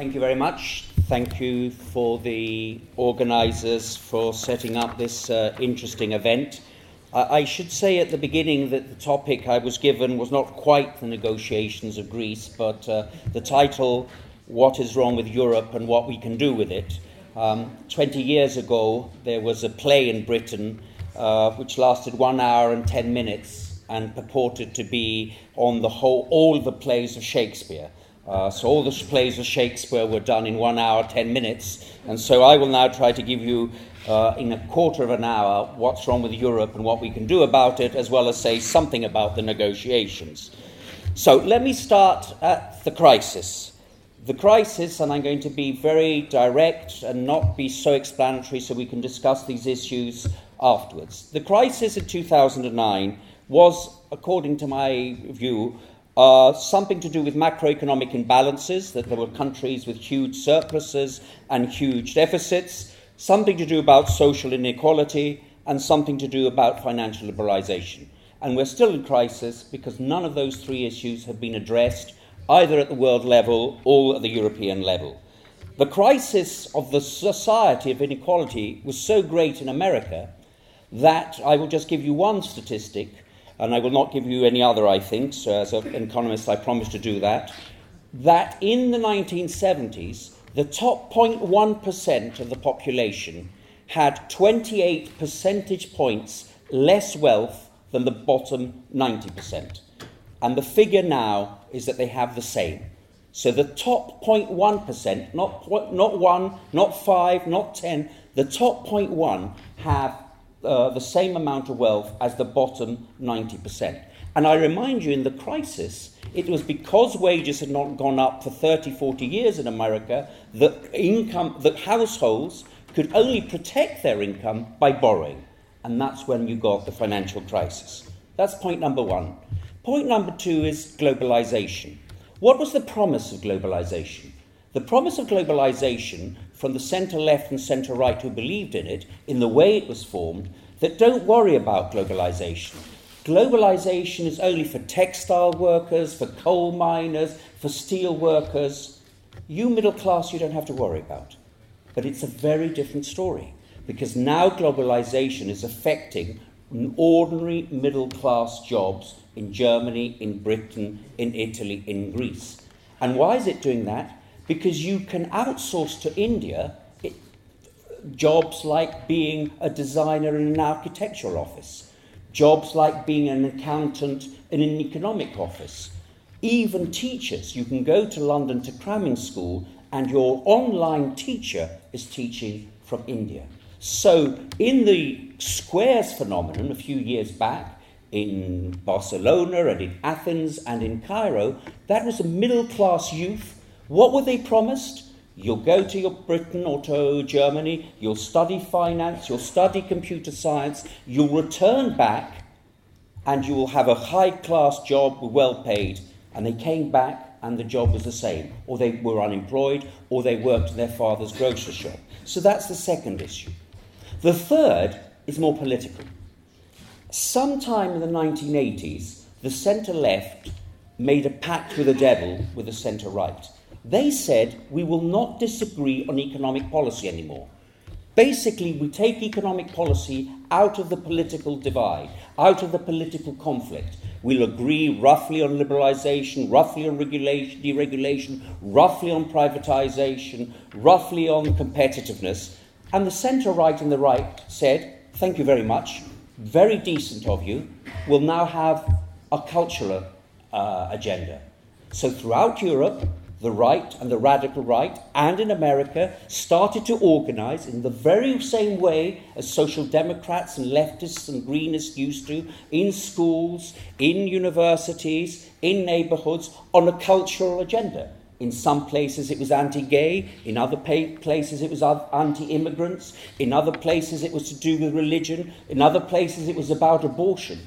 Thank you very much. Thank you for the organisers for setting up this uh, interesting event. I should say at the beginning that the topic I was given was not quite the negotiations of Greece, but uh, the title, What is Wrong with Europe and What We Can Do with It. Um, 20 years ago, there was a play in Britain uh, which lasted one hour and 10 minutes and purported to be, on the whole, all the plays of Shakespeare. Uh, so all the plays of Shakespeare were done in one hour, ten minutes. And so I will now try to give you, uh, in a quarter of an hour, what's wrong with Europe and what we can do about it, as well as say something about the negotiations. So let me start at the crisis. The crisis, and I'm going to be very direct and not be so explanatory so we can discuss these issues afterwards. The crisis in 2009 was, according to my view, uh, something to do with macroeconomic imbalances, that there were countries with huge surpluses and huge deficits, something to do about social inequality, and something to do about financial liberalisation. And we're still in crisis because none of those three issues have been addressed either at the world level or at the European level. The crisis of the society of inequality was so great in America that I will just give you one statistic and I will not give you any other, I think, so as an economist I promise to do that, that in the 1970s, the top 0.1% of the population had 28 percentage points less wealth than the bottom 90%. And the figure now is that they have the same. So the top 0.1%, not, not 1, not 5, not 10, the top 0.1 have uh, the same amount of wealth as the bottom 90%. And I remind you, in the crisis, it was because wages had not gone up for 30, 40 years in America that income, that households could only protect their income by borrowing. And that's when you got the financial crisis. That's point number one. Point number two is globalization. What was the promise of globalization? The promise of globalization from the centre left and centre right who believed in it, in the way it was formed, that don't worry about globalisation. Globalisation is only for textile workers, for coal miners, for steel workers. You, middle class, you don't have to worry about. But it's a very different story because now globalisation is affecting ordinary middle class jobs in Germany, in Britain, in Italy, in Greece. And why is it doing that? Because you can outsource to India it, jobs like being a designer in an architectural office, jobs like being an accountant in an economic office, even teachers. You can go to London to cramming school, and your online teacher is teaching from India. So, in the squares phenomenon a few years back, in Barcelona and in Athens and in Cairo, that was a middle class youth what were they promised? You'll go to your Britain or to Germany, you'll study finance, you'll study computer science, you'll return back, and you will have a high class job, well paid. And they came back, and the job was the same. Or they were unemployed, or they worked in their father's grocery shop. So that's the second issue. The third is more political. Sometime in the 1980s, the centre left made a pact with the devil with the centre right. They said, we will not disagree on economic policy anymore. Basically, we take economic policy out of the political divide, out of the political conflict. We'll agree roughly on liberalisation, roughly on regulation, deregulation, roughly on privatisation, roughly on competitiveness. And the centre right and the right said, thank you very much, very decent of you. We'll now have a cultural uh, agenda. So throughout Europe, the right and the radical right, and in America, started to organize in the very same way as social democrats and leftists and greenists used to in schools, in universities, in neighborhoods on a cultural agenda. In some places it was anti gay, in other places it was anti immigrants, in other places it was to do with religion, in other places it was about abortion.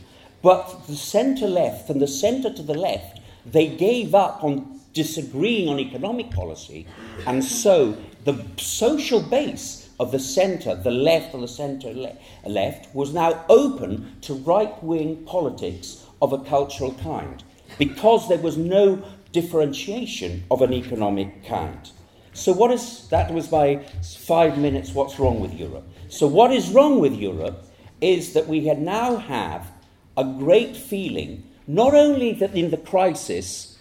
But the centre left and the centre to the left, they gave up on disagreeing on economic policy, and so the social base of the centre, the left and the centre le- left, was now open to right wing politics of a cultural kind because there was no differentiation of an economic kind. So, what is that? Was my five minutes. What's wrong with Europe? So, what is wrong with Europe is that we now have a great feeling, not only that in the crisis,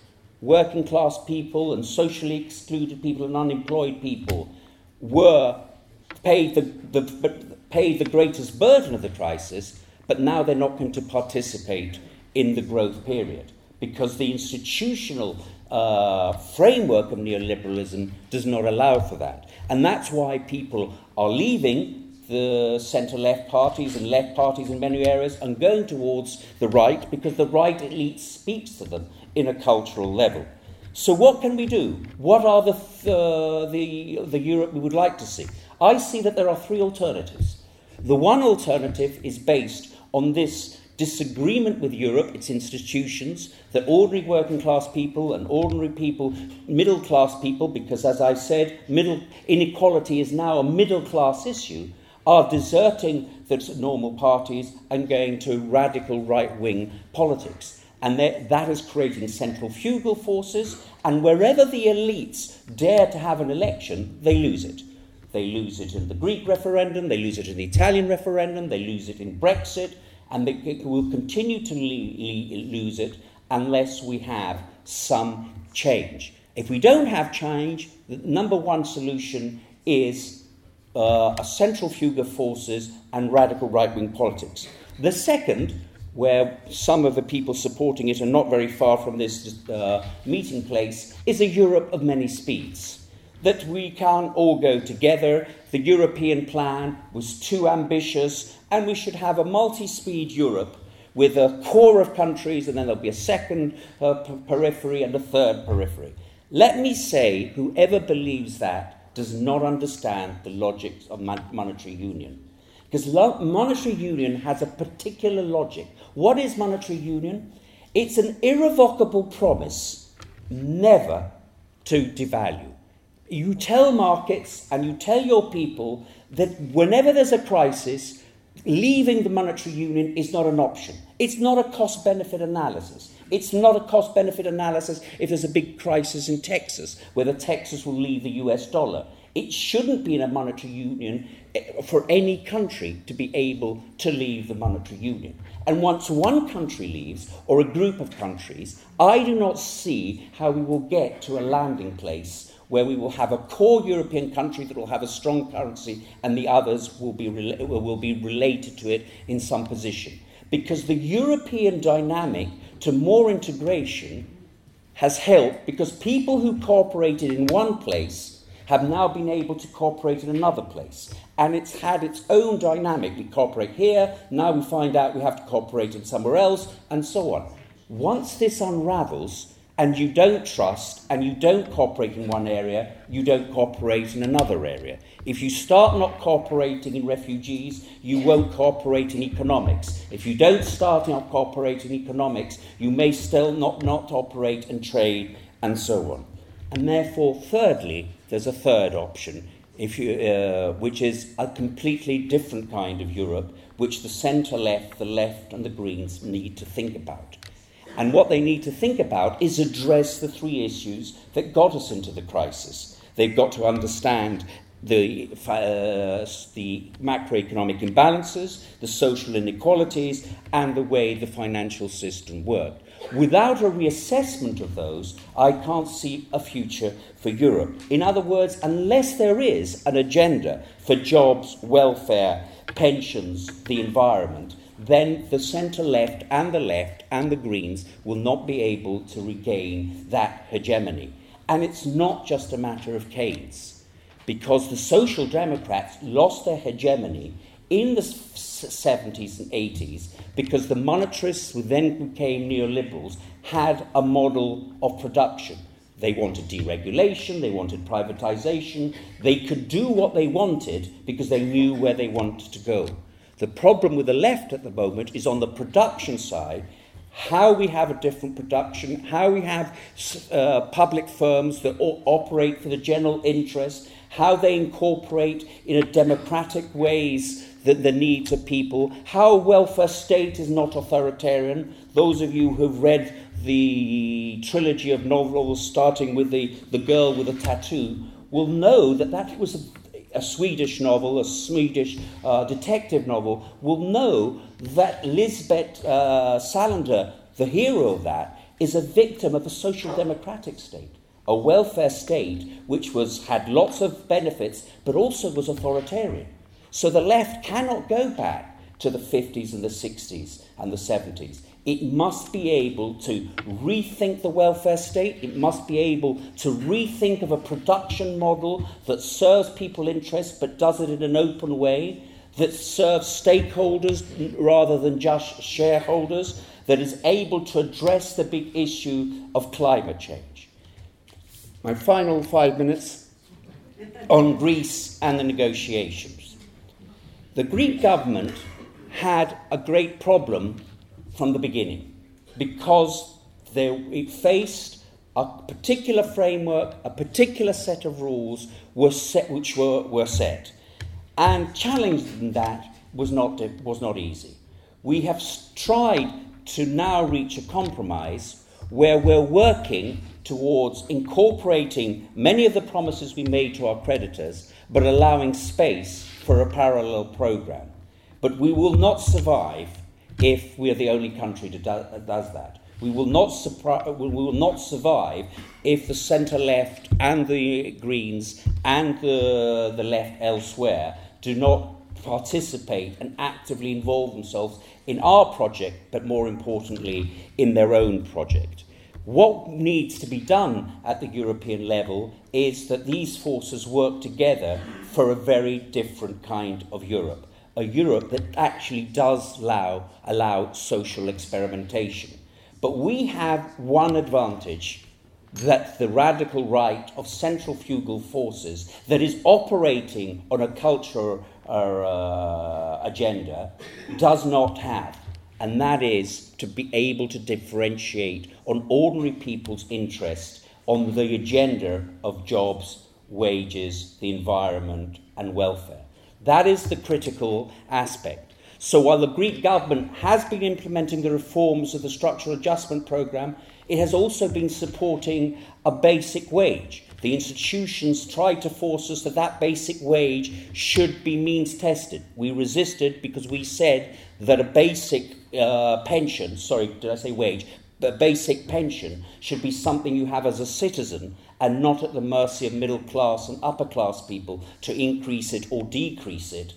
working class people and socially excluded people and unemployed people were paid the, the, paid the greatest burden of the crisis, but now they're not going to participate in the growth period because the institutional uh, framework of neoliberalism does not allow for that. And that's why people are leaving the centre left parties and left parties in many areas and going towards the right because the right elite speaks to them in a cultural level. So, what can we do? What are the, uh, the, the Europe we would like to see? I see that there are three alternatives. The one alternative is based on this disagreement with Europe, its institutions, that ordinary working class people and ordinary people, middle class people, because as I said, middle inequality is now a middle class issue, are deserting the normal parties and going to radical right wing politics. And that is creating centrifugal forces, and wherever the elites dare to have an election, they lose it. They lose it in the Greek referendum, they lose it in the Italian referendum, they lose it in Brexit, and they will continue to lose it unless we have some change. If we don't have change, the number one solution is uh, a centrifuge of forces and radical right wing politics. The second, where some of the people supporting it are not very far from this uh, meeting place, is a Europe of many speeds. That we can't all go together. The European plan was too ambitious, and we should have a multi speed Europe with a core of countries, and then there'll be a second uh, periphery and a third periphery. Let me say, whoever believes that does not understand the logic of monetary union. Because monetary union has a particular logic. What is monetary union? It's an irrevocable promise never to devalue. You tell markets and you tell your people that whenever there's a crisis, leaving the monetary union is not an option. It's not a cost benefit analysis. It's not a cost benefit analysis if there's a big crisis in Texas, whether Texas will leave the US dollar. It shouldn't be in a monetary union for any country to be able to leave the monetary union. And once one country leaves, or a group of countries, I do not see how we will get to a landing place where we will have a core European country that will have a strong currency and the others will be, will be related to it in some position. Because the European dynamic to more integration has helped because people who cooperated in one place have now been able to cooperate in another place. And it's had its own dynamic. We cooperate here, now we find out we have to cooperate in somewhere else, and so on. Once this unravels, and you don't trust and you don't cooperate in one area, you don't cooperate in another area. If you start not cooperating in refugees, you won't cooperate in economics. If you don't start not cooperating in economics, you may still not, not operate and trade and so on. And therefore, thirdly, there's a third option, if you, uh, which is a completely different kind of Europe, which the centre left, the left, and the Greens need to think about. And what they need to think about is address the three issues that got us into the crisis. They've got to understand the, uh, the macroeconomic imbalances, the social inequalities, and the way the financial system worked. Without a reassessment of those, I can't see a future for Europe. In other words, unless there is an agenda for jobs, welfare, pensions, the environment, then the centre left and the left and the Greens will not be able to regain that hegemony. And it's not just a matter of Keynes, because the Social Democrats lost their hegemony in the 70s and 80s because the monetarists, who then became neoliberals, had a model of production. They wanted deregulation, they wanted privatization, they could do what they wanted because they knew where they wanted to go. The problem with the left at the moment is on the production side, how we have a different production, how we have uh, public firms that operate for the general interest, how they incorporate in a democratic ways the, the needs of people, how welfare state is not authoritarian. Those of you who've read the trilogy of novels starting with the, the girl with a tattoo will know that that was a, a Swedish novel, a Swedish uh, detective novel, will know that Lisbeth uh, Salander, the hero of that, is a victim of a social democratic state, a welfare state which was, had lots of benefits but also was authoritarian. So the left cannot go back to the 50s and the 60s and the 70s. It must be able to rethink the welfare state. It must be able to rethink of a production model that serves people interests but does it in an open way, that serves stakeholders rather than just shareholders, that is able to address the big issue of climate change. My final five minutes on Greece and the negotiations. The Greek government had a great problem from the beginning because they, it faced a particular framework, a particular set of rules were set, which were, were set. And challenging that was not, was not easy. We have tried to now reach a compromise where we're working towards incorporating many of the promises we made to our creditors, but allowing space for a parallel program. But we will not survive if we are the only country that does that. We will not, supri- we will not survive if the centre left and the Greens and the, the left elsewhere do not participate and actively involve themselves in our project, but more importantly, in their own project. What needs to be done at the European level is that these forces work together for a very different kind of Europe. A Europe that actually does allow, allow social experimentation. But we have one advantage that the radical right of centrifugal forces that is operating on a culture uh, agenda does not have, and that is to be able to differentiate on ordinary people's interest on the agenda of jobs, wages, the environment, and welfare. That is the critical aspect. So while the Greek government has been implementing the reforms of the structural adjustment programme, it has also been supporting a basic wage. The institutions tried to force us that that basic wage should be means tested. We resisted because we said that a basic uh, pension, sorry, did I say wage? A basic pension should be something you have as a citizen and not at the mercy of middle class and upper class people to increase it or decrease it,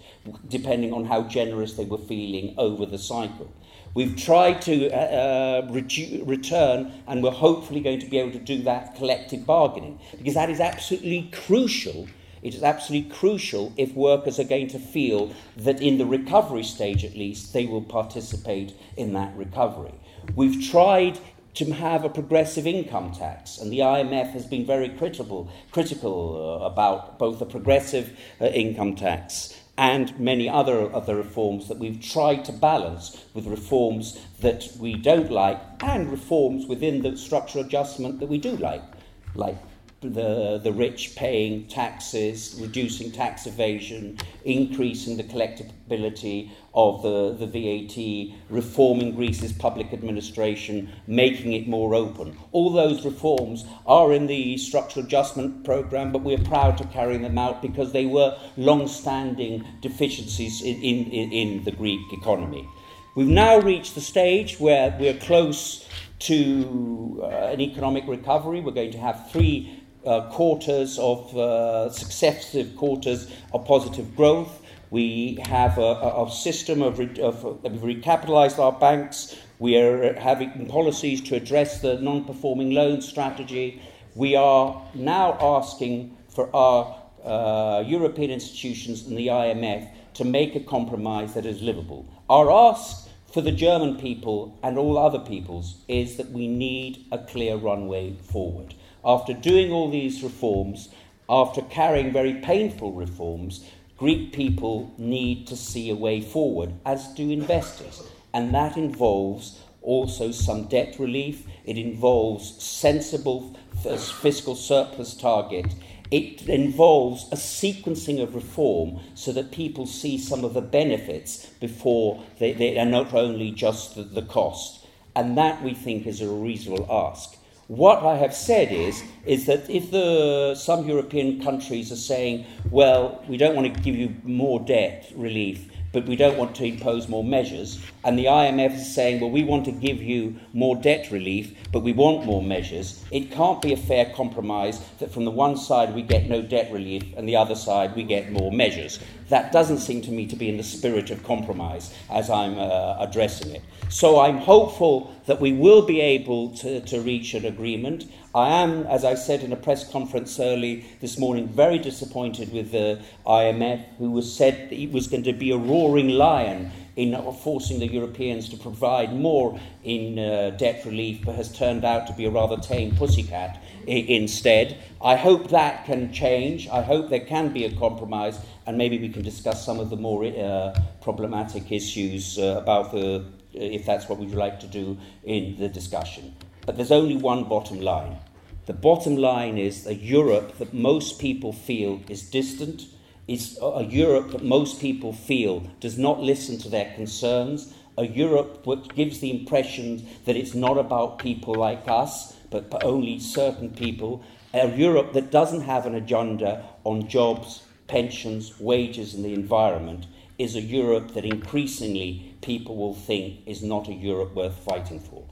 depending on how generous they were feeling over the cycle. We've tried to uh, uh, return, and we're hopefully going to be able to do that collective bargaining, because that is absolutely crucial. It is absolutely crucial if workers are going to feel that in the recovery stage, at least, they will participate in that recovery. We've tried to have a progressive income tax, and the IMF has been very critical, critical uh, about both the progressive uh, income tax and many other of the reforms that we've tried to balance with reforms that we don't like and reforms within the structural adjustment that we do like, like the, the rich paying taxes, reducing tax evasion, increasing the collectability of the, the VAT, reforming Greece's public administration, making it more open. All those reforms are in the structural adjustment programme, but we're proud to carry them out because they were long standing deficiencies in, in, in the Greek economy. We've now reached the stage where we're close to uh, an economic recovery. We're going to have three uh, quarters of uh, successive quarters of positive growth. We have a, a system of, re- of we've recapitalised our banks. We are having policies to address the non-performing loan strategy. We are now asking for our uh, European institutions and the IMF to make a compromise that is livable. Our ask for the German people and all other peoples is that we need a clear runway forward after doing all these reforms, after carrying very painful reforms, Greek people need to see a way forward, as do investors. And that involves also some debt relief, it involves sensible fiscal surplus target. It involves a sequencing of reform so that people see some of the benefits before they, they are not only just the, the cost. And that we think is a reasonable ask. What I have said is, is that if the, some European countries are saying, well, we don't want to give you more debt relief, but we don't want to impose more measures. And the IMF is saying, well, we want to give you more debt relief, but we want more measures. It can't be a fair compromise that from the one side we get no debt relief and the other side we get more measures. That doesn't seem to me to be in the spirit of compromise as I'm uh, addressing it. So I'm hopeful that we will be able to, to reach an agreement. I am, as I said in a press conference early this morning, very disappointed with the IMF, who was said it was going to be a roaring lion in forcing the Europeans to provide more in uh, debt relief, but has turned out to be a rather tame pussycat I- instead. I hope that can change. I hope there can be a compromise, and maybe we can discuss some of the more uh, problematic issues uh, about the, if that's what we'd like to do in the discussion. But there's only one bottom line. The bottom line is a Europe that most people feel is distant, is uh, a Europe that most people feel does not listen to their concerns, a Europe which gives the impression that it's not about people like us, but only certain people, a Europe that doesn't have an agenda on jobs, pensions, wages, and the environment, is a Europe that increasingly people will think is not a Europe worth fighting for.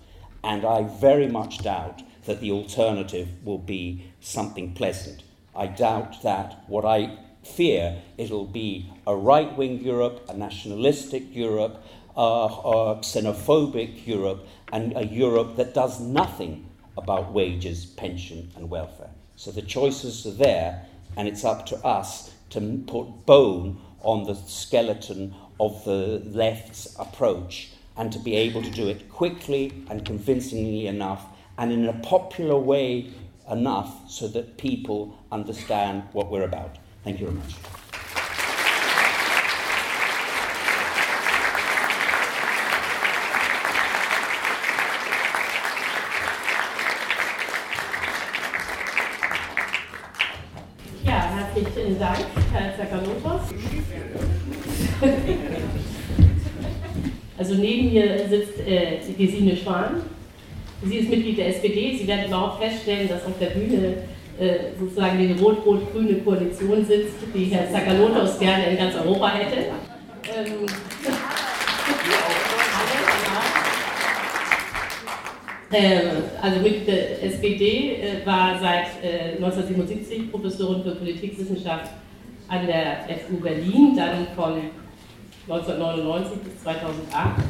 And I very much doubt that the alternative will be something pleasant. I doubt that. What I fear it'll be a right wing Europe, a nationalistic Europe, uh, a xenophobic Europe, and a Europe that does nothing about wages, pension, and welfare. So the choices are there, and it's up to us to put bone on the skeleton of the left's approach and to be able to do it quickly and convincingly enough and in a popular way enough so that people understand what we're about. Thank you very much. Ja, herzlichen Dank, Herr Zakalotos. Also neben mir sitzt äh, Gesine Schwan. Sie ist Mitglied der SPD. Sie werden überhaupt feststellen, dass auf der Bühne äh, sozusagen die rot-rot-grüne Koalition sitzt, die Herr Zakalotos gerne in ganz Europa hätte. Ähm, Ähm, also mit der SPD äh, war seit äh, 1977 Professorin für Politikwissenschaft an der FU Berlin, dann von 1999 bis 2008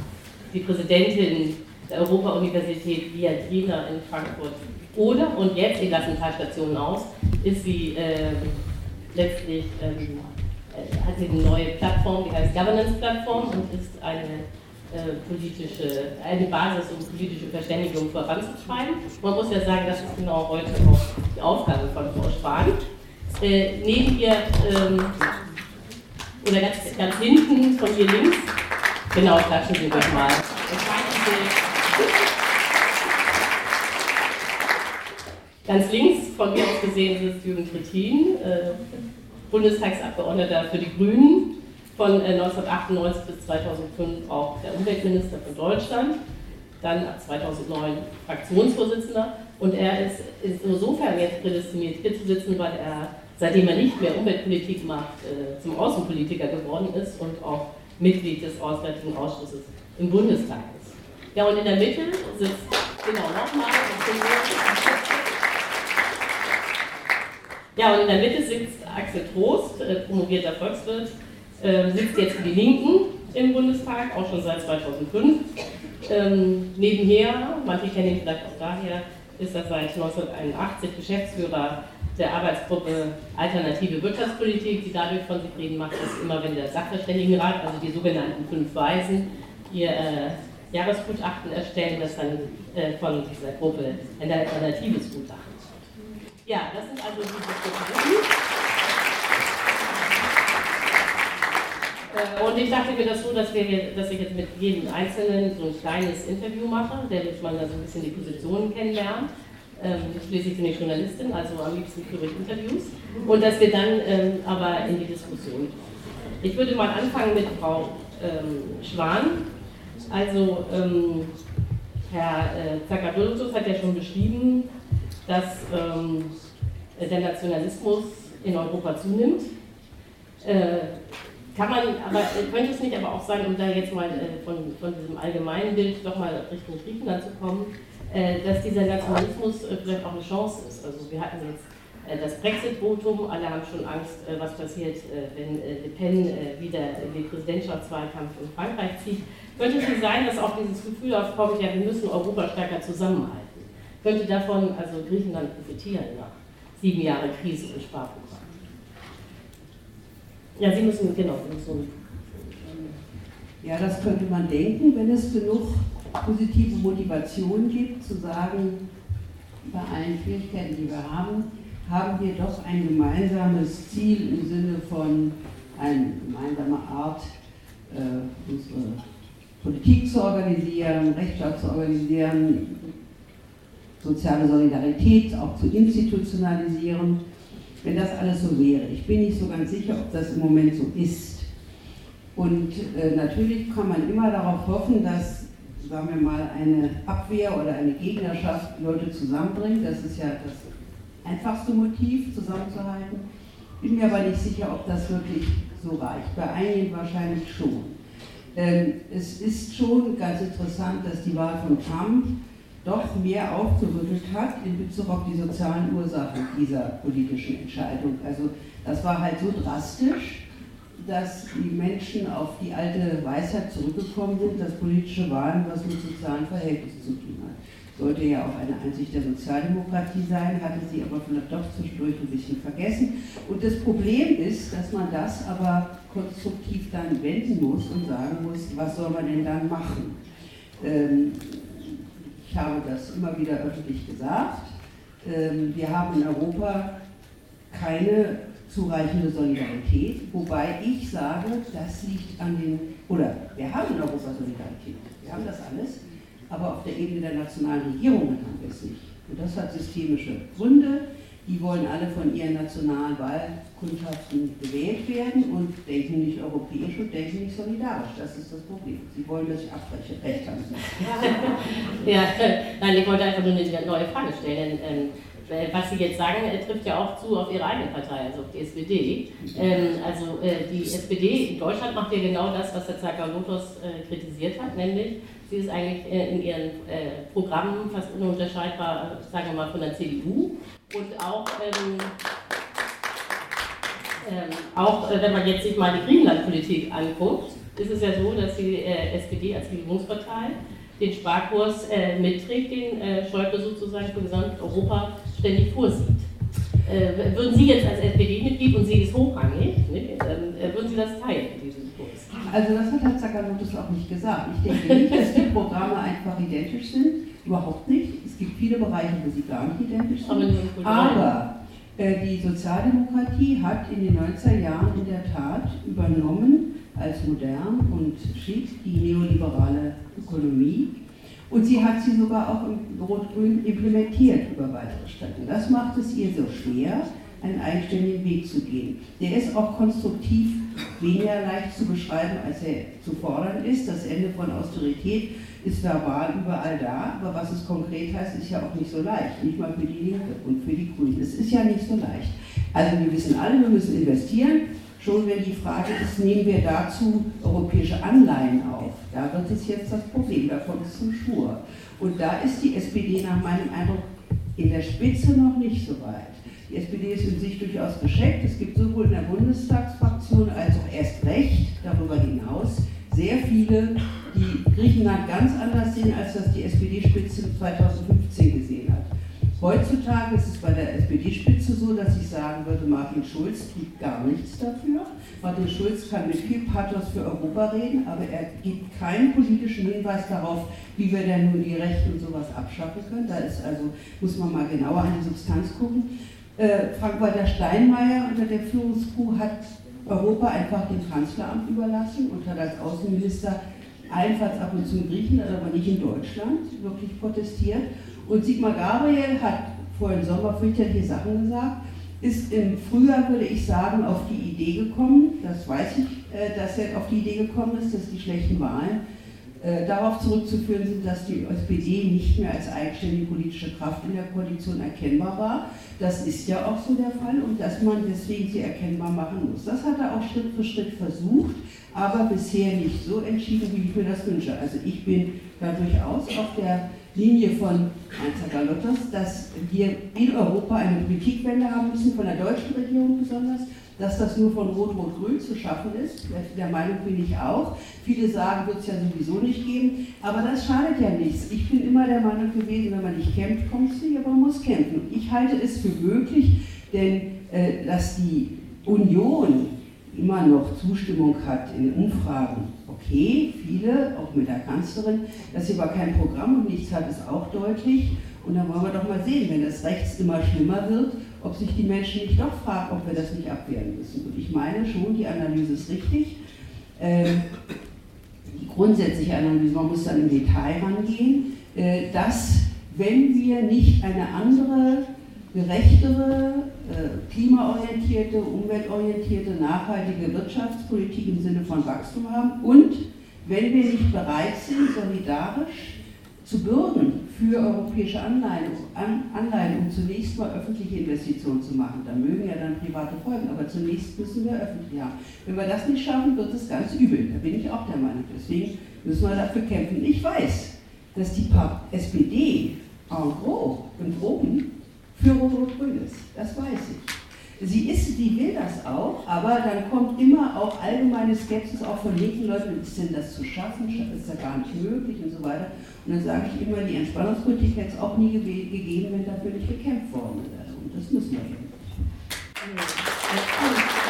die Präsidentin der Europa-Universität Viadrina in Frankfurt oder und jetzt, ich lasse ein paar Stationen aus, ist sie ähm, letztlich, ähm, äh, hat sie eine neue Plattform, die heißt Governance Plattform und ist eine äh, politische, eine Basis, um politische Verständigung voranzutreiben. Man muss ja sagen, das ist genau heute auch die Aufgabe von Frau Spahn. Äh, neben ihr, ähm, oder ganz, ganz hinten von ihr links, genau, klatschen Sie ruhig mal. Ganz links von mir aus gesehen sitzt Jürgen Trittin, äh, Bundestagsabgeordneter für die Grünen, von 1998 äh, bis 2005 auch der Umweltminister von Deutschland, dann ab 2009 Fraktionsvorsitzender. Und er ist, ist insofern jetzt prädestiniert hier zu sitzen, weil er, seitdem er nicht mehr Umweltpolitik macht, äh, zum Außenpolitiker geworden ist und auch Mitglied des Auswärtigen Ausschusses im Bundestag ist. Ja, und in der Mitte sitzt, genau nochmal, ja, und in der Mitte sitzt Axel Trost, äh, promovierter Volkswirt, äh, sitzt jetzt für die Linken im Bundestag, auch schon seit 2005. Ähm, nebenher, manche kennen ihn vielleicht auch daher, ist er seit 1981 Geschäftsführer der Arbeitsgruppe Alternative Wirtschaftspolitik, die dadurch von sich reden macht, dass immer wenn der Sachverständigenrat, also die sogenannten fünf Weisen, ihr äh, Jahresgutachten erstellen, dass dann äh, von dieser Gruppe ein alternatives Gutachten. Ja, das sind also diese. Äh, und ich dachte mir das so, dass, wir, dass ich jetzt mit jedem Einzelnen so ein kleines Interview mache, damit man da so ein bisschen die Positionen kennenlernt. Ähm, schließlich bin ich Journalistin, also am liebsten führe ich Interviews. Und dass wir dann ähm, aber in die Diskussion gehen. Ich würde mal anfangen mit Frau ähm, Schwan. Also, ähm, Herr äh, Zakarotus hat ja schon beschrieben, dass ähm, der Nationalismus in Europa zunimmt. Äh, kann man, aber könnte es nicht aber auch sein, um da jetzt mal äh, von, von diesem allgemeinen Bild doch mal Richtung Griechenland zu kommen, äh, dass dieser Nationalismus äh, vielleicht auch eine Chance ist. Also wir hatten jetzt äh, das Brexit-Votum, alle haben schon Angst, äh, was passiert, wenn Le Pen wieder in den Präsidentschaftswahlkampf in Frankreich zieht. Könnte es nicht sein, dass auch dieses Gefühl aufkommt, ja, wir müssen Europa stärker zusammenhalten? Könnte davon also Griechenland profitieren nach sieben Jahren Krise und Sparprogramm? Ja, Sie müssen, genau, Sie müssen. Ja, das könnte man denken, wenn es genug positive Motivation gibt, zu sagen, bei allen Schwierigkeiten, die wir haben, haben wir doch ein gemeinsames Ziel im Sinne von eine gemeinsame Art, äh, unsere Politik zu organisieren, Rechtsstaat zu organisieren, soziale Solidarität auch zu institutionalisieren wenn das alles so wäre. Ich bin nicht so ganz sicher, ob das im Moment so ist. Und äh, natürlich kann man immer darauf hoffen, dass, sagen wir mal, eine Abwehr oder eine Gegnerschaft Leute zusammenbringt. Das ist ja das einfachste Motiv, zusammenzuhalten. Bin mir aber nicht sicher, ob das wirklich so reicht. Bei einigen wahrscheinlich schon. Ähm, es ist schon ganz interessant, dass die Wahl von Trump doch mehr aufgerüttelt hat in Bezug auf die sozialen Ursachen dieser politischen Entscheidung. Also das war halt so drastisch, dass die Menschen auf die alte Weisheit zurückgekommen sind, dass politische Wahlen was mit sozialen Verhältnissen zu tun hat. Sollte ja auch eine Einsicht der Sozialdemokratie sein, hatte sie aber vielleicht doch zwischendurch ein bisschen vergessen. Und das Problem ist, dass man das aber konstruktiv dann wenden muss und sagen muss, was soll man denn dann machen? Ähm, ich habe das immer wieder öffentlich gesagt. Ähm, wir haben in Europa keine zureichende Solidarität, wobei ich sage, das liegt an den, oder wir haben in Europa Solidarität, wir haben das alles, aber auf der Ebene der nationalen Regierungen haben wir es nicht. Und das hat systemische Gründe. Die wollen alle von ihren nationalen Wahlkundschaften gewählt werden und denken nicht europäisch und denken nicht solidarisch. Das ist das Problem. Sie wollen, dass ich abbreche. Recht haben Sie. ja, nein, ich wollte einfach nur eine neue Frage stellen. Ähm, was Sie jetzt sagen, trifft ja auch zu auf Ihre eigene Partei, also auf die SPD. Ähm, also äh, die SPD in Deutschland macht ja genau das, was der Zakarotos äh, kritisiert hat, nämlich sie ist eigentlich äh, in ihren äh, Programmen fast ununterscheidbar, äh, sagen wir mal, von der CDU. Und auch, ähm, ähm, auch äh, wenn man jetzt sich mal die Griechenland-Politik anguckt, ist es ja so, dass die äh, SPD als Regierungspartei den Sparkurs äh, mitträgt, den äh, Schäuble sozusagen für Gesamteuropa ständig vorsieht. Äh, würden Sie jetzt als SPD-Mitglied, und Sie ist hochrangig, ne, äh, würden Sie das teilen, diesen Kurs? Also das hat Herr Zakanotis auch nicht gesagt. Ich denke nicht, dass die Programme einfach identisch sind. Überhaupt nicht. Es gibt viele Bereiche, wo sie gar nicht identisch sind. Aber äh, die Sozialdemokratie hat in den 90er Jahren in der Tat übernommen als modern und schick die neoliberale Ökonomie. Und sie hat sie sogar auch im Rot-Grün implementiert über weitere Strecken. Das macht es ihr so schwer, einen eigenständigen Weg zu gehen. Der ist auch konstruktiv weniger leicht zu beschreiben, als er zu fordern ist. Das Ende von Austerität ist verbal überall da, aber was es konkret heißt, ist ja auch nicht so leicht. Nicht mal für die Linke und für die Grünen. Es ist ja nicht so leicht. Also wir wissen alle, wir müssen investieren. Schon wenn die Frage ist, nehmen wir dazu europäische Anleihen auf? Da wird es jetzt das Problem, da kommt es zum Schwur. Und da ist die SPD nach meinem Eindruck in der Spitze noch nicht so weit. Die SPD ist in sich durchaus gescheckt. Es gibt sowohl in der Bundestagsfraktion als auch erst recht darüber hinaus sehr viele, die Griechenland ganz anders sehen, als das die SPD-Spitze 2015 gesehen hat. Heutzutage ist es bei der SPD-Spitze so, dass ich sagen würde, Martin Schulz tut gar nichts dafür. Martin Schulz kann mit viel Pathos für Europa reden, aber er gibt keinen politischen Hinweis darauf, wie wir denn nun die Rechte und sowas abschaffen können. Da ist also, muss man mal genauer an die Substanz gucken. Äh, Frank-Walter Steinmeier unter der Führungskuh hat Europa einfach dem Kanzleramt überlassen und hat als Außenminister allenfalls ab und zu in Griechenland, aber nicht in Deutschland, wirklich protestiert. Und Sigmar Gabriel hat vor dem Sommer fürchterliche Sachen gesagt, ist im Frühjahr, würde ich sagen, auf die Idee gekommen, das weiß ich, äh, dass er auf die Idee gekommen ist, dass die schlechten Wahlen äh, darauf zurückzuführen sind, dass die SPD nicht mehr als eigenständige politische Kraft in der Koalition erkennbar war. Das ist ja auch so der Fall und dass man deswegen sie erkennbar machen muss. Das hat er auch Schritt für Schritt versucht, aber bisher nicht so entschieden, wie ich mir das wünsche. Also ich bin da durchaus auf der Linie von Heinz Galottos, dass wir in Europa eine Politikwende haben müssen, von der deutschen Regierung besonders, dass das nur von Rot-Rot-Grün zu schaffen ist. Der Meinung bin ich auch. Viele sagen, wird es ja sowieso nicht geben, aber das schadet ja nichts. Ich bin immer der Meinung gewesen, wenn man nicht kämpft, kommt es nicht, aber man muss kämpfen. Ich halte es für möglich, denn äh, dass die Union immer noch Zustimmung hat in Umfragen, okay, viele, auch mit der Kanzlerin, dass sie aber kein Programm und nichts hat, ist auch deutlich. Und dann wollen wir doch mal sehen, wenn das rechts immer schlimmer wird, ob sich die Menschen nicht doch fragen, ob wir das nicht abwehren müssen. Und ich meine schon, die Analyse ist richtig. Ähm, die grundsätzliche Analyse, man muss dann im Detail rangehen, äh, dass wenn wir nicht eine andere, gerechtere, äh, klimaorientierte, umweltorientierte, nachhaltige Wirtschaftspolitik im Sinne von Wachstum haben und wenn wir nicht bereit sind, solidarisch zu bürgen für europäische Anleihen, Anleihen, um zunächst mal öffentliche Investitionen zu machen. Da mögen ja dann private folgen, aber zunächst müssen wir öffentlich haben. Wenn wir das nicht schaffen, wird es ganz übel. Da bin ich auch der Meinung. Deswegen müssen wir dafür kämpfen. Ich weiß, dass die SPD en gros und oben für Rot-Rot-Grün ist. Das weiß ich. Sie ist, sie will das auch, aber dann kommt immer auch allgemeine Skepsis auch von linken Leuten, ist denn das zu schaffen, ist ja gar nicht möglich und so weiter. Und dann sage ich immer, die Entspannungspolitik hätte es auch nie gegeben, wenn dafür nicht gekämpft worden wäre. Und das müssen wir. Das müssen wir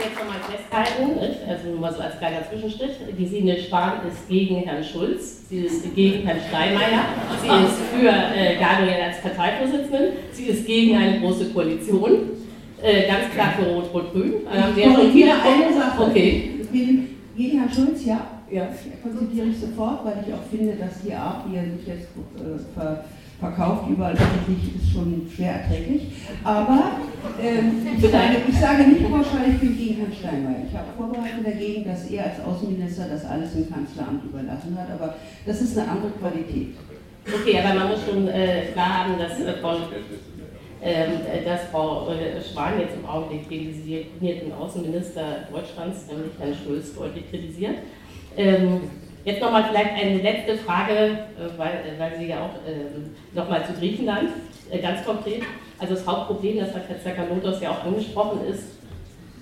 jetzt nochmal festhalten, also nur mal so als kleiner Zwischenschritt. Gesine Spahn ist gegen Herrn Schulz, sie ist gegen Herrn Steinmeier, sie ist für äh, Gabriel als Parteivorsitzenden, sie ist gegen eine große Koalition, äh, ganz klar für Rot-Rot-Grün. Ich korrigiere eine Sache. Okay. Gegen Herrn Schulz, ja. Ja, konzipiere ich sofort, weil ich auch finde, dass die Art, wie er sich jetzt äh, ver verkauft, überall öffentlich, ist schon schwer erträglich. Aber ähm, ich, sage, ich sage nicht pauschal, ich bin gegen Herrn Steinmeier. Ich habe Vorbehalte dagegen, dass er als Außenminister das alles im Kanzleramt überlassen hat, aber das ist eine andere Qualität. Okay, aber man muss schon äh, klar haben, dass, äh, von, ähm, dass Frau äh, Spahn jetzt im Augenblick den designierten Außenminister Deutschlands, nämlich Herrn Schulz, deutlich kritisiert. Ähm, jetzt nochmal vielleicht eine letzte Frage, äh, weil, äh, weil Sie ja auch äh, nochmal zu Griechenland, äh, ganz konkret. Also das Hauptproblem, das hat Herr Zakanotos ja auch angesprochen, ist,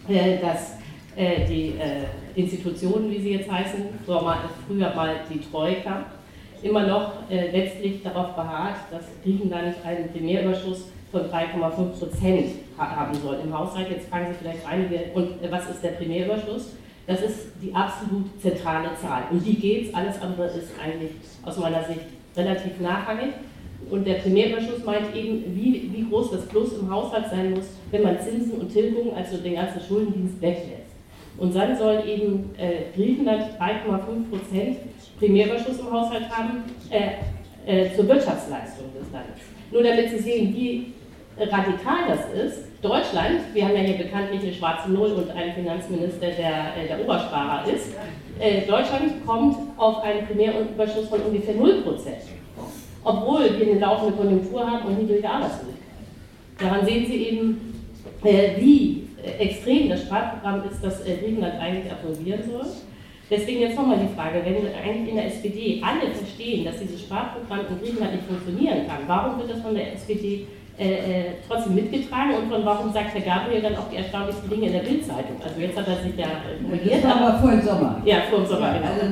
äh, dass äh, die Institutionen, wie sie jetzt heißen, früher mal, die Troika, immer noch letztlich darauf beharrt, dass Griechenland einen Primärüberschuss von 3,5 Prozent haben soll im Haushalt. Jetzt fragen sich vielleicht einige, und was ist der Primärüberschuss? Das ist die absolut zentrale Zahl. Um die geht es, alles andere ist eigentlich aus meiner Sicht relativ nachrangig. Und der Primärüberschuss meint eben, wie, wie groß das Plus im Haushalt sein muss, wenn man Zinsen und Tilgungen, also den ganzen Schuldendienst, weglässt. Und dann soll eben äh, Griechenland 3,5% Primärüberschuss im Haushalt haben äh, äh, zur Wirtschaftsleistung des Landes. Nur damit Sie sehen, wie radikal das ist, Deutschland, wir haben ja hier bekanntlich eine schwarze Null und einen Finanzminister, der äh, der Obersparer ist, äh, Deutschland kommt auf einen Primärüberschuss von ungefähr 0%, obwohl wir eine laufende Konjunktur haben und niedrige Arbeitslosigkeit. Daran sehen Sie eben, äh, wie extrem das Sparprogramm ist, das Griechenland eigentlich absolvieren soll. Deswegen jetzt nochmal die Frage, wenn eigentlich in der SPD alle verstehen, dass dieses Sparprogramm in Griechenland nicht funktionieren kann, warum wird das von der SPD äh, äh, trotzdem mitgetragen und von warum sagt Herr Gabriel dann auch die erstaunlichsten Dinge in der Bildzeitung? Also jetzt hat er sich ja korrigiert. Das war aber vor dem Sommer. Ja, vor dem Sommer, genau. Also,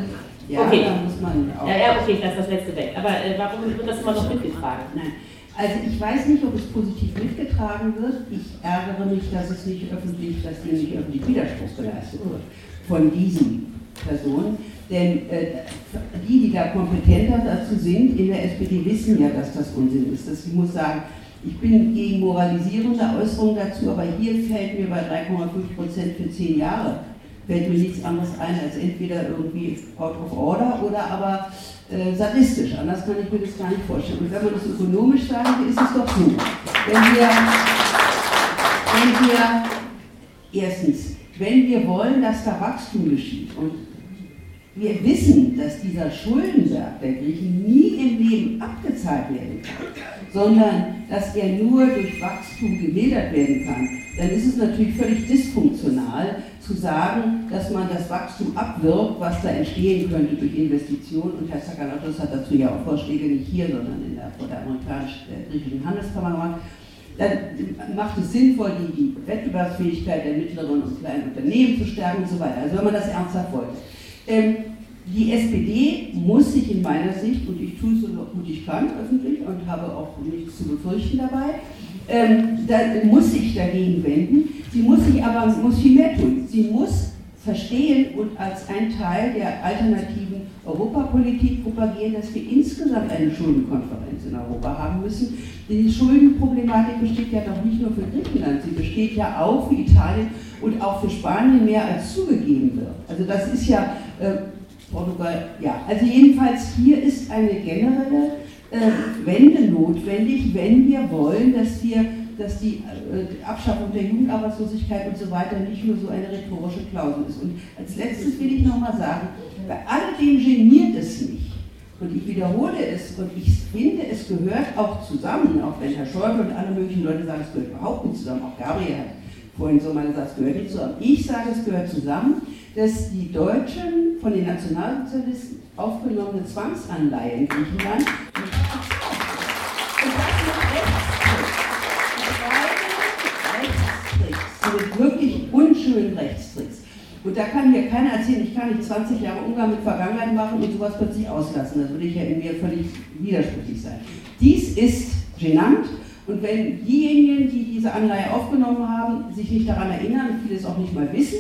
ja, okay. da muss man auch. Ja, ja, okay, ich lasse das letzte weg. Aber äh, warum wird das immer noch mitgetragen? Nein. Also ich weiß nicht, ob es positiv mitgetragen wird. Ich ärgere mich, dass es nicht öffentlich, dass hier nicht öffentlich Widerspruch geleistet wird von diesen Personen. Denn äh, die, die da kompetenter dazu sind in der SPD, wissen ja, dass das Unsinn ist. Das, ich muss sagen, ich bin gegen moralisierende Äußerungen dazu, aber hier fällt mir bei 3,5 Prozent für zehn Jahre fällt mir nichts anderes ein als entweder irgendwie out of order oder aber äh, sadistisch. Anders kann ich mir das gar nicht vorstellen. Und wenn man das ökonomisch sagen ist es doch so. Wenn wir, wenn wir erstens, wenn wir wollen, dass da Wachstum geschieht und wir wissen, dass dieser Schuldenberg der Griechen nie im Leben abgezahlt werden kann, sondern dass er nur durch Wachstum gemildert werden kann, dann ist es natürlich völlig dysfunktional zu sagen, dass man das Wachstum abwirkt, was da entstehen könnte durch Investitionen. Und Herr Zakalatos hat dazu ja auch Vorschläge nicht hier, sondern in der, vor der amerikanisch-griechischen Handelskammer gemacht. Dann macht es sinnvoll, die, die Wettbewerbsfähigkeit der mittleren und kleinen Unternehmen zu stärken und so weiter. Also wenn man das ernsthaft wollte. Ähm, die SPD muss sich in meiner Sicht, und ich tue es so gut ich kann öffentlich und habe auch nichts zu befürchten dabei, ähm, da muss sich dagegen wenden. Sie muss sich aber muss viel mehr tun. Sie muss verstehen und als ein Teil der alternativen Europapolitik propagieren, dass wir insgesamt eine Schuldenkonferenz in Europa haben müssen. Die Schuldenproblematik besteht ja doch nicht nur für Griechenland, sie besteht ja auch für Italien und auch für Spanien mehr als zugegeben wird. Also das ist ja äh, Portugal, ja. Also jedenfalls hier ist eine generelle äh, Wende notwendig, wenn wir wollen, dass wir dass die äh, Abschaffung der Jugendarbeitslosigkeit und so weiter nicht nur so eine rhetorische Klausel ist. Und als letztes will ich nochmal sagen, bei alledem geniert es mich. Und ich wiederhole es und ich finde, es gehört auch zusammen, auch wenn Herr Schäuble und alle möglichen Leute sagen, es gehört überhaupt nicht zusammen, auch Gabriel hat vorhin so mal gesagt, es gehört nicht zusammen. Ich sage, es gehört zusammen, dass die Deutschen von den Nationalsozialisten aufgenommene Zwangsanleihen in Griechenland mit wirklich unschönen Rechtstricks. Und da kann mir keiner erzählen, ich kann nicht 20 Jahre Umgang mit Vergangenheit machen und sowas plötzlich auslassen. Das würde ich ja in mir völlig widersprüchlich sein. Dies ist genannt und wenn diejenigen, die diese Anleihe aufgenommen haben, sich nicht daran erinnern und vieles auch nicht mal wissen,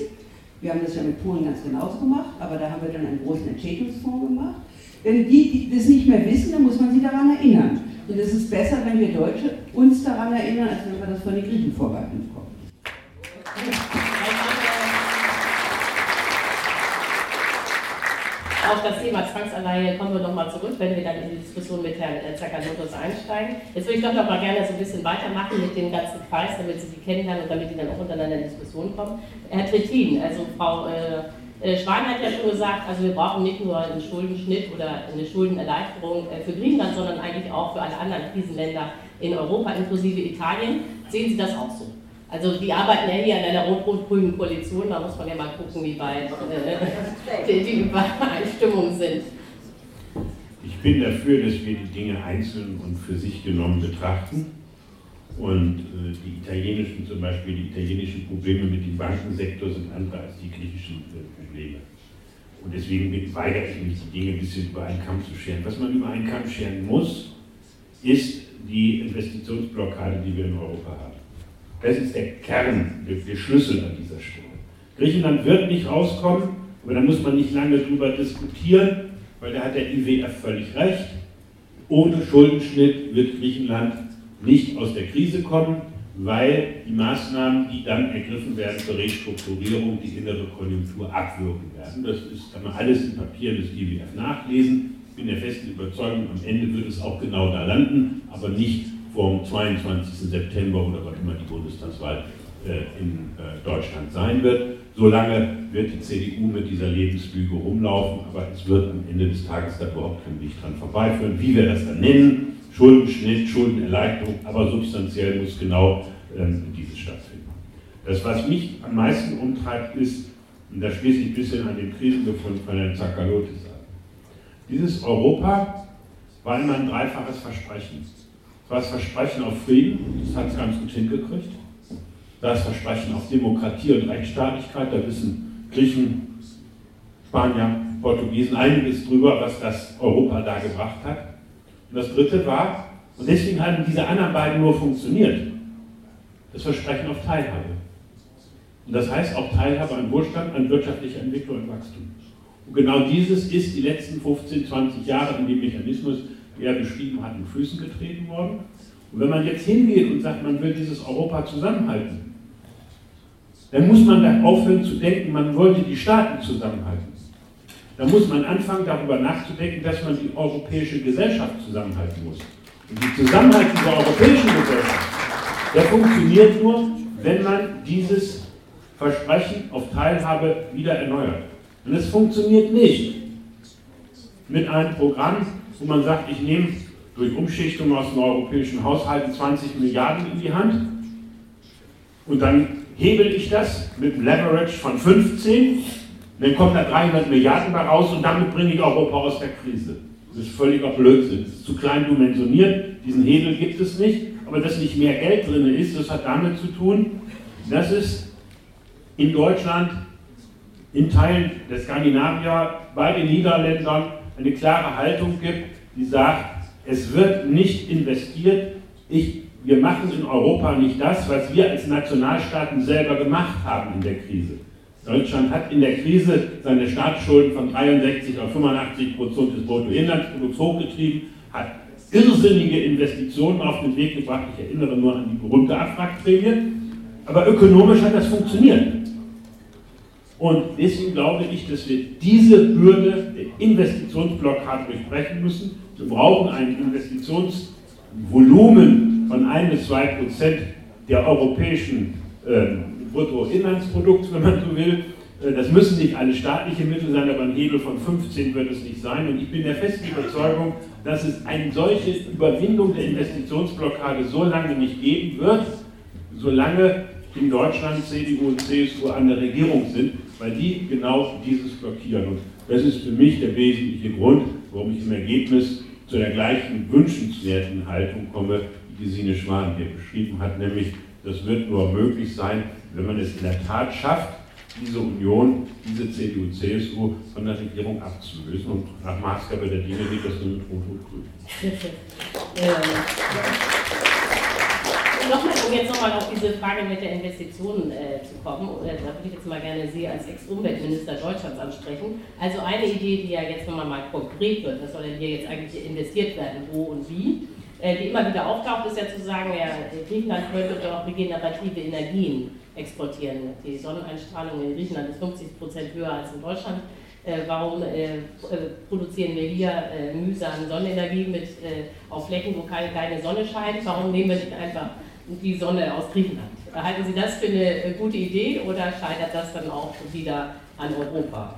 wir haben das ja mit Polen ganz genauso gemacht, aber da haben wir dann einen großen Entschädigungsfonds gemacht. Wenn die, die das nicht mehr wissen, dann muss man sie daran erinnern. Und es ist besser, wenn wir Deutsche uns daran erinnern, als wenn wir das von den Griechen vorgehalten bekommen. Auf das Thema Zwangsanleihe kommen wir nochmal zurück, wenn wir dann in die Diskussion mit Herrn äh, Zakanotos einsteigen. Jetzt würde ich doch noch mal gerne so ein bisschen weitermachen mit dem ganzen Kreis, damit Sie die kennenlernen und damit die dann auch untereinander in Diskussion kommen. Herr Trittin, also Frau äh, äh, Schwan hat ja schon gesagt, also wir brauchen nicht nur einen Schuldenschnitt oder eine Schuldenerleichterung für Griechenland, sondern eigentlich auch für alle anderen Krisenländer in Europa, inklusive Italien. Sehen Sie das auch so? Also die arbeiten ja hier an einer rot-rot-grünen Koalition, da muss man ja mal gucken, wie weit äh, die, die Übereinstimmungen sind. Ich bin dafür, dass wir die Dinge einzeln und für sich genommen betrachten. Und äh, die italienischen, zum Beispiel die italienischen Probleme mit dem Bankensektor sind andere als die griechischen äh, Probleme. Und deswegen weigere ich mich, die Dinge ein bisschen über einen Kamm zu scheren. Was man über einen Kamm scheren muss, ist die Investitionsblockade, die wir in Europa haben. Das ist der Kern, der Schlüssel an dieser Stelle. Griechenland wird nicht rauskommen, aber da muss man nicht lange drüber diskutieren, weil da hat der IWF völlig recht. Ohne Schuldenschnitt wird Griechenland nicht aus der Krise kommen, weil die Maßnahmen, die dann ergriffen werden zur Restrukturierung, die innere Konjunktur abwürgen werden. Das ist, kann man alles in Papieren des IWF nachlesen. Ich bin der festen Überzeugung, am Ende wird es auch genau da landen, aber nicht vom 22. September oder was immer die Bundestagswahl äh, in äh, Deutschland sein wird. Solange wird die CDU mit dieser Lebenslüge rumlaufen, aber es wird am Ende des Tages da überhaupt kein Weg dran vorbeiführen. Wie wir das dann nennen, Schuldenschnitt, Schuldenerleichterung, aber substanziell muss genau ähm, dieses stattfinden. Das, was mich am meisten umtreibt, ist, und da schließe ich ein bisschen an den Krisenbefund von Herrn Zakalotis an, dieses Europa war immer ein dreifaches Versprechen. Das Versprechen auf Frieden, das hat es ganz gut hingekriegt. Das Versprechen auf Demokratie und Rechtsstaatlichkeit, da wissen Griechen, Spanier, Portugiesen einiges drüber, was das Europa da gebracht hat. Und das dritte war, und deswegen haben diese anderen beiden nur funktioniert, das Versprechen auf Teilhabe. Und das heißt auch Teilhabe an Wohlstand, an wirtschaftlicher Entwicklung und Wachstum. Und genau dieses ist die letzten 15, 20 Jahre in dem Mechanismus er beschrieben hat, in Füßen getreten worden. Und wenn man jetzt hingeht und sagt, man will dieses Europa zusammenhalten, dann muss man da aufhören zu denken, man wollte die Staaten zusammenhalten. Da muss man anfangen, darüber nachzudenken, dass man die europäische Gesellschaft zusammenhalten muss. Und die Zusammenhalt dieser europäischen Gesellschaft, der funktioniert nur, wenn man dieses Versprechen auf Teilhabe wieder erneuert. Und es funktioniert nicht, mit einem Programm, wo man sagt, ich nehme durch Umschichtung aus den europäischen Haushalten 20 Milliarden in die Hand und dann hebel ich das mit einem Leverage von 15, dann kommen da 300 Milliarden bei raus und damit bringe ich Europa aus der Krise. Das ist völliger Blödsinn. Das ist zu klein dimensioniert, diesen Hebel gibt es nicht, aber dass nicht mehr Geld drin ist, das hat damit zu tun, dass es in Deutschland, in Teilen der Skandinavier, bei den Niederländern eine klare Haltung gibt, die sagt, es wird nicht investiert, ich, wir machen in Europa nicht das, was wir als Nationalstaaten selber gemacht haben in der Krise. Deutschland hat in der Krise seine Staatsschulden von 63 auf 85 Prozent des Bruttoinlandsprodukts hochgetrieben, hat irrsinnige Investitionen auf den Weg gebracht. Ich erinnere nur an die berühmte Abwrackprämie. Aber ökonomisch hat das funktioniert. Und deswegen glaube ich, dass wir diese Hürde der Investitionsblockade durchbrechen müssen. Wir brauchen ein Investitionsvolumen von 1 bis 2 Prozent der europäischen äh, Bruttoinlandsprodukts, wenn man so will. Äh, das müssen nicht alle staatliche Mittel sein, aber ein Hebel von 15 wird es nicht sein. Und ich bin der festen Überzeugung, dass es eine solche Überwindung der Investitionsblockade so lange nicht geben wird, solange in Deutschland CDU und CSU an der Regierung sind, weil die genau dieses blockieren. Und das ist für mich der wesentliche Grund, warum ich im Ergebnis zu der gleichen wünschenswerten Haltung komme, die Gesine Schwan hier beschrieben hat, nämlich das wird nur möglich sein, wenn man es in der Tat schafft, diese Union, diese CDU, CSU von der Regierung abzulösen. Und nach Maßgabe der Dinge geht das nur mit Rot und Grün. nochmal, um jetzt nochmal auf diese Frage mit der Investition äh, zu kommen, äh, da würde ich jetzt mal gerne Sie als Ex-Umweltminister Deutschlands ansprechen. Also eine Idee, die ja jetzt nochmal mal konkret wird, was soll denn hier jetzt eigentlich investiert werden, wo und wie, äh, die immer wieder auftaucht, ist ja zu sagen, ja, Griechenland könnte doch regenerative Energien exportieren. Die Sonneneinstrahlung in Griechenland ist 50 Prozent höher als in Deutschland. Äh, warum äh, äh, produzieren wir hier äh, mühsam Sonnenenergie mit, auf Flächen, wo keine, keine Sonne scheint? Warum nehmen wir nicht einfach die Sonne aus Griechenland. Halten Sie das für eine gute Idee oder scheitert das dann auch wieder an Europa?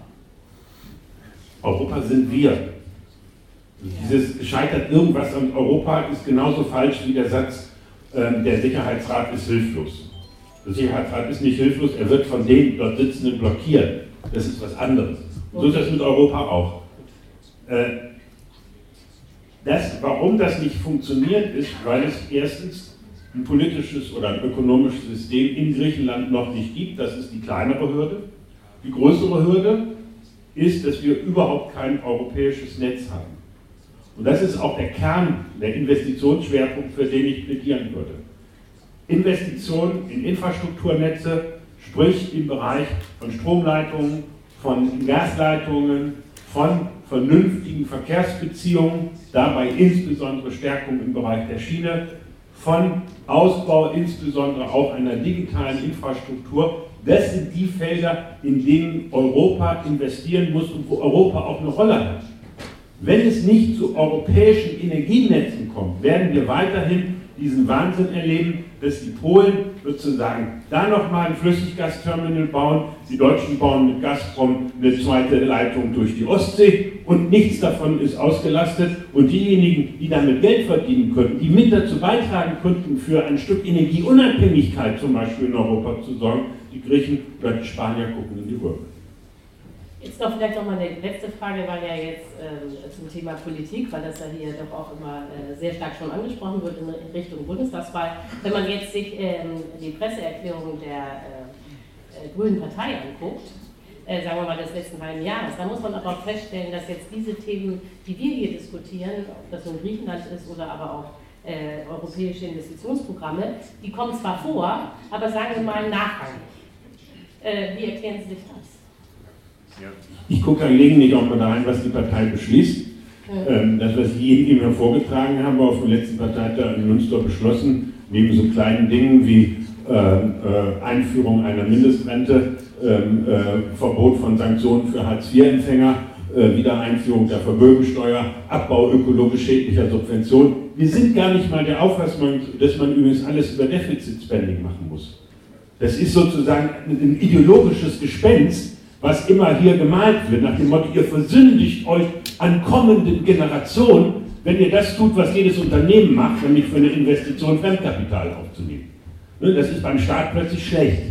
Europa sind wir. Dieses scheitert irgendwas an Europa ist genauso falsch wie der Satz, äh, der Sicherheitsrat ist hilflos. Der Sicherheitsrat ist nicht hilflos, er wird von den dort Sitzenden blockiert. Das ist was anderes. Und so ist das mit Europa auch. Äh, das, warum das nicht funktioniert, ist, weil es erstens ein politisches oder ein ökonomisches System in Griechenland noch nicht gibt. Das ist die kleinere Hürde. Die größere Hürde ist, dass wir überhaupt kein europäisches Netz haben. Und das ist auch der Kern, der Investitionsschwerpunkt, für den ich plädieren würde. Investitionen in Infrastrukturnetze, sprich im Bereich von Stromleitungen, von Gasleitungen, von vernünftigen Verkehrsbeziehungen, dabei insbesondere Stärkung im Bereich der Schiene, von Ausbau insbesondere auch einer digitalen Infrastruktur. Das sind die Felder, in denen Europa investieren muss und wo Europa auch eine Rolle hat. Wenn es nicht zu europäischen Energienetzen kommt, werden wir weiterhin diesen Wahnsinn erleben, dass die Polen sozusagen da nochmal ein Flüssiggasterminal bauen, die Deutschen bauen mit Gazprom eine zweite Leitung durch die Ostsee und nichts davon ist ausgelastet und diejenigen, die damit Geld verdienen könnten, die mit dazu beitragen könnten, für ein Stück Energieunabhängigkeit zum Beispiel in Europa zu sorgen, die Griechen oder die Spanier gucken in die Röhre. Jetzt noch vielleicht noch mal eine letzte Frage, weil ja jetzt äh, zum Thema Politik, weil das ja hier doch auch immer äh, sehr stark schon angesprochen wird in Richtung Bundestagswahl. Wenn man jetzt sich ähm, die Presseerklärung der äh, äh Grünen Partei anguckt, äh, sagen wir mal des letzten halben Jahres, dann muss man aber auch feststellen, dass jetzt diese Themen, die wir hier diskutieren, ob das nun Griechenland ist oder aber auch äh, europäische Investitionsprogramme, die kommen zwar vor, aber sagen wir mal nachrangig. wie erklären Sie sich das? Ich gucke gelegentlich auch mal da rein, was die Partei beschließt. Ähm, das, was Sie eben hervorgetragen haben, war auf dem letzten Parteitag in Münster beschlossen, neben so kleinen Dingen wie äh, äh, Einführung einer Mindestrente, ähm, äh, Verbot von Sanktionen für Hartz-IV-Empfänger, äh, Wiedereinführung der Vermögensteuer, Abbau ökologisch schädlicher Subventionen. Wir sind gar nicht mal der Auffassung, dass man übrigens alles über Defizit-Spending machen muss. Das ist sozusagen ein ideologisches Gespenst, was immer hier gemalt wird, nach dem Motto, ihr versündigt euch an kommenden Generationen, wenn ihr das tut, was jedes Unternehmen macht, nämlich für eine Investition Fremdkapital aufzunehmen. Ne, das ist beim Staat plötzlich schlecht.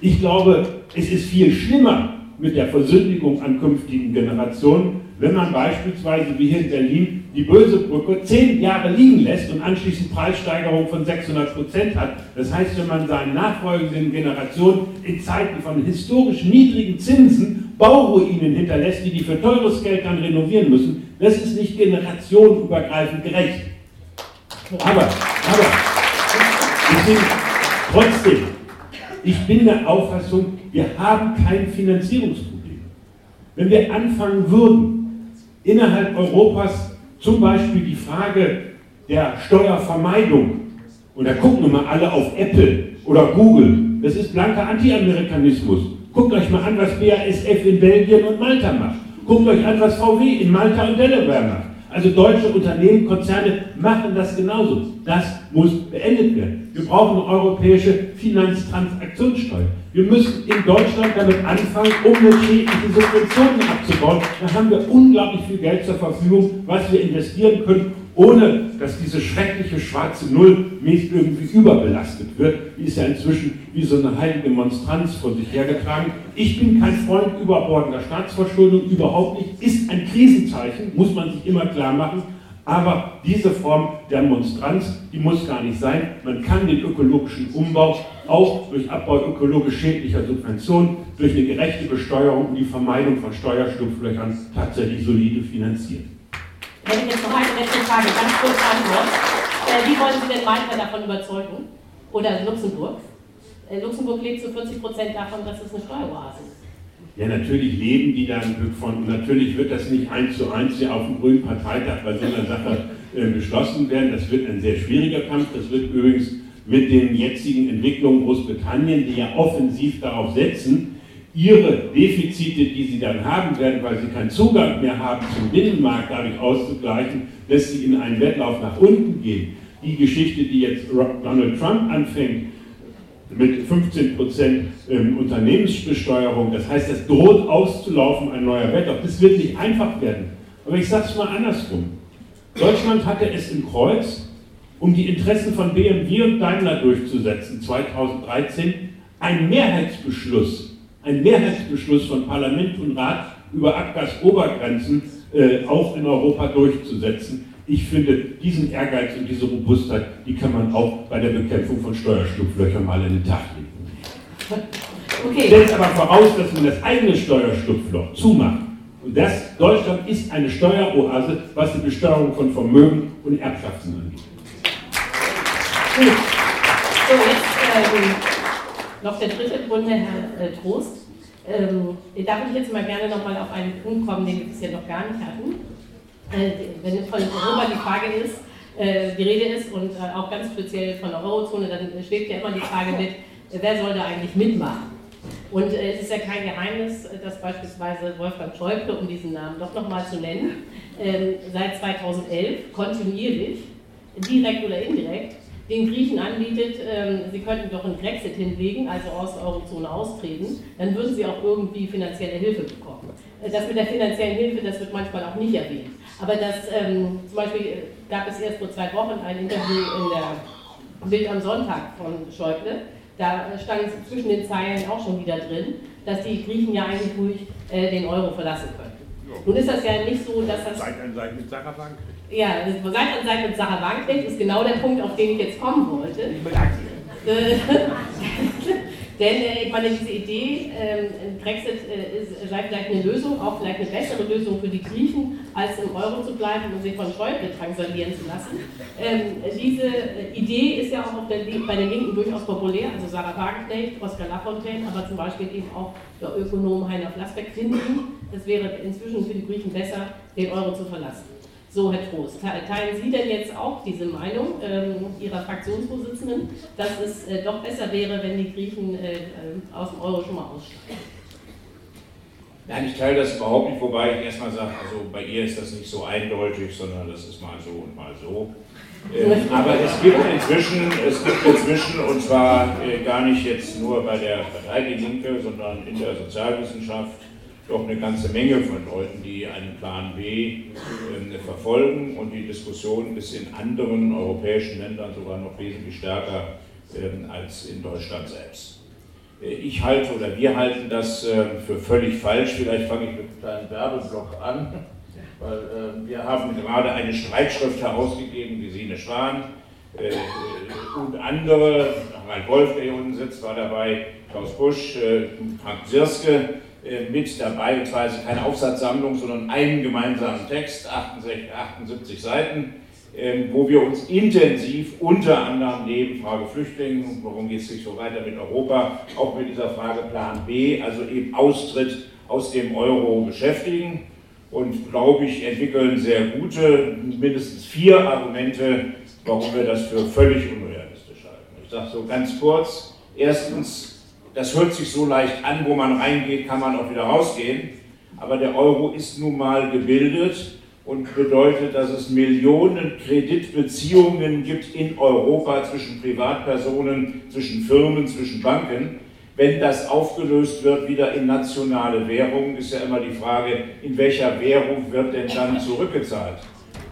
Ich glaube, es ist viel schlimmer mit der Versündigung an künftigen Generationen, wenn man beispielsweise wie hier in Berlin die böse Brücke zehn Jahre liegen lässt und anschließend Preissteigerung von 600 Prozent hat. Das heißt, wenn man seinen nachfolgenden Generationen in Zeiten von historisch niedrigen Zinsen Bauruinen hinterlässt, die die für teures Geld dann renovieren müssen, das ist nicht generationenübergreifend gerecht. Aber, aber, ich trotzdem, ich bin der Auffassung, wir haben kein Finanzierungsproblem. Wenn wir anfangen würden, innerhalb Europas zum Beispiel die Frage der Steuervermeidung, und da gucken wir mal alle auf Apple oder Google, das ist blanker Anti-Amerikanismus. Guckt euch mal an, was BASF in Belgien und Malta macht. Guckt euch an, was VW in Malta und Delaware macht. Also deutsche Unternehmen, Konzerne machen das genauso. Das muss beendet werden. Wir brauchen eine europäische Finanztransaktionssteuer. Wir müssen in Deutschland damit anfangen, umweltschädliche Subventionen abzubauen. Da haben wir unglaublich viel Geld zur Verfügung, was wir investieren können, ohne dass diese schreckliche schwarze Null mich irgendwie überbelastet wird. Die ist ja inzwischen wie so eine heilige Monstranz von sich hergetragen. Ich bin kein Freund überbordender Staatsverschuldung, überhaupt nicht. Ist ein Krisenzeichen, muss man sich immer klar machen. Aber diese Form der Monstranz, die muss gar nicht sein. Man kann den ökologischen Umbau auch durch Abbau ökologisch schädlicher Subventionen, durch eine gerechte Besteuerung und die Vermeidung von Steuerschlupflöchern tatsächlich solide finanzieren hätte ich jetzt noch eine letzte Frage, ganz kurz Antwort. Äh, wie wollen Sie denn Malta davon überzeugen? Oder Luxemburg? Äh, Luxemburg lebt zu 40 Prozent davon, dass es eine Steueroase ist. Ja, natürlich leben die da ein Stück von. Natürlich wird das nicht eins zu eins hier auf dem Grünen Parteitag bei so einer Sache äh, beschlossen werden. Das wird ein sehr schwieriger Kampf. Das wird übrigens mit den jetzigen Entwicklungen Großbritannien, die ja offensiv darauf setzen, ihre Defizite, die sie dann haben werden, weil sie keinen Zugang mehr haben zum Binnenmarkt, dadurch auszugleichen, dass sie in einen Wettlauf nach unten gehen. Die Geschichte, die jetzt Donald Trump anfängt, mit 15 ähm, Unternehmensbesteuerung, das heißt, es droht auszulaufen, ein neuer Wettlauf. Das wird nicht einfach werden. Aber ich sage es mal andersrum. Deutschland hatte es im Kreuz, um die Interessen von BMW und Daimler durchzusetzen, 2013, einen Mehrheitsbeschluss ein Mehrheitsbeschluss von Parlament und Rat über Abgasobergrenzen äh, auch in Europa durchzusetzen. Ich finde, diesen Ehrgeiz und diese Robustheit, die kann man auch bei der Bekämpfung von Steuerschlupflöchern mal in den Tag legen. Okay. Stellt aber voraus, dass man das eigene Steuerschlupfloch zumacht. Und das, Deutschland ist eine Steueroase, was die Besteuerung von Vermögen und Erbschaften angeht. Gut. So, jetzt ähm, noch der dritte Grund, Herr äh, Trost. Ähm, da würde ich jetzt mal gerne noch mal auf einen Punkt kommen, den wir bisher noch gar nicht hatten. Äh, wenn von Europa die Frage ist, äh, die Rede ist und äh, auch ganz speziell von der Eurozone, dann schwebt ja immer die Frage mit, äh, wer soll da eigentlich mitmachen? Und äh, es ist ja kein Geheimnis, dass beispielsweise Wolfgang Schäuble, um diesen Namen doch nochmal zu nennen, ähm, seit 2011 kontinuierlich, direkt oder indirekt, den Griechen anbietet, ähm, sie könnten doch einen Brexit hinlegen, also aus der Eurozone austreten, dann würden sie auch irgendwie finanzielle Hilfe bekommen. Äh, das mit der finanziellen Hilfe, das wird manchmal auch nicht erwähnt. Aber das, ähm, zum Beispiel äh, gab es erst vor zwei Wochen ein Interview in der Bild am Sonntag von Schäuble. Da stand zwischen den Zeilen auch schon wieder drin, dass die Griechen ja eigentlich ruhig äh, den Euro verlassen können. Nun ist das ja nicht so, dass das. Seid an Seite mit Sarah Wagenknecht. Ja, Seid an Seite mit Sarah Wagenknecht ist genau der Punkt, auf den ich jetzt kommen wollte. Bedanke Denn äh, ich meine, diese Idee, ähm, Brexit äh, ist, sei vielleicht eine Lösung, auch vielleicht eine bessere Lösung für die Griechen, als im Euro zu bleiben und sich von Schäuble drangsalieren zu lassen. Ähm, diese äh, Idee ist ja auch der, bei den Linken durchaus populär, also Sarah Wagenknecht, Oskar Lafontaine, aber zum Beispiel eben auch der Ökonom Heiner Flassbeck finden, es wäre inzwischen für die Griechen besser, den Euro zu verlassen. So, Herr Trost, teilen Sie denn jetzt auch diese Meinung ähm, Ihrer Fraktionsvorsitzenden, dass es äh, doch besser wäre, wenn die Griechen äh, äh, aus dem Euro schon mal aussteigen? Nein, ich teile das überhaupt nicht, wobei ich erstmal sage, also bei ihr ist das nicht so eindeutig, sondern das ist mal so und mal so. Ähm, aber es gibt inzwischen, es gibt inzwischen, und zwar äh, gar nicht jetzt nur bei der Partei Die Linke, sondern in der Sozialwissenschaft, doch eine ganze Menge von Leuten, die einen Plan B äh, verfolgen und die Diskussion ist in anderen europäischen Ländern sogar noch wesentlich stärker äh, als in Deutschland selbst. Äh, ich halte oder wir halten das äh, für völlig falsch. Vielleicht fange ich mit einem kleinen Werbeblock an, weil äh, wir haben gerade eine Streitschrift herausgegeben, Gesine Schwan äh, und andere, Harald Wolf, der hier unten sitzt, war dabei, Klaus Busch, Frank Sirske, äh, mit dabei, ist keine Aufsatzsammlung, sondern einen gemeinsamen Text, 68, 78 Seiten, ähm, wo wir uns intensiv unter anderem neben Frage Flüchtlinge, warum geht es nicht so weiter mit Europa, auch mit dieser Frage Plan B, also eben Austritt aus dem Euro beschäftigen und, glaube ich, entwickeln sehr gute, mindestens vier Argumente, warum wir das für völlig unrealistisch halten. Ich sage so ganz kurz, erstens, das hört sich so leicht an, wo man reingeht, kann man auch wieder rausgehen. Aber der Euro ist nun mal gebildet und bedeutet, dass es Millionen Kreditbeziehungen gibt in Europa zwischen Privatpersonen, zwischen Firmen, zwischen Banken. Wenn das aufgelöst wird wieder in nationale Währung, ist ja immer die Frage, in welcher Währung wird denn dann zurückgezahlt?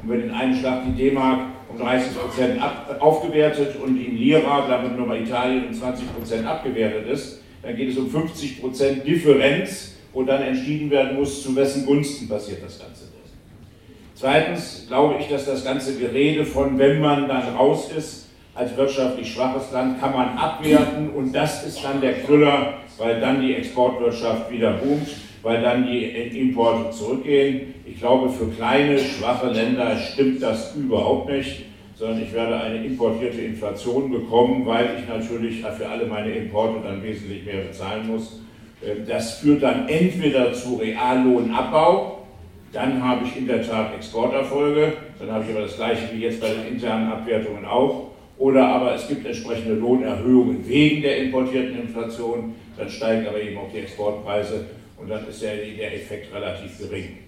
Und wenn in einem Schlag die D-Mark um 30 Prozent aufgewertet und in Lira, damit nur mal Italien um 20 Prozent abgewertet ist, dann geht es um 50 Prozent Differenz, wo dann entschieden werden muss, zu wessen Gunsten passiert das Ganze. Zweitens glaube ich, dass das ganze Gerede von, wenn man dann raus ist, als wirtschaftlich schwaches Land, kann man abwerten und das ist dann der Krüller, weil dann die Exportwirtschaft wieder boomt, weil dann die Importe zurückgehen. Ich glaube, für kleine, schwache Länder stimmt das überhaupt nicht, sondern ich werde eine importierte Inflation bekommen, weil ich natürlich für alle meine Importe dann wesentlich mehr bezahlen muss. Ähm, das führt dann entweder zu Reallohnabbau, dann habe ich in der Tat Exporterfolge, dann habe ich aber das gleiche wie jetzt bei den internen Abwertungen auch. Oder aber es gibt entsprechende Lohnerhöhungen wegen der importierten Inflation, dann steigen aber eben auch die Exportpreise und dann ist der, der Effekt relativ gering.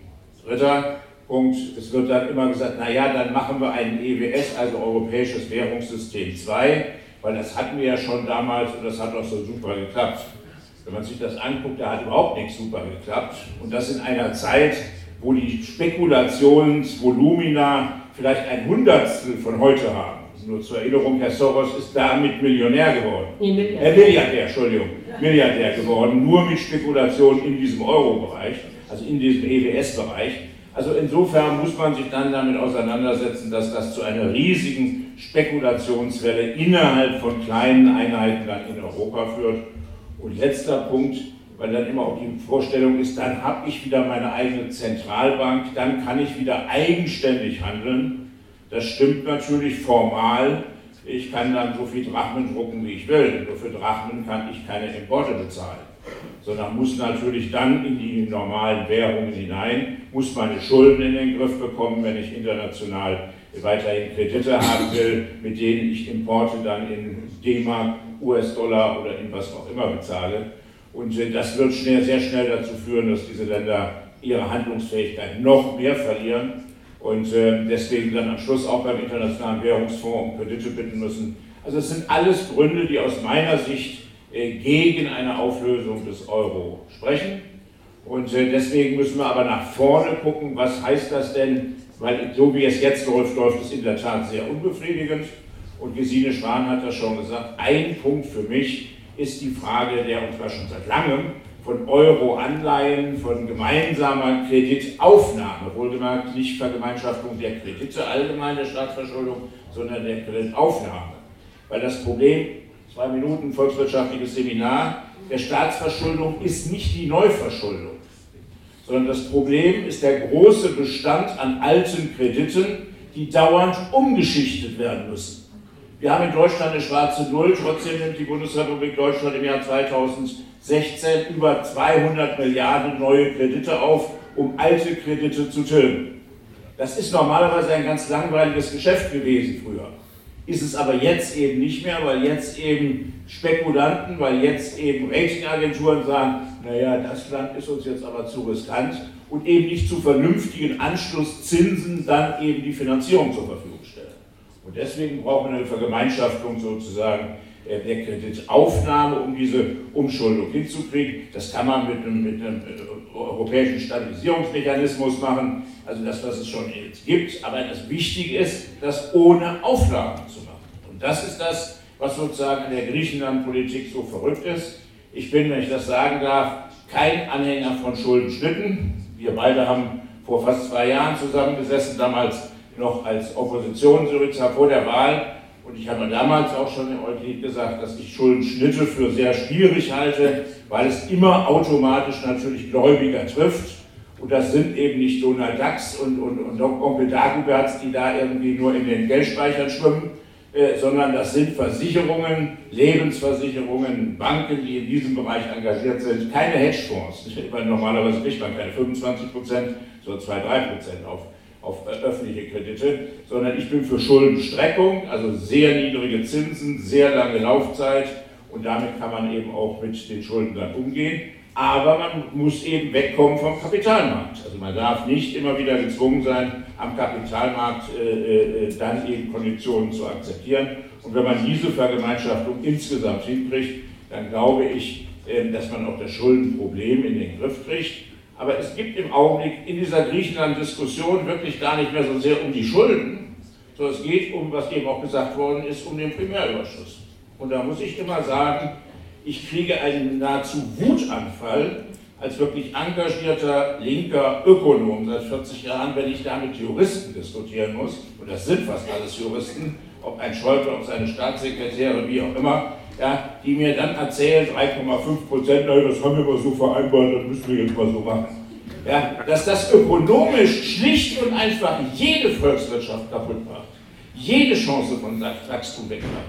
Dritter Punkt, es wird dann immer gesagt, naja, dann machen wir ein EWS, also Europäisches Währungssystem 2, weil das hatten wir ja schon damals und das hat auch so super geklappt. Wenn man sich das anguckt, da hat überhaupt nichts super geklappt. Und das in einer Zeit, wo die Spekulationsvolumina vielleicht ein Hundertstel von heute haben. Nur zur Erinnerung, Herr Soros ist damit Millionär geworden. Nee, Milliardär. Äh, Milliardär, Entschuldigung. Milliardär geworden, nur mit Spekulation in diesem Euro-Bereich, also in diesem EWS-Bereich. Also insofern muss man sich dann damit auseinandersetzen, dass das zu einer riesigen Spekulationswelle innerhalb von kleinen Einheiten dann in Europa führt. Und letzter Punkt, weil dann immer auch die Vorstellung ist, dann habe ich wieder meine eigene Zentralbank, dann kann ich wieder eigenständig handeln. Das stimmt natürlich formal. Ich kann dann so viel Drachmen drucken, wie ich will. Nur für Drachmen kann ich keine Importe bezahlen sondern muss natürlich dann in die normalen Währungen hinein, muss meine Schulden in den Griff bekommen, wenn ich international weiterhin Kredite haben will, mit denen ich Importe dann in D-Mark, US-Dollar oder in was auch immer bezahle. Und äh, das wird schnell, sehr schnell dazu führen, dass diese Länder ihre Handlungsfähigkeit noch mehr verlieren und äh, deswegen dann am Schluss auch beim Internationalen Währungsfonds um Kredite bitten müssen. Also es sind alles Gründe, die aus meiner Sicht äh, gegen eine Auflösung des Euro sprechen. Und äh, deswegen müssen wir aber nach vorne gucken, was heißt das denn, weil so wie es jetzt läuft, läuft es in der Tat sehr unbefriedigend. Und Gesine Schwan hat das schon gesagt, ein Punkt für mich ist die Frage der, und zwar schon seit langem, von Euro-Anleihen, von gemeinsamer Kreditaufnahme, wohlgemerkt nicht Vergemeinschaftung der Kredite, allgemeine Staatsverschuldung, sondern der Kreditaufnahme. Weil das Problem zwei Minuten volkswirtschaftliches Seminar, der Staatsverschuldung ist nicht die Neuverschuldung, sondern das Problem ist der große Bestand an alten Krediten, die dauernd umgeschichtet werden müssen. Wir haben in Deutschland eine schwarze Null, trotzdem nimmt die Bundesrepublik Deutschland im Jahr 2016 über 200 Milliarden neue Kredite auf, um alte Kredite zu tilgen. Das ist normalerweise ein ganz langweiliges Geschäft gewesen früher ist es aber jetzt eben nicht mehr, weil jetzt eben Spekulanten, weil jetzt eben Ratingagenturen sagen, naja, das Land ist uns jetzt aber zu riskant und eben nicht zu vernünftigen Anschlusszinsen dann eben die Finanzierung zur Verfügung. Und deswegen brauchen wir eine Vergemeinschaftung sozusagen äh, der Kreditaufnahme, um diese Umschuldung hinzukriegen. Das kann man mit einem, mit einem äh, europäischen Stabilisierungsmechanismus machen, also das, was es schon jetzt gibt. Aber das Wichtige ist, das ohne Auflagen zu machen. Und das ist das, was sozusagen an der Griechenland-Politik so verrückt ist. Ich bin, wenn ich das sagen darf, kein Anhänger von Schuldenschnitten. Wir beide haben vor fast zwei Jahren zusammengesessen, damals noch als Oppositionsjurist vor der Wahl. Und ich habe damals auch schon in Euklid gesagt, dass ich Schuldenschnitte für sehr schwierig halte, weil es immer automatisch natürlich Gläubiger trifft. Und das sind eben nicht Donald Dax und, und, und Onkel Dagoberts, die da irgendwie nur in den Geldspeichern schwimmen, äh, sondern das sind Versicherungen, Lebensversicherungen, Banken, die in diesem Bereich engagiert sind, keine Hedgefonds. Normalerweise kriegt man keine 25 Prozent, sondern 2, 3 Prozent auf, auf äh, öffentliche Kredite, sondern ich bin für Schuldenstreckung, also sehr niedrige Zinsen, sehr lange Laufzeit und damit kann man eben auch mit den Schulden dann umgehen aber man muss eben wegkommen vom Kapitalmarkt. Also man darf nicht immer wieder gezwungen sein, am Kapitalmarkt äh, äh, dann eben Konditionen zu akzeptieren. Und wenn man diese Vergemeinschaftung insgesamt hinkriegt, dann glaube ich, äh, dass man auch das Schuldenproblem in den Griff kriegt. Aber es gibt im Augenblick in dieser Griechenland-Diskussion wirklich gar nicht mehr so sehr um die Schulden, sondern es geht um, was eben auch gesagt worden ist, um den Primärüberschuss. Und da muss ich immer sagen, ich kriege einen nahezu Wutanfall als wirklich engagierter linker Ökonom seit 40 Jahren, wenn ich da mit Juristen diskutieren muss, und das sind fast alles Juristen, ob ein Schäuble, ob seine Staatssekretäre, wie auch immer, ja, die mir dann erzählen, 3,5 Prozent, das haben wir mal so vereinbart, das müssen wir jetzt mal so machen. Ja, dass das ökonomisch schlicht und einfach jede Volkswirtschaft kaputt macht, jede Chance von Wachstum wegmacht.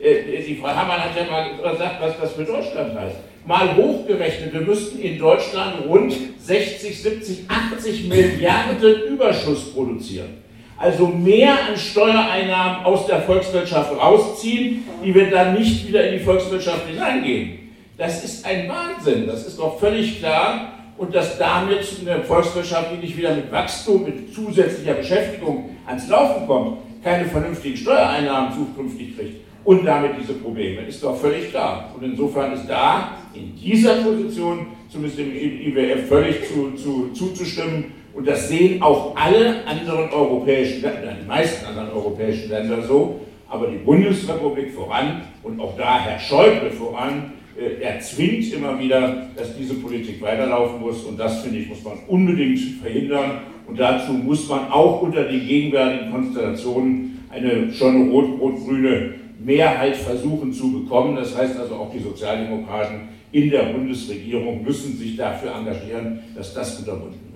Äh, die Frau Hammann hat ja mal gesagt, was das für Deutschland heißt. Mal hochgerechnet, wir müssten in Deutschland rund 60, 70, 80 Milliarden Überschuss produzieren. Also mehr an Steuereinnahmen aus der Volkswirtschaft rausziehen, die wir dann nicht wieder in die Volkswirtschaft hineingeben. Das ist ein Wahnsinn, das ist doch völlig klar. Und dass damit eine Volkswirtschaft, die nicht wieder mit Wachstum, mit zusätzlicher Beschäftigung ans Laufen kommt, keine vernünftigen Steuereinnahmen zukünftig kriegt und damit diese Probleme. Ist doch völlig klar. Und insofern ist da in dieser Position zumindest dem IWF völlig zu, zu, zuzustimmen. Und das sehen auch alle anderen europäischen Länder, die meisten anderen europäischen Länder so, aber die Bundesrepublik voran und auch da Herr Schäuble voran, äh, er zwingt immer wieder, dass diese Politik weiterlaufen muss und das, finde ich, muss man unbedingt verhindern und dazu muss man auch unter den gegenwärtigen Konstellationen eine schon rot-rot-grüne Mehrheit versuchen zu bekommen. Das heißt also auch die Sozialdemokraten in der Bundesregierung müssen sich dafür engagieren, dass das unterbunden wird.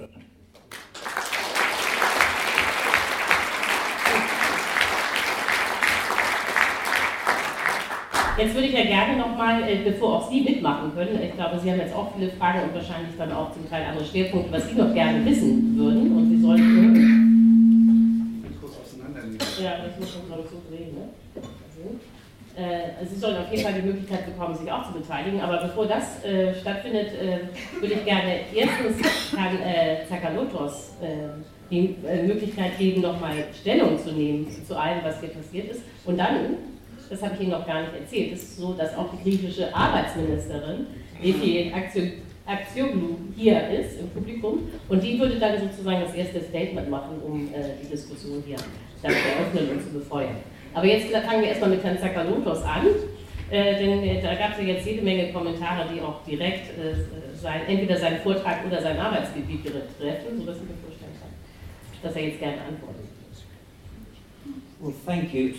Jetzt würde ich ja gerne nochmal, äh, bevor auch Sie mitmachen können, ich glaube, Sie haben jetzt auch viele Fragen und wahrscheinlich dann auch zum Teil andere Schwerpunkte, was Sie noch gerne wissen würden und Sie sollten. Kurz auseinandernehmen. Ja, das muss man, glaube ich, so drehen, ne? Äh, Sie sollen auf jeden Fall die Möglichkeit bekommen, sich auch zu beteiligen. Aber bevor das äh, stattfindet, äh, würde ich gerne erstens Herrn äh, Zakalotos äh, die äh, Möglichkeit geben, nochmal Stellung zu nehmen zu allem, was hier passiert ist. Und dann, das habe ich Ihnen noch gar nicht erzählt, ist es so, dass auch die griechische Arbeitsministerin, Efi Aktioglu, hier ist im Publikum. Und die würde dann sozusagen das erste Statement machen, um die Diskussion hier dann eröffnen und zu befeuern. Aber jetzt fangen wir erstmal mit Herrn Zakalotos an, äh, denn äh, da gab es ja jetzt jede Menge Kommentare, die auch direkt äh, sein, entweder seinen Vortrag oder sein Arbeitsgebiet betreffen, sodass ich mir vorstellen kann, dass er jetzt gerne antwortet. Well, thank you.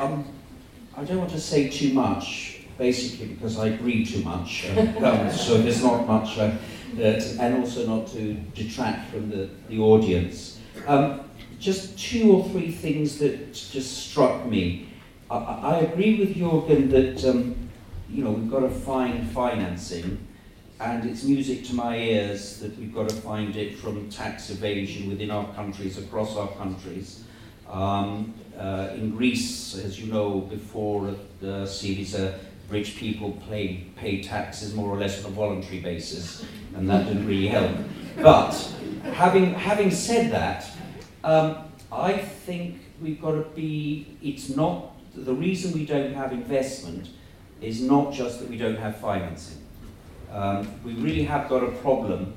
Um, I don't want to say too much, basically because I agree too much, um, so there's not much, uh, and also not to detract from the, the audience. Um, just two or three things that just struck me. I, I agree with Jorgen that um, you know we've got to find financing, and it's music to my ears that we've got to find it from tax evasion within our countries, across our countries. Um, uh, in Greece, as you know, before the Syriza, rich people pay, pay taxes more or less on a voluntary basis, and that didn't really help. But having, having said that, um, I think we've got to be, it's not the reason we don't have investment is not just that we don't have financing. Um, we really have got a problem.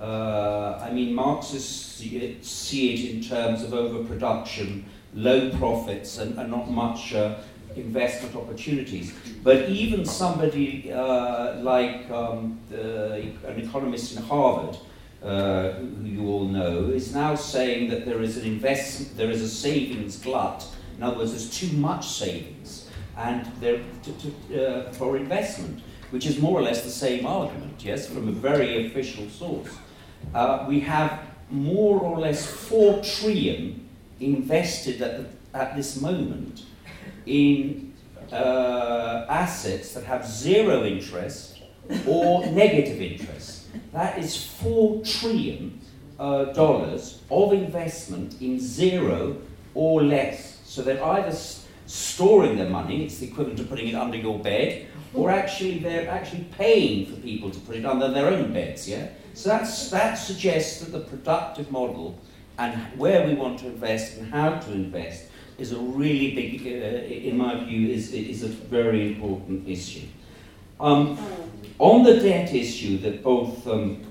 Uh, I mean, Marxists see it, in terms of overproduction, low profits, and, and not much uh, investment opportunities. But even somebody uh, like um, an economist in Harvard, uh, who you all know, is now saying that there is an investment, there is a savings glut. In other words, there's too much savings and there to, to, uh, for investment, which is more or less the same argument, yes, from a very official source. Uh, we have more or less four trillion invested at, the, at this moment in uh, assets that have zero interest or negative interest. That is four trillion uh, dollars of investment in zero or less. So they're either storing their money, it's the equivalent of putting it under your bed, or actually they're actually paying for people to put it under their own beds, yeah? So that's, that suggests that the productive model and where we want to invest and how to invest is a really big, uh, in my view, is, is a very important issue. Um, on the debt issue that both um,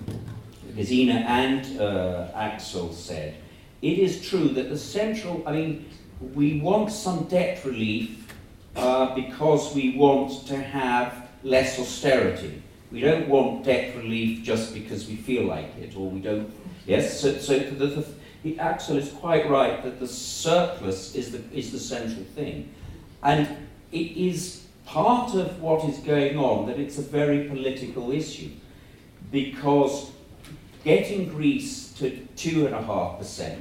and uh, Axel said, it is true that the central, I mean, we want some debt relief uh, because we want to have less austerity. We don't want debt relief just because we feel like it, or we don't. Yes, so, so the, the, the Axel is quite right that the surplus is the, is the central thing. And it is part of what is going on that it's a very political issue. Because getting Greece to 2.5%,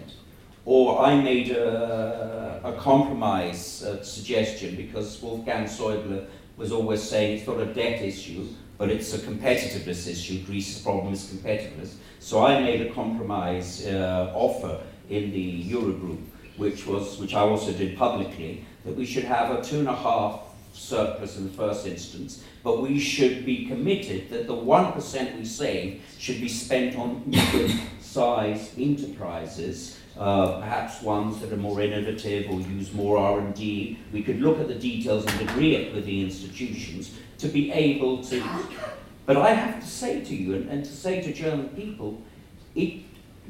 or I made a, a compromise suggestion because Wolfgang Schäuble was always saying it's not a debt issue, but it's a competitiveness issue. Greece's problem is competitiveness. So I made a compromise uh, offer in the Eurogroup, which was, which I also did publicly, that we should have a two and a half surplus in the first instance, but we should be committed that the 1% we save should be spent on medium-sized enterprises, uh, perhaps ones that are more innovative or use more R&D. We could look at the details and agree it with the institutions to be able to but I have to say to you, and, and to say to German people, it,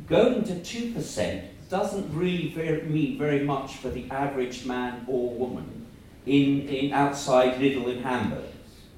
going to 2% doesn't really very, mean very much for the average man or woman in, in outside Lidl in Hamburg.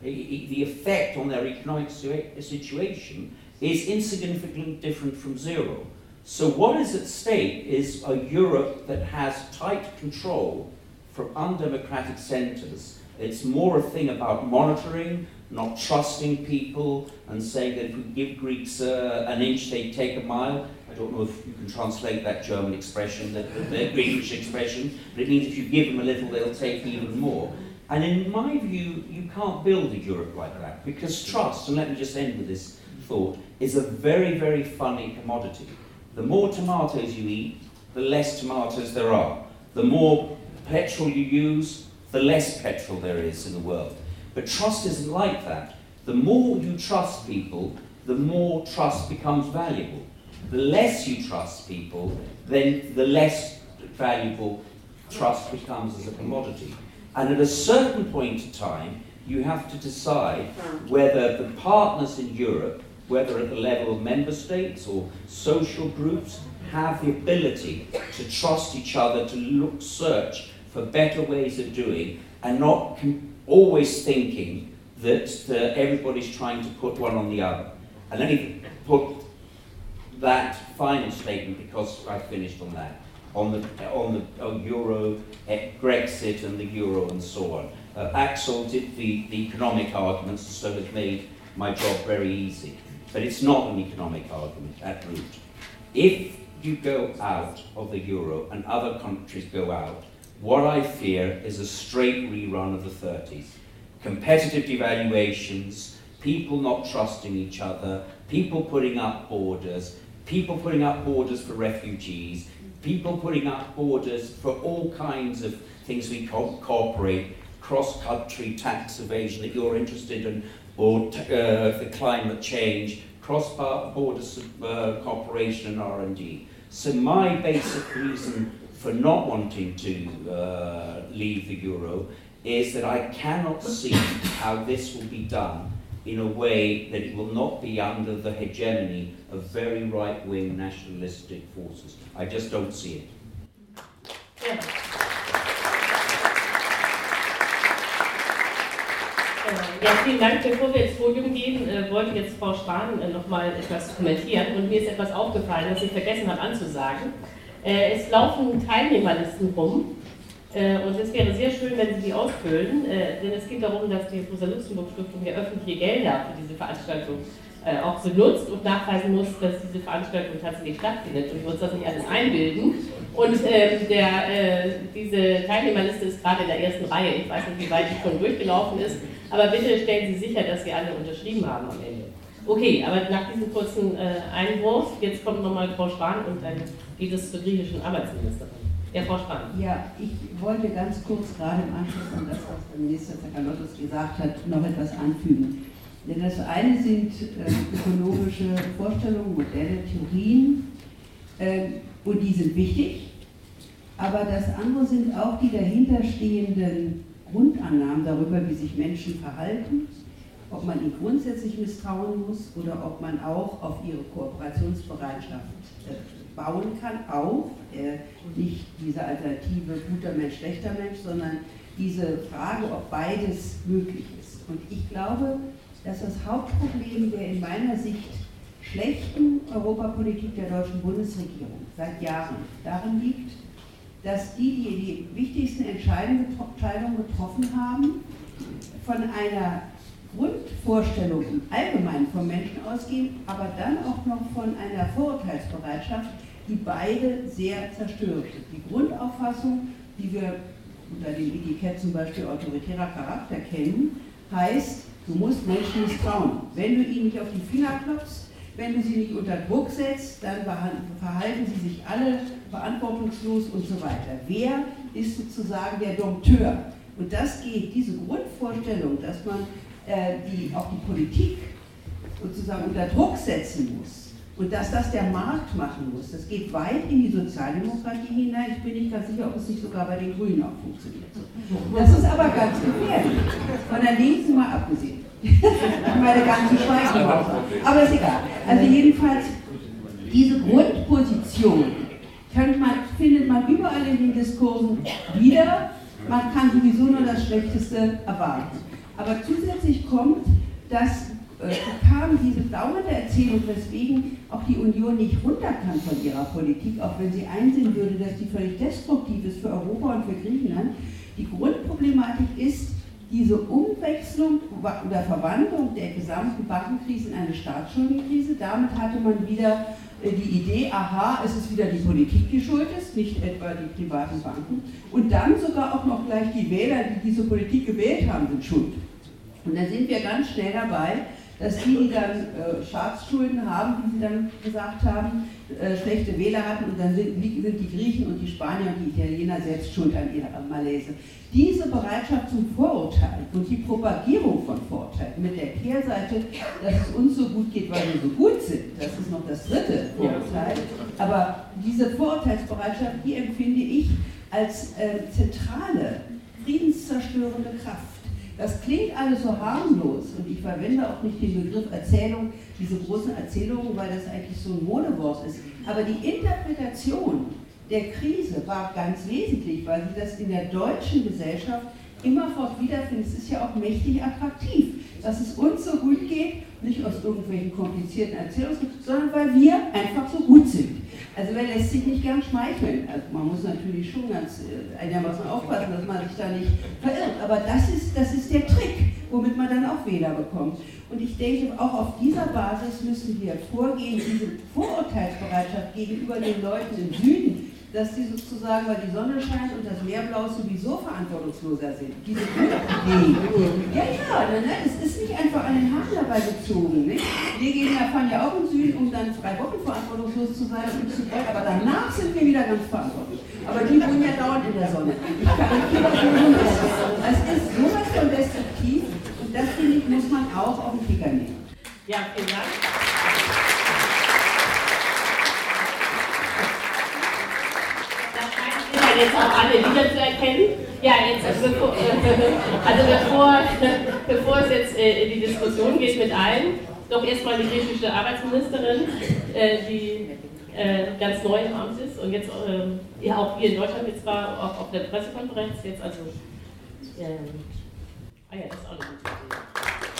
It, it, the effect on their economic situation is insignificantly different from zero. So what is at stake is a Europe that has tight control from undemocratic centres. It's more a thing about monitoring, not trusting people and saying that if we give Greeks uh, an inch, they take a mile. I don't know if you can translate that German expression, that, the English expression, but it means if you give them a little, they'll take even more. And in my view, you can't build a Europe like that because trust, and let me just end with this thought, is a very, very funny commodity. The more tomatoes you eat, the less tomatoes there are. The more petrol you use, the less petrol there is in the world. But trust isn't like that. The more you trust people, the more trust becomes valuable. The less you trust people, then the less valuable trust becomes as a commodity. And at a certain point in time, you have to decide whether the partners in Europe, whether at the level of member states or social groups, have the ability to trust each other, to look, search for better ways of doing, and not always thinking that uh, everybody's trying to put one on the other. And let me put that final statement because I finished on that, on the, on the on Euro, eh, Brexit and the Euro and so on. Uh, Axel did the, the economic arguments, so it made my job very easy. But it's not an economic argument at root. If you go out of the Euro and other countries go out, what I fear is a straight rerun of the 30s. Competitive devaluations, people not trusting each other, people putting up borders, people putting up borders for refugees, people putting up borders for all kinds of things we co cooperate, cross-country tax evasion that you're interested in, or uh, the climate change, cross-border uh, cooperation and R&D. So my basic reason for not wanting to uh, leave the euro is that I cannot see how this will be done in a way that it will not be under the hegemony of very right wing nationalistic forces. I just don't see it. Ja. Ja, vielen Dank. Bevor wir ins Podium gehen, äh, wollte jetzt Frau Spahn äh, noch mal etwas kommentieren. Und mir ist etwas aufgefallen, was ich vergessen habe anzusagen. Äh, es laufen Teilnehmerlisten rum. Äh, und es wäre sehr schön, wenn Sie die ausfüllen, äh, denn es geht darum, dass die Rosa-Luxemburg-Stiftung ja öffentliche Gelder für diese Veranstaltung äh, auch benutzt und nachweisen muss, dass diese Veranstaltung tatsächlich stattfindet und wir uns das nicht alles einbilden. Und ähm, der, diese Teilnehmerliste ist gerade in der ersten Reihe. Ich weiß nicht, wie weit die schon durchgelaufen ist. Aber bitte stellen Sie sicher, dass Sie alle unterschrieben haben am Ende. Okay, aber nach diesem kurzen äh, Einwurf, jetzt kommt nochmal Frau Spahn und dann geht es zur griechischen Arbeitsministerin. Ja, Frau Spahn. Ja, ich wollte ganz kurz gerade im Anschluss an das, was der Minister Zakalotos gesagt hat, noch etwas anfügen. Denn das eine sind äh, ökonomische Vorstellungen, Modelle, Theorien, äh, und die sind wichtig. Aber das andere sind auch die dahinterstehenden Grundannahmen darüber, wie sich Menschen verhalten, ob man ihnen grundsätzlich misstrauen muss oder ob man auch auf ihre Kooperationsbereitschaft äh, bauen kann, auch äh, nicht diese Alternative guter Mensch, schlechter Mensch, sondern diese Frage, ob beides möglich ist. Und ich glaube, dass das Hauptproblem der in meiner Sicht schlechten Europapolitik der deutschen Bundesregierung seit Jahren darin liegt, dass die, die die wichtigsten Entscheidungen getroffen haben, von einer Grundvorstellung im Allgemeinen vom Menschen ausgehen, aber dann auch noch von einer Vorurteilsbereitschaft, die beide sehr zerstört sind. Die Grundauffassung, die wir unter dem Etikett zum Beispiel autoritärer Charakter kennen, heißt, du musst Menschen misstrauen. Wenn du ihnen nicht auf die Finger klopfst, wenn du sie nicht unter Druck setzt, dann verhalten sie sich alle verantwortungslos und so weiter. Wer ist sozusagen der Dompteur? Und das geht, diese Grundvorstellung, dass man die, auch die Politik sozusagen unter Druck setzen muss und dass das der Markt machen muss, das geht weit in die Sozialdemokratie hinein. Ich bin nicht ganz sicher, ob es nicht sogar bei den Grünen auch funktioniert. Das ist aber ganz gefährlich. Von der Linken mal abgesehen. Meine ganzen Schweigen Aber ist egal. Also jedenfalls, diese Grundposition man, findet man überall in den Diskursen wieder. Man kann sowieso nur das Schlechteste erwarten. Aber zusätzlich kommt, dass äh, kam diese dauernde Erzählung, weswegen auch die Union nicht runter kann von ihrer Politik, auch wenn sie einsehen würde, dass die völlig destruktiv ist für Europa und für Griechenland. Die Grundproblematik ist, diese Umwechslung oder Verwandlung der gesamten Bankenkrise in eine Staatsschuldenkrise, damit hatte man wieder die Idee, aha, es ist wieder die Politik, die schuld ist, nicht etwa die privaten Banken. Und dann sogar auch noch gleich die Wähler, die diese Politik gewählt haben, sind schuld. Und da sind wir ganz schnell dabei, dass die, die dann äh, Staatsschulden haben, wie Sie dann gesagt haben, äh, schlechte Wähler hatten und dann sind, sind, die Griechen und die Spanier und die Italiener selbst schuld an ihrer Malaise. Diese Bereitschaft zum Vorurteil und die Propagierung von Vorurteilen mit der Kehrseite, dass es uns so gut geht, weil wir so gut sind, das ist noch das dritte Vorurteil. Aber diese Vorurteilsbereitschaft, die empfinde ich als äh, zentrale, friedenszerstörende Kraft. Das klingt alles so harmlos und ich verwende auch nicht den Begriff Erzählung, diese großen Erzählungen, weil das eigentlich so ein Modewort ist. Aber die Interpretation der Krise war ganz wesentlich, weil sie das in der deutschen Gesellschaft immerfort wiederfindet. Es ist ja auch mächtig attraktiv, dass es uns so gut geht, nicht aus irgendwelchen komplizierten Erzählungen, sondern weil wir einfach so gut sind. Also wer lässt sich nicht gern schmeicheln? Also man muss natürlich schon ganz äh, einigermaßen aufpassen, dass man sich da nicht verirrt. Aber das ist, das ist der Trick, womit man dann auch Wähler bekommt. Und ich denke, auch auf dieser Basis müssen wir vorgehen, diese Vorurteilsbereitschaft gegenüber den Leuten im Süden, dass sie sozusagen, weil die Sonne scheint und das Meerblau sowieso verantwortungsloser sind. Diese nee. Ja, ja, ne, es ist nicht einfach an den Haaren dabei gezogen. Nicht? Wir gehen ja, fahren ja auch im Süden, um dann drei Wochen verantwortungslos zu sein und zu wollen, aber danach sind wir wieder ganz verantwortlich. Aber die wohnen ja dauernd in der Sonne. Ich kann, Es ist sowas von destruktiv und das, finde ich, muss man auch auf den Kicker nehmen. Ja, vielen Dank. Scheinen jetzt auch alle wiederzuerkennen. Ja, jetzt, also bevor, also bevor, bevor es jetzt äh, in die Diskussion geht mit allen, doch erstmal die griechische Arbeitsministerin, äh, die äh, ganz neu im Amt ist und jetzt ähm, ja auch hier in Deutschland jetzt war, auch auf der Pressekonferenz jetzt, also ähm, ah ja, das ist auch eine gute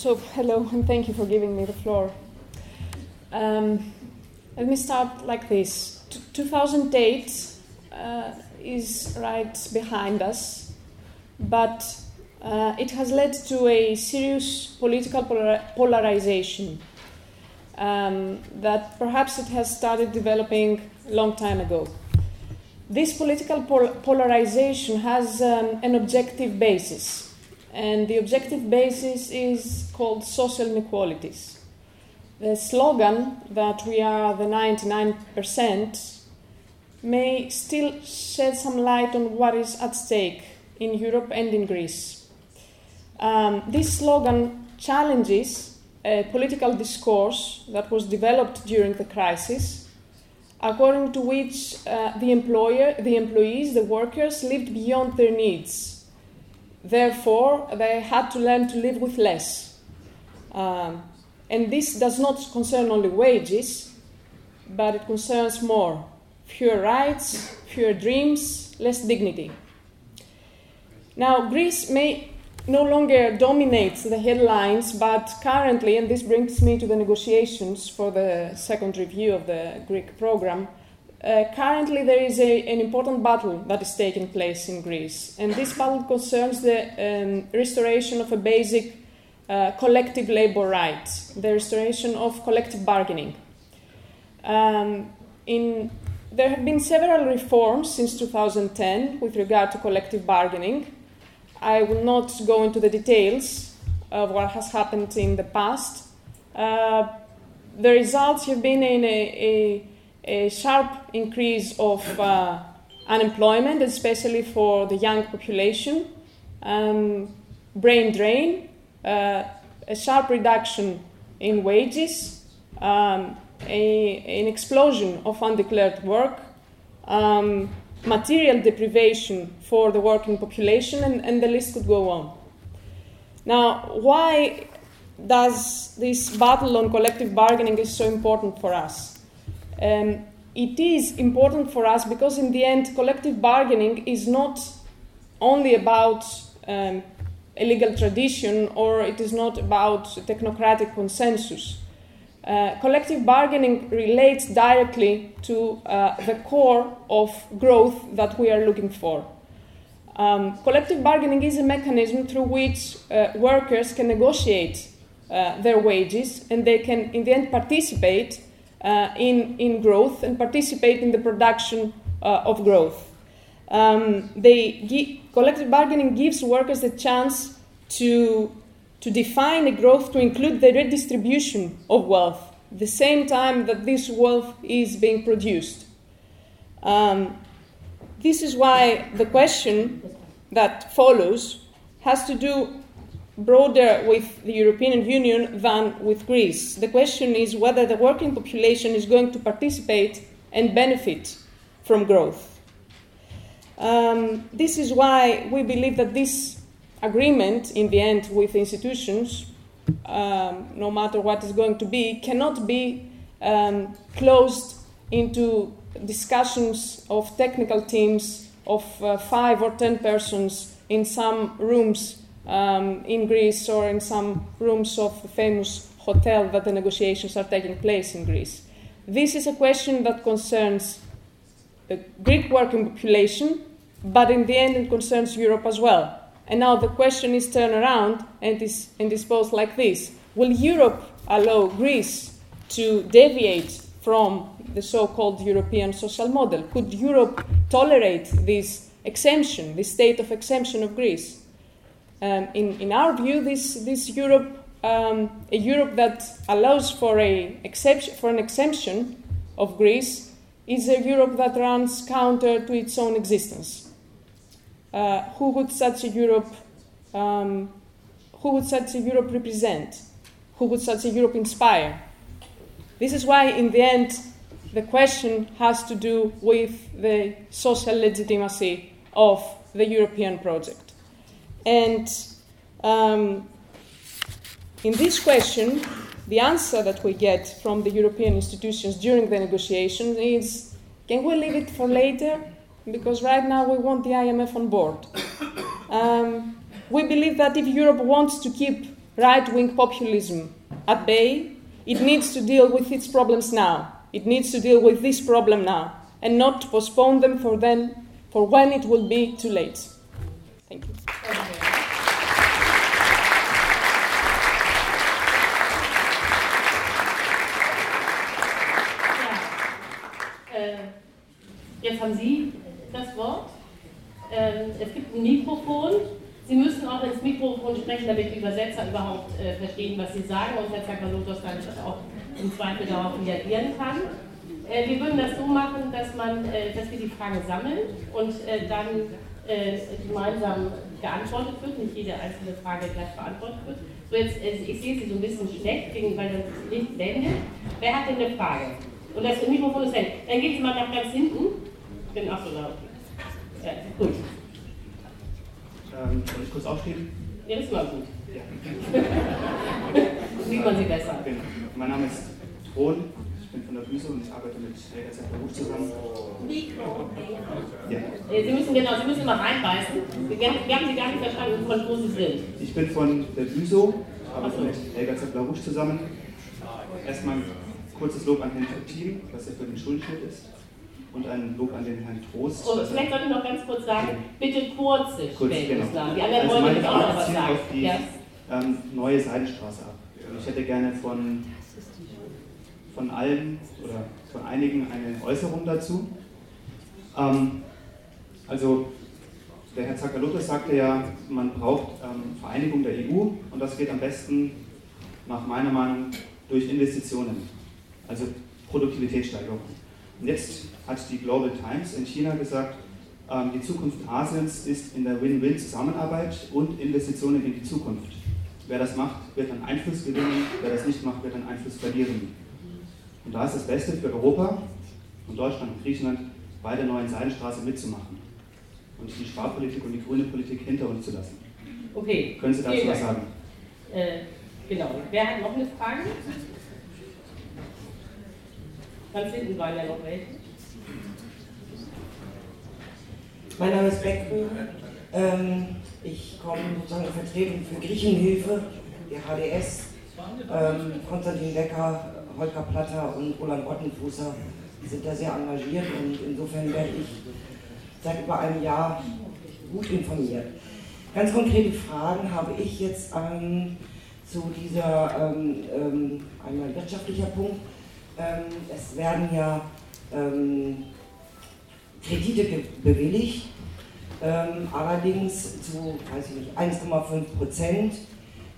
So, hello, and thank you for giving me the floor. Um, let me start like this. T- 2008 uh, is right behind us, but uh, it has led to a serious political polar- polarization um, that perhaps it has started developing a long time ago. This political pol- polarization has um, an objective basis, and the objective basis is called social inequalities. The slogan that we are the 99% may still shed some light on what is at stake in Europe and in Greece. Um, this slogan challenges a political discourse that was developed during the crisis, according to which uh, the employer, the employees, the workers lived beyond their needs. Therefore, they had to learn to live with less. Um, and this does not concern only wages, but it concerns more fewer rights, fewer dreams, less dignity. Now, Greece may no longer dominate the headlines, but currently, and this brings me to the negotiations for the second review of the Greek program. Uh, currently, there is a, an important battle that is taking place in Greece, and this battle concerns the um, restoration of a basic uh, collective labor right, the restoration of collective bargaining. Um, in, there have been several reforms since 2010 with regard to collective bargaining. I will not go into the details of what has happened in the past. Uh, the results have been in a, a, a sharp increase of uh, unemployment, especially for the young population, um, brain drain, uh, a sharp reduction in wages, um, a, an explosion of undeclared work, um, material deprivation for the working population, and, and the list could go on. Now, why does this battle on collective bargaining is so important for us? Um, it is important for us because, in the end, collective bargaining is not only about um, a legal tradition or it is not about technocratic consensus. Uh, collective bargaining relates directly to uh, the core of growth that we are looking for. Um, collective bargaining is a mechanism through which uh, workers can negotiate uh, their wages and they can, in the end, participate in, in growth and participate in the production uh, of growth. Um, they collective bargaining gives workers the chance to to define a growth to include the redistribution of wealth, the same time that this wealth is being produced. Um, this is why the question that follows has to do broader with the European Union than with Greece. The question is whether the working population is going to participate and benefit from growth. Um, this is why we believe that this agreement, in the end, with institutions, um, no matter what is going to be, cannot be um, closed into discussions of technical teams of uh, five or ten persons in some rooms um, in Greece or in some rooms of the famous hotel that the negotiations are taking place in Greece. This is a question that concerns the Greek working population, but in the end it concerns Europe as well. And now the question is turned around and is, and is posed like this Will Europe allow Greece to deviate from the so called European social model? Could Europe tolerate this exemption, this state of exemption of Greece? Um, in, in our view, this, this Europe, um, a Europe that allows for, a exception, for an exemption of Greece, is a Europe that runs counter to its own existence. Uh, who would such a Europe, um, who would such a Europe represent? who would such a Europe inspire? This is why, in the end, the question has to do with the social legitimacy of the European project. And um, in this question, the answer that we get from the European institutions during the negotiations is can we leave it for later? Because right now we want the IMF on board. Um, we believe that if Europe wants to keep right wing populism at bay, it needs to deal with its problems now. It needs to deal with this problem now and not postpone them for, then, for when it will be too late. Thank you. Jetzt haben Sie das Wort. Ähm, es gibt ein Mikrofon. Sie müssen auch ins Mikrofon sprechen, damit die Übersetzer überhaupt äh, verstehen, was Sie sagen und Herr Zakalotos dann auch im Zweifel darauf reagieren kann. Äh, wir würden das so machen, dass, man, äh, dass wir die Fragen sammeln und äh, dann äh, gemeinsam geantwortet wird, nicht jede einzelne Frage gleich beantwortet wird. So jetzt, äh, ich sehe Sie so ein bisschen schlecht, weil das Licht blendet. Wer hat denn eine Frage? Und das Mikrofon ist hell. Dann geht Sie mal nach ganz hinten. Bin auch so laut. Ja, gut. Ähm, soll ich kurz aufstehen? Ja, das war gut. Ja. Sieht man sie besser. Genau. Mein Name ist Thron, ich bin von der Büse und ich arbeite mit Helga Zepperuch zusammen. Mikro. Ja. Sie müssen genau, Sie müssen mal reinbeißen. Wir, wir haben Sie gar nicht verstanden, von wo Sie sind. Ich bin von der Büso, ich arbeite so. mit Helga Zepperuch zusammen. Erstmal ein kurzes Lob an Herrn Team, was er für den Schuldschild ist und ein Lob an den Herrn Trost. Und vielleicht sollte ich noch ganz kurz sagen, bitte kurze kurz, genau. Die anderen also wollen auch noch was sagen. auf die ja. ähm, neue Seidenstraße ab. Und ich hätte gerne von, von allen oder von einigen eine Äußerung dazu. Ähm, also der Herr Zakalotis sagte ja, man braucht ähm, Vereinigung der EU und das geht am besten nach meiner Meinung durch Investitionen, also Produktivitätssteigerung. Und jetzt hat die Global Times in China gesagt, ähm, die Zukunft Asiens ist in der Win-Win-Zusammenarbeit und Investitionen in die Zukunft. Wer das macht, wird einen Einfluss gewinnen, wer das nicht macht, wird einen Einfluss verlieren. Und da ist das Beste für Europa und Deutschland und Griechenland, bei der neuen Seidenstraße mitzumachen und die Sparpolitik und die grüne Politik hinter uns zu lassen. Okay. Können Sie dazu was sagen? Äh, genau. Wer hat noch eine Frage? Ganz hinten waren ja noch welche. Mein Name ist Beckmann. Ähm, ich komme sozusagen in Vertretung für Griechenhilfe, die HDS. Ähm, Konstantin Becker, Holger Platter und Roland Ottenfußer sind da sehr engagiert und insofern werde ich seit über einem Jahr gut informiert. Ganz konkrete Fragen habe ich jetzt ähm, zu dieser ähm, ähm einmal wirtschaftlicher Punkt ähm, es werden ja ähm, Kredite bewilligt, ähm, allerdings zu, weiß ich nicht, 1,5 Prozent.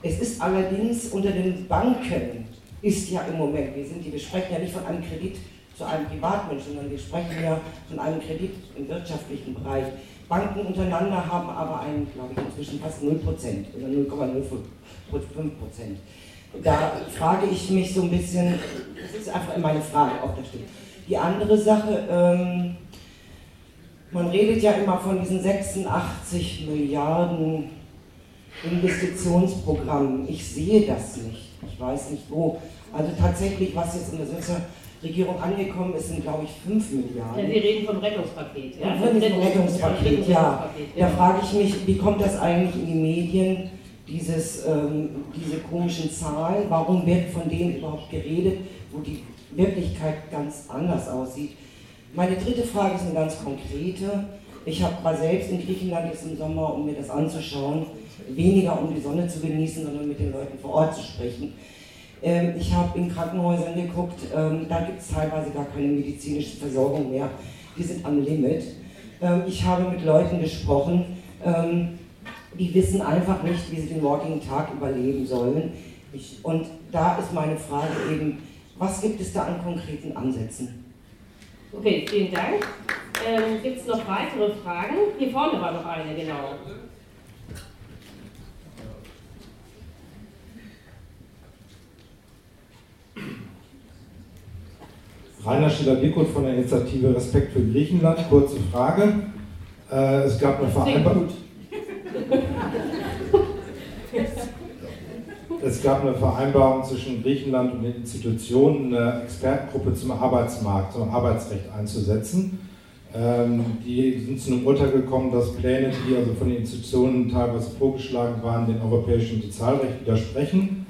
Es ist allerdings unter den Banken, ist ja im Moment, wir, sind, wir sprechen ja nicht von einem Kredit zu einem Privatmensch, sondern wir sprechen ja von einem Kredit im wirtschaftlichen Bereich. Banken untereinander haben aber einen, glaube ich, inzwischen fast 0% oder 0,05 Prozent. Da frage ich mich so ein bisschen, das ist einfach meine Frage, ob das stimmt. Die andere Sache, ähm, man redet ja immer von diesen 86 Milliarden Investitionsprogrammen. Ich sehe das nicht. Ich weiß nicht wo. Also tatsächlich, was jetzt in der Sitzer Regierung angekommen ist, sind glaube ich 5 Milliarden. Ja, Sie reden vom Rettungspaket. Ja, vom Rettungspaket, ja. Da frage ich mich, wie kommt das eigentlich in die Medien? dieses, ähm, diese komischen Zahlen, warum wird von denen überhaupt geredet, wo die Wirklichkeit ganz anders aussieht. Meine dritte Frage ist eine ganz konkrete. Ich war selbst in Griechenland jetzt im Sommer, um mir das anzuschauen, weniger um die Sonne zu genießen, sondern mit den Leuten vor Ort zu sprechen. Ähm, ich habe in Krankenhäusern geguckt, ähm, da gibt es teilweise gar keine medizinische Versorgung mehr. Die sind am Limit. Ähm, ich habe mit Leuten gesprochen, die wissen einfach nicht, wie sie den morgigen Tag überleben sollen. Und da ist meine Frage eben, was gibt es da an konkreten Ansätzen? Okay, vielen Dank. Ähm, gibt es noch weitere Fragen? Hier vorne war noch eine, genau. Rainer Schiller-Dickert von der Initiative Respekt für Griechenland. Kurze Frage. Äh, es gab eine Vereinbarung. Es gab eine Vereinbarung zwischen Griechenland und den Institutionen, eine Expertengruppe zum Arbeitsmarkt, zum Arbeitsrecht einzusetzen. Ähm, die sind zu einem Urteil gekommen, dass Pläne, die also von den Institutionen teilweise vorgeschlagen waren, dem europäischen Sozialrecht widersprechen.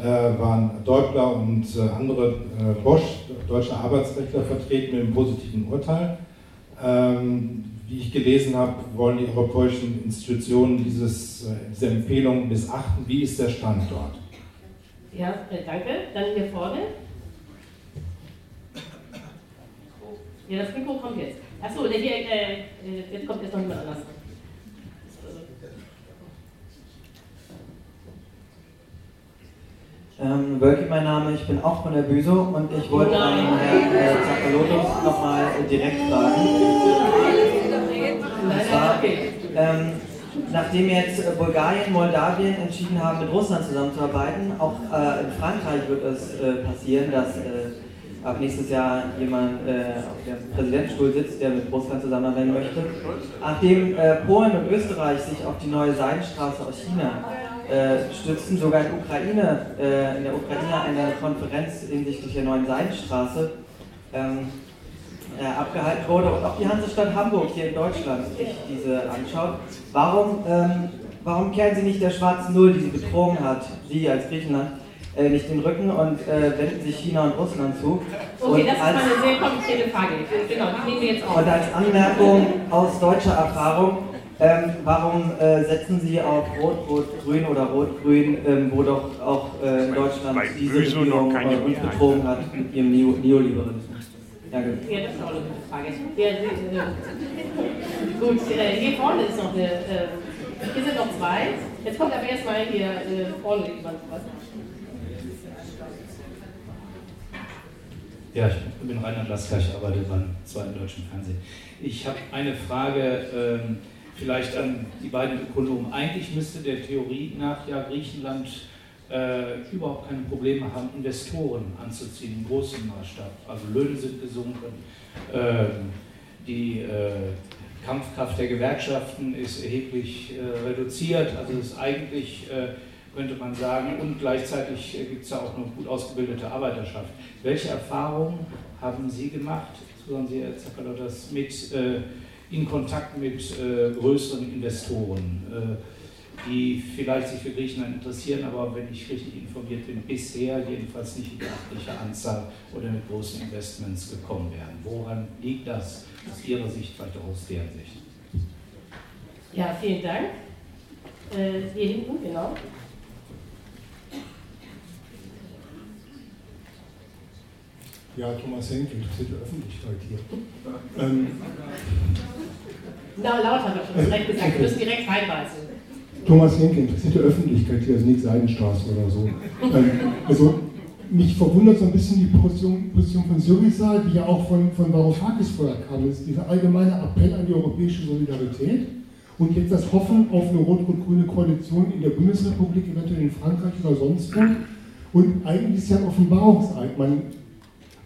Äh, waren Deubler und äh, andere äh, Bosch, deutsche Arbeitsrechtler, vertreten mit einem positiven Urteil. Ähm, wie ich gelesen habe, wollen die europäischen Institutionen dieses, diese Empfehlung missachten. Wie ist der Stand dort? Ja, danke. Dann hier vorne. Ja, das Mikro kommt jetzt. Achso, hier, äh, jetzt kommt jetzt noch jemand anders. Ähm, Wölki mein Name, ich bin auch von der Büso und ich wollte an Herrn äh, Zakalotos nochmal äh, direkt fragen. Und zwar, ähm, nachdem jetzt äh, Bulgarien, Moldawien entschieden haben, mit Russland zusammenzuarbeiten, auch äh, in Frankreich wird es äh, passieren, dass äh, ab nächstes Jahr jemand äh, auf dem Präsidentenstuhl sitzt, der mit Russland zusammenarbeiten möchte. Nachdem Polen und Österreich sich auf die neue Seidenstraße aus China äh, stützen sogar in Ukraine, äh, in der Ukraine eine Konferenz hinsichtlich der neuen Seidenstraße ähm, äh, abgehalten wurde und auch die Hansestadt Hamburg hier in Deutschland sich diese anschaut. Warum, ähm, warum kehren Sie nicht der schwarzen Null, die Sie betrogen hat, Sie als Griechenland, äh, nicht den Rücken und äh, wenden sich China und Russland zu. Okay, und das als, ist mal eine sehr komplizierte Frage. Genau, die nehmen wir jetzt auf. Und als Anmerkung aus deutscher Erfahrung, ähm, warum äh, setzen Sie auf Rot-Rot-Grün oder Rot-Grün, ähm, wo doch auch äh, in Deutschland Bei diese Regierung äh, uns betrogen hat mit ihrem Neo Neoliberalismus? Danke. Ja, das ist auch eine gute Frage. Ja, gut, äh, hier vorne ist noch eine. Äh, hier sind noch zwei. Jetzt kommt aber erstmal hier äh, vorne jemand was. Ja, ich bin Reinhard Lasker, ich arbeite beim zweiten deutschen Fernsehen. Ich habe eine Frage. Ähm, vielleicht an die beiden Ökonomen. Eigentlich müsste der Theorie nach ja Griechenland äh, überhaupt keine Probleme haben, Investoren anzuziehen im großen Maßstab. Also Löhne sind gesunken, äh, die äh, Kampfkraft der Gewerkschaften ist erheblich äh, reduziert. Also ist eigentlich, äh, könnte man sagen, und gleichzeitig äh, gibt es ja auch eine gut ausgebildete Arbeiterschaft. Welche Erfahrungen haben Sie gemacht, insbesondere Sie, Herr Zakalotas, mit in Kontakt mit äh, größeren Investoren, äh, die vielleicht sich für Griechenland interessieren, aber wenn ich richtig informiert bin, bisher jedenfalls nicht in beachtlicher Anzahl oder mit großen Investments gekommen wären. Woran liegt das aus Ihrer Sicht, vielleicht auch aus deren Sicht? Ja, vielen Dank. Äh, hier hinten, genau. Ja, Thomas Henk, interessierte Öffentlichkeit hier. Ähm, Na, lauter hat er schon direkt gesagt, wir müssen direkt reinweisen. Thomas Henke, interessierte Öffentlichkeit hier, also nicht Seidenstraße oder so. Ähm, also, mich verwundert so ein bisschen die Position, Position von Syriza, die ja auch von, von Varoufakis vorher kam. Das ist dieser allgemeine Appell an die europäische Solidarität und jetzt das Hoffen auf eine rot-rot-grüne Koalition in der Bundesrepublik, eventuell in Frankreich oder sonst wo. Und eigentlich ist ja ein Offenbarungseid. Man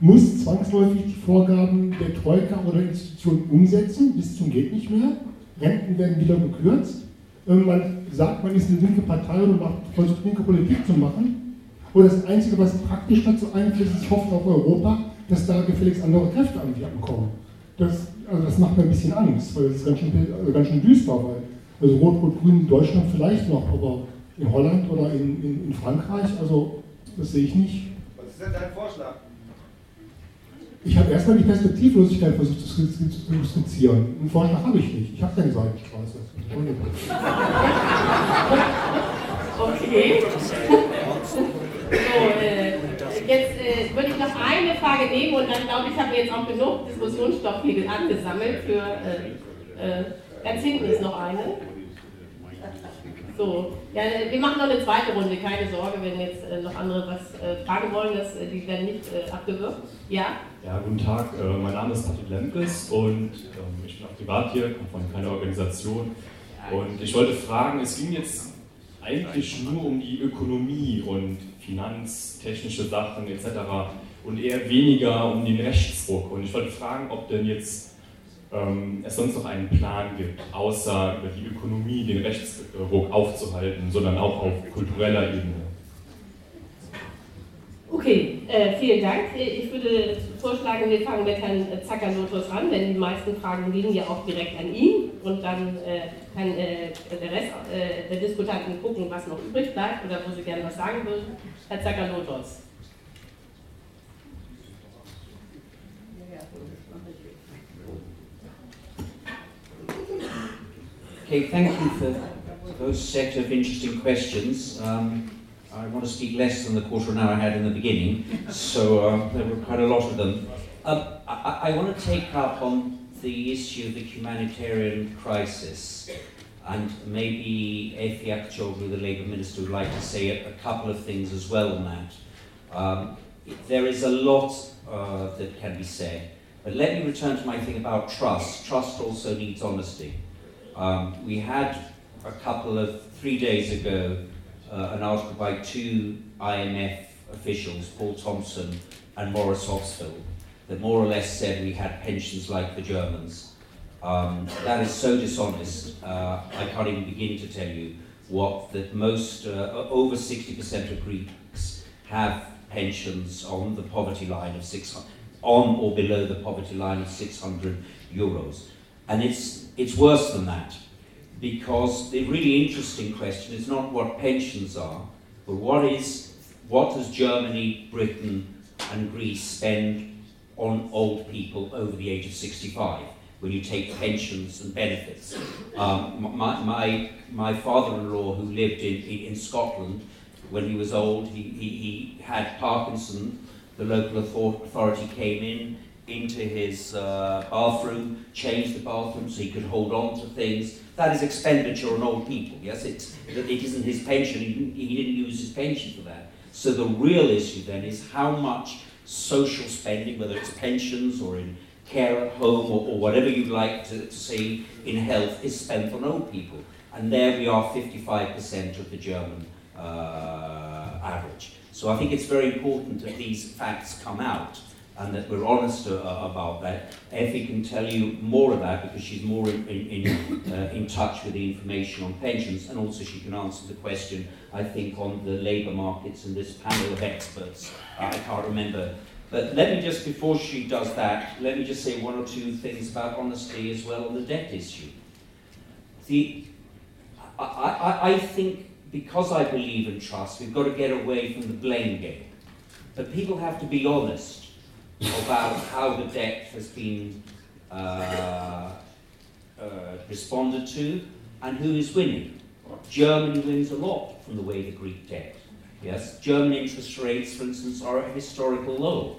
muss zwangsläufig die Vorgaben der Troika oder Institutionen umsetzen, bis zum geht nicht mehr. Renten werden wieder gekürzt. Ähm, man sagt, man ist eine linke Partei und macht, versucht linke Politik zu machen. Und das Einzige, was praktisch dazu einfließt, ist Hoffen auf Europa, dass da gefälligst andere Kräfte an die ankommen. Das, also das macht mir ein bisschen Angst, weil das ist ganz schön, also ganz schön düster, weil also Rot-Rot-Grün in Deutschland vielleicht noch, aber in Holland oder in, in, in Frankreich, also das sehe ich nicht. Was ist denn dein Vorschlag? Ich habe erstmal die Perspektivlosigkeit versucht zu skizzieren. Einen Vorschlag habe ich nicht. Ich habe keine Seitenstraße. Okay. So, äh, jetzt äh, würde ich noch eine Frage nehmen und dann glaube ich, haben wir jetzt auch genug Diskussionsstoff hier angesammelt für. Äh, äh ganz hinten ist noch eine. So, ja, wir machen noch eine zweite Runde, keine Sorge, wenn jetzt äh, noch andere was äh, fragen wollen, das, äh, die werden nicht äh, abgewürgt. Ja? Ja, guten Tag, äh, mein Name ist Patrick Lemkes und ähm, ich bin auch privat hier, komme von keiner Organisation. Und ich wollte fragen, es ging jetzt eigentlich nur um die Ökonomie und finanztechnische Sachen etc. und eher weniger um den Rechtsdruck. Und ich wollte fragen, ob denn jetzt ähm, es sonst noch einen Plan gibt, außer über die Ökonomie den Rechtsruck aufzuhalten, sondern auch auf kultureller Ebene. Äh, vielen Dank. Ich würde vorschlagen, wir fangen mit Herrn Zakalotos an, denn die meisten Fragen gehen ja auch direkt an ihn und dann äh, kann äh, der Rest äh, der Diskutanten gucken, was noch übrig bleibt oder wo sie gerne was sagen würden. Herr Zakalotos. Okay, thank you for those set of interesting questions. Um, I want to speak less than the quarter of an hour I had in the beginning, so uh, there were quite a lot of them. Um, I, I want to take up on the issue of the humanitarian crisis, and maybe Efi Akchoglu, the Labour Minister, would like to say a, a couple of things as well on that. Um, there is a lot uh, that can be said, but let me return to my thing about trust. Trust also needs honesty. Um, we had a couple of, three days ago, uh, an article by two IMF officials, Paul Thompson and Morris Hoxfield, that more or less said we had pensions like the Germans. Um, that is so dishonest, uh, I can't even begin to tell you what that most, uh, over 60% of Greeks have pensions on the poverty line of 600, on or below the poverty line of 600 euros. And it's, it's worse than that, because the really interesting question is not what pensions are, but what is, what does Germany, Britain, and Greece spend on old people over the age of 65 when you take pensions and benefits. Um, my, my, my father-in-law who lived in, in Scotland, when he was old, he, he, he had Parkinson. The local authority came in, into his uh, bathroom, changed the bathroom so he could hold on to things. That is expenditure on old people. Yes, it's, it isn't his pension. He didn't, he didn't use his pension for that. So the real issue then is how much social spending, whether it's pensions or in care at home or, or whatever you'd like to, to see in health, is spent on old people. And there we are 55% of the German uh, average. So I think it's very important that these facts come out and that we're honest uh, about that. Effie can tell you more of that because she's more in, in, in, uh, in touch with the information on pensions and also she can answer the question, I think, on the labour markets and this panel of experts. I can't remember. But let me just, before she does that, let me just say one or two things about honesty as well on the debt issue. The, I, I, I think because I believe in trust, we've got to get away from the blame game. But people have to be honest about how the debt has been uh, uh, responded to and who is winning. Germany wins a lot from the way the Greek debt. Yes, German interest rates, for instance, are at historical low.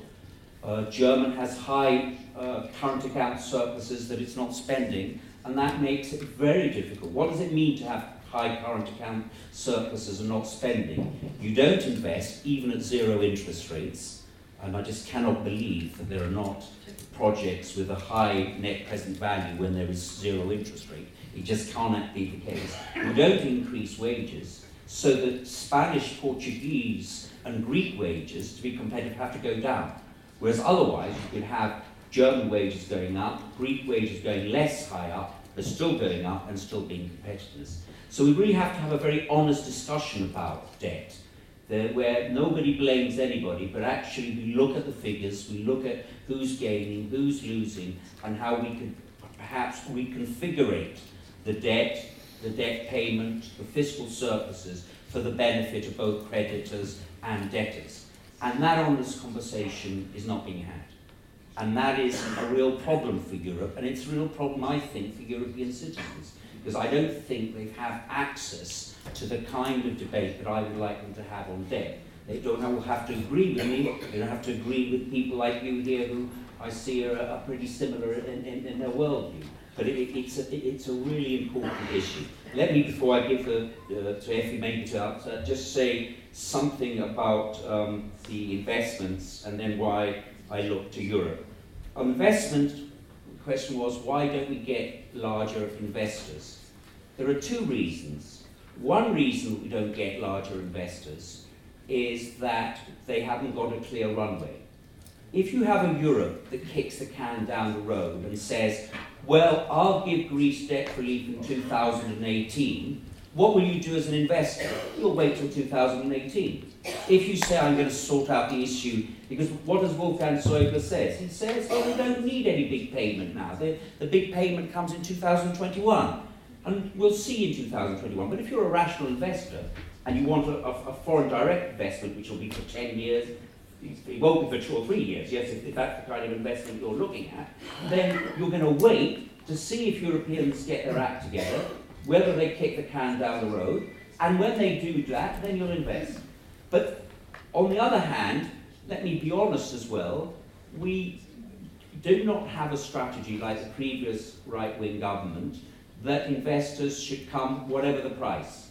Uh, German has high uh, current account surpluses that it's not spending, and that makes it very difficult. What does it mean to have high current account surpluses and not spending? You don't invest, even at zero interest rates, and I just cannot believe that there are not projects with a high net present value when there is zero interest rate. It just cannot be the case. We don't increase wages, so that Spanish, Portuguese, and Greek wages, to be competitive, have to go down. Whereas otherwise, you could have German wages going up, Greek wages going less high up, but still going up and still being competitors. So we really have to have a very honest discussion about debt where nobody blames anybody, but actually we look at the figures, we look at who's gaining, who's losing, and how we can perhaps reconfigure the debt, the debt payment, the fiscal surpluses for the benefit of both creditors and debtors. And that honest conversation is not being had. And that is a real problem for Europe, and it's a real problem, I think, for European citizens, because I don't think they have access to the kind of debate that I would like them to have on debt. They don't have to agree with me, they don't have to agree with people like you here who I see are, are pretty similar in, in, in their worldview. But it, it's, a, it's a really important issue. Let me, before I give the, uh, to Effie maybe to uh, just say something about um, the investments and then why I look to Europe. Investment, question was why don't we get larger investors? There are two reasons. One reason we don't get larger investors is that they haven't got a clear runway. if you have a Europe that kicks the can down the road and says, well, I'll give Greece debt relief in 2018, what will you do as an investor? You'll wait till 2018. If you say, I'm going to sort out the issue, because what does Wolfgang Schäuble say? He says, well, we don't need any big payment now. The, the big payment comes in 2021. And we'll see in 2021. But if you're a rational investor and you want a, a, a foreign direct investment, which will be for 10 years, it won't be for two or three years, yes, if, if that's the kind of investment you're looking at, then you're going to wait to see if Europeans get their act together, whether they kick the can down the road, and when they do that, then you'll invest. But on the other hand, let me be honest as well, we do not have a strategy like the previous right-wing government that investors should come whatever the price.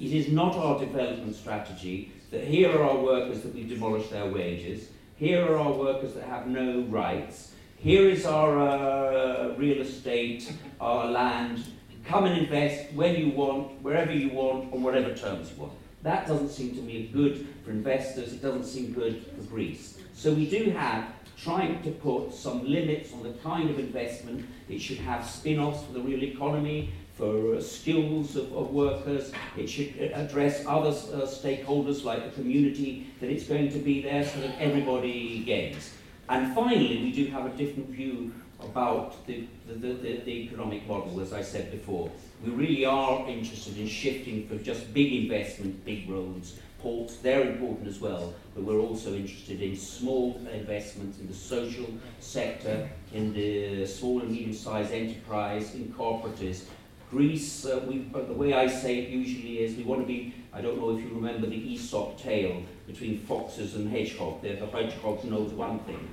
It is not our development strategy that here are our workers that we demolish their wages, here are our workers that have no rights, here is our uh, real estate, our land, come and invest when you want, wherever you want, on whatever terms you want. That doesn't seem to me good for investors, it doesn't seem good for Greece. So we do have trying to put some limits on the kind of investment. It should have spin-offs for the real economy, for uh, skills of, of, workers. It should address other uh, stakeholders like the community, that it's going to be there so that everybody gains. And finally, we do have a different view about the, the, the, the, economic model, as I said before. We really are interested in shifting from just big investment, big roads, ports, they're important as well, but we're also interested in small investments in the social sector, in the small and medium-sized enterprise, in cooperatives, Greece, uh, we, the way I say it usually is we want to be, I don't know if you remember the Aesop tale between foxes and hedgehog. The, the hedgehog knows one thing,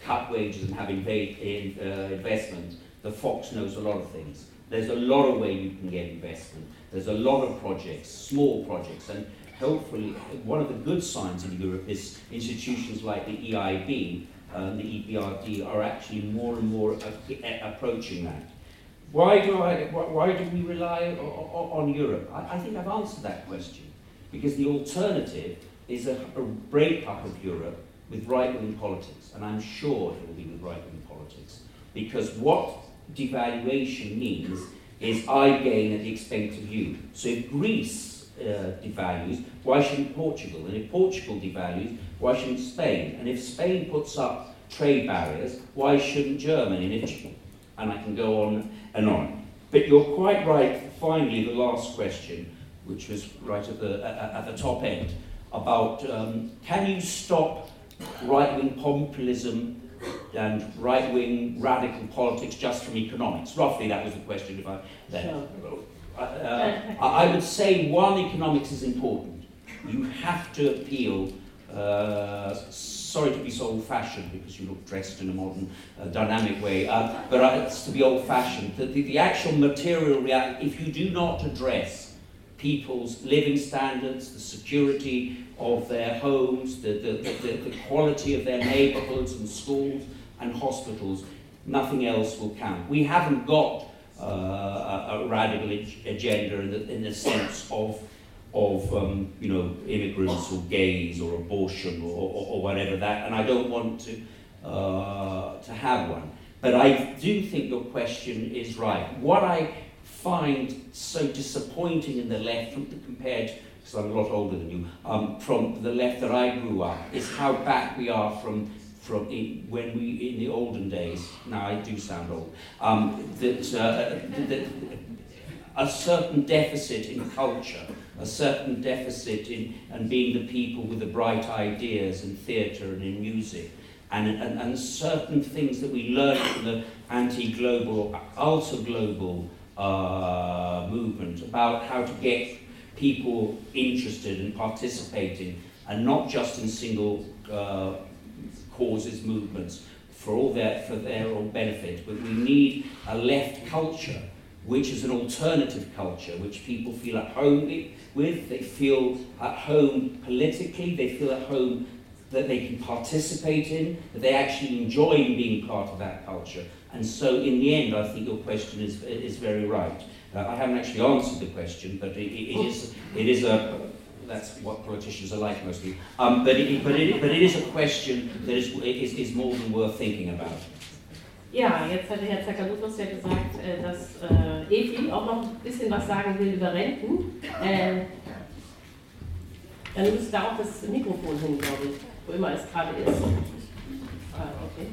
cut wages and have in, uh, investment. The fox knows a lot of things. There's a lot of way you can get investment. There's a lot of projects, small projects, and hopefully one of the good signs in Europe is institutions like the EIB and uh, the EBRD are actually more and more approaching that. Why do, I, why do we rely on Europe? I, I think I've answered that question. Because the alternative is a, a breakup of Europe with right-wing politics. And I'm sure it will be with right-wing politics. Because what devaluation means is I gain at the expense of you. So if Greece uh, devalues, why shouldn't Portugal? And if Portugal devalues, why shouldn't Spain? And if Spain puts up trade barriers, why shouldn't Germany? And and I can go on and on. But you're quite right, finally, the last question, which was right at the, at, at the top end, about um, can you stop right-wing populism and right-wing radical politics just from economics? Roughly, that was the question. If I, then. Sure. Uh, uh, I would say one, economics is important. You have to appeal uh, sorry to be so old-fashioned because you look dressed in a modern, uh, dynamic way, uh, but uh, it's to be old-fashioned. The, the, the, actual material reality, if you do not address people's living standards, the security of their homes, the, the, the, the quality of their neighborhoods and schools and hospitals, nothing else will count. We haven't got uh, a, a, radical agenda in the, in the sense of of um, you know immigrants or gays or abortion or, or, or whatever that, and I don't want to uh, to have one. But I do think your question is right. What I find so disappointing in the left compared, because I'm a lot older than you, um, from the left that I grew up, is how back we are from from in, when we in the olden days. Now I do sound old. Um, that, uh, that a certain deficit in culture a certain deficit in and being the people with the bright ideas in theatre and in music, and, and, and certain things that we learned from the anti-global, ultra-global uh, movement about how to get people interested and participating, and not just in single uh, causes movements for all their for their own benefit, but we need a left culture which is an alternative culture, which people feel at home with, they feel at home politically, they feel at home that they can participate in, that they actually enjoy being part of that culture. And so in the end, I think your question is, is very right. Uh, I haven't actually answered the question, but it, it, is, it is a, that's what politicians are like mostly. Um, but, it, but, it, but it is a question that is, is, is more than worth thinking about. Ja, jetzt hatte Herr Zakalutos ja gesagt, äh, dass äh, Evi auch noch ein bisschen was sagen will über Renten. Äh, dann müsste da auch das Mikrofon hin, glaube ich, wo immer es gerade ist. Ah, okay.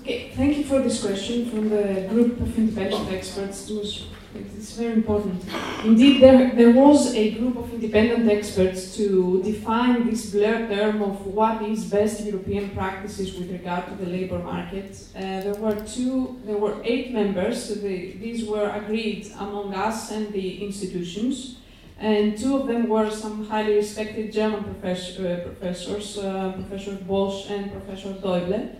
Okay, thank you for this question from the group of independent experts. It was, it's very important. Indeed, there, there was a group of independent experts to define this blurred term of what is best European practices with regard to the labor market. Uh, there were two, there were eight members. So the, these were agreed among us and the institutions and two of them were some highly respected German uh, professors, uh, Professor Bosch and Professor Deuble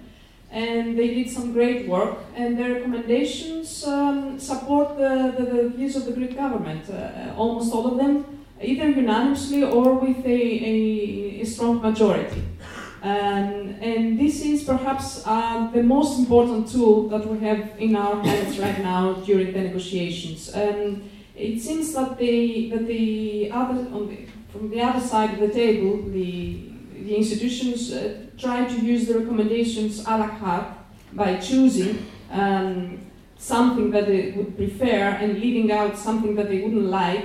and they did some great work, and their recommendations um, support the, the, the, views of the Greek government. Uh, almost all of them, either unanimously or with a, a, a strong majority. Um, and this is perhaps uh, the most important tool that we have in our hands right now during the negotiations. Um, it seems that the, that the other, the, from the other side of the table, the the institutions uh, try to use the recommendations a la carte by choosing um, something that they would prefer and leaving out something that they wouldn't like.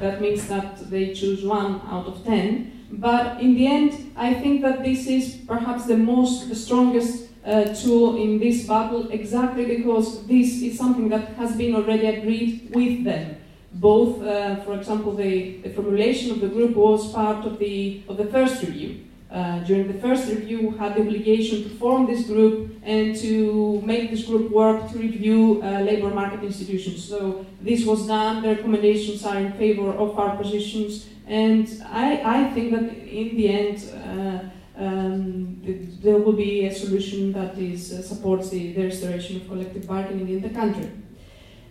That means that they choose one out of ten. But in the end, I think that this is perhaps the most, the strongest uh, tool in this battle, exactly because this is something that has been already agreed with them. Both, uh, for example, the, the formulation of the group was part of the, of the first review. Uh, during the first review, had the obligation to form this group and to make this group work to review uh, labor market institutions. So this was done. The recommendations are in favor of our positions, and I, I think that in the end. Uh, um, there will be a solution that is, uh, supports the, the restoration of collective bargaining in the country.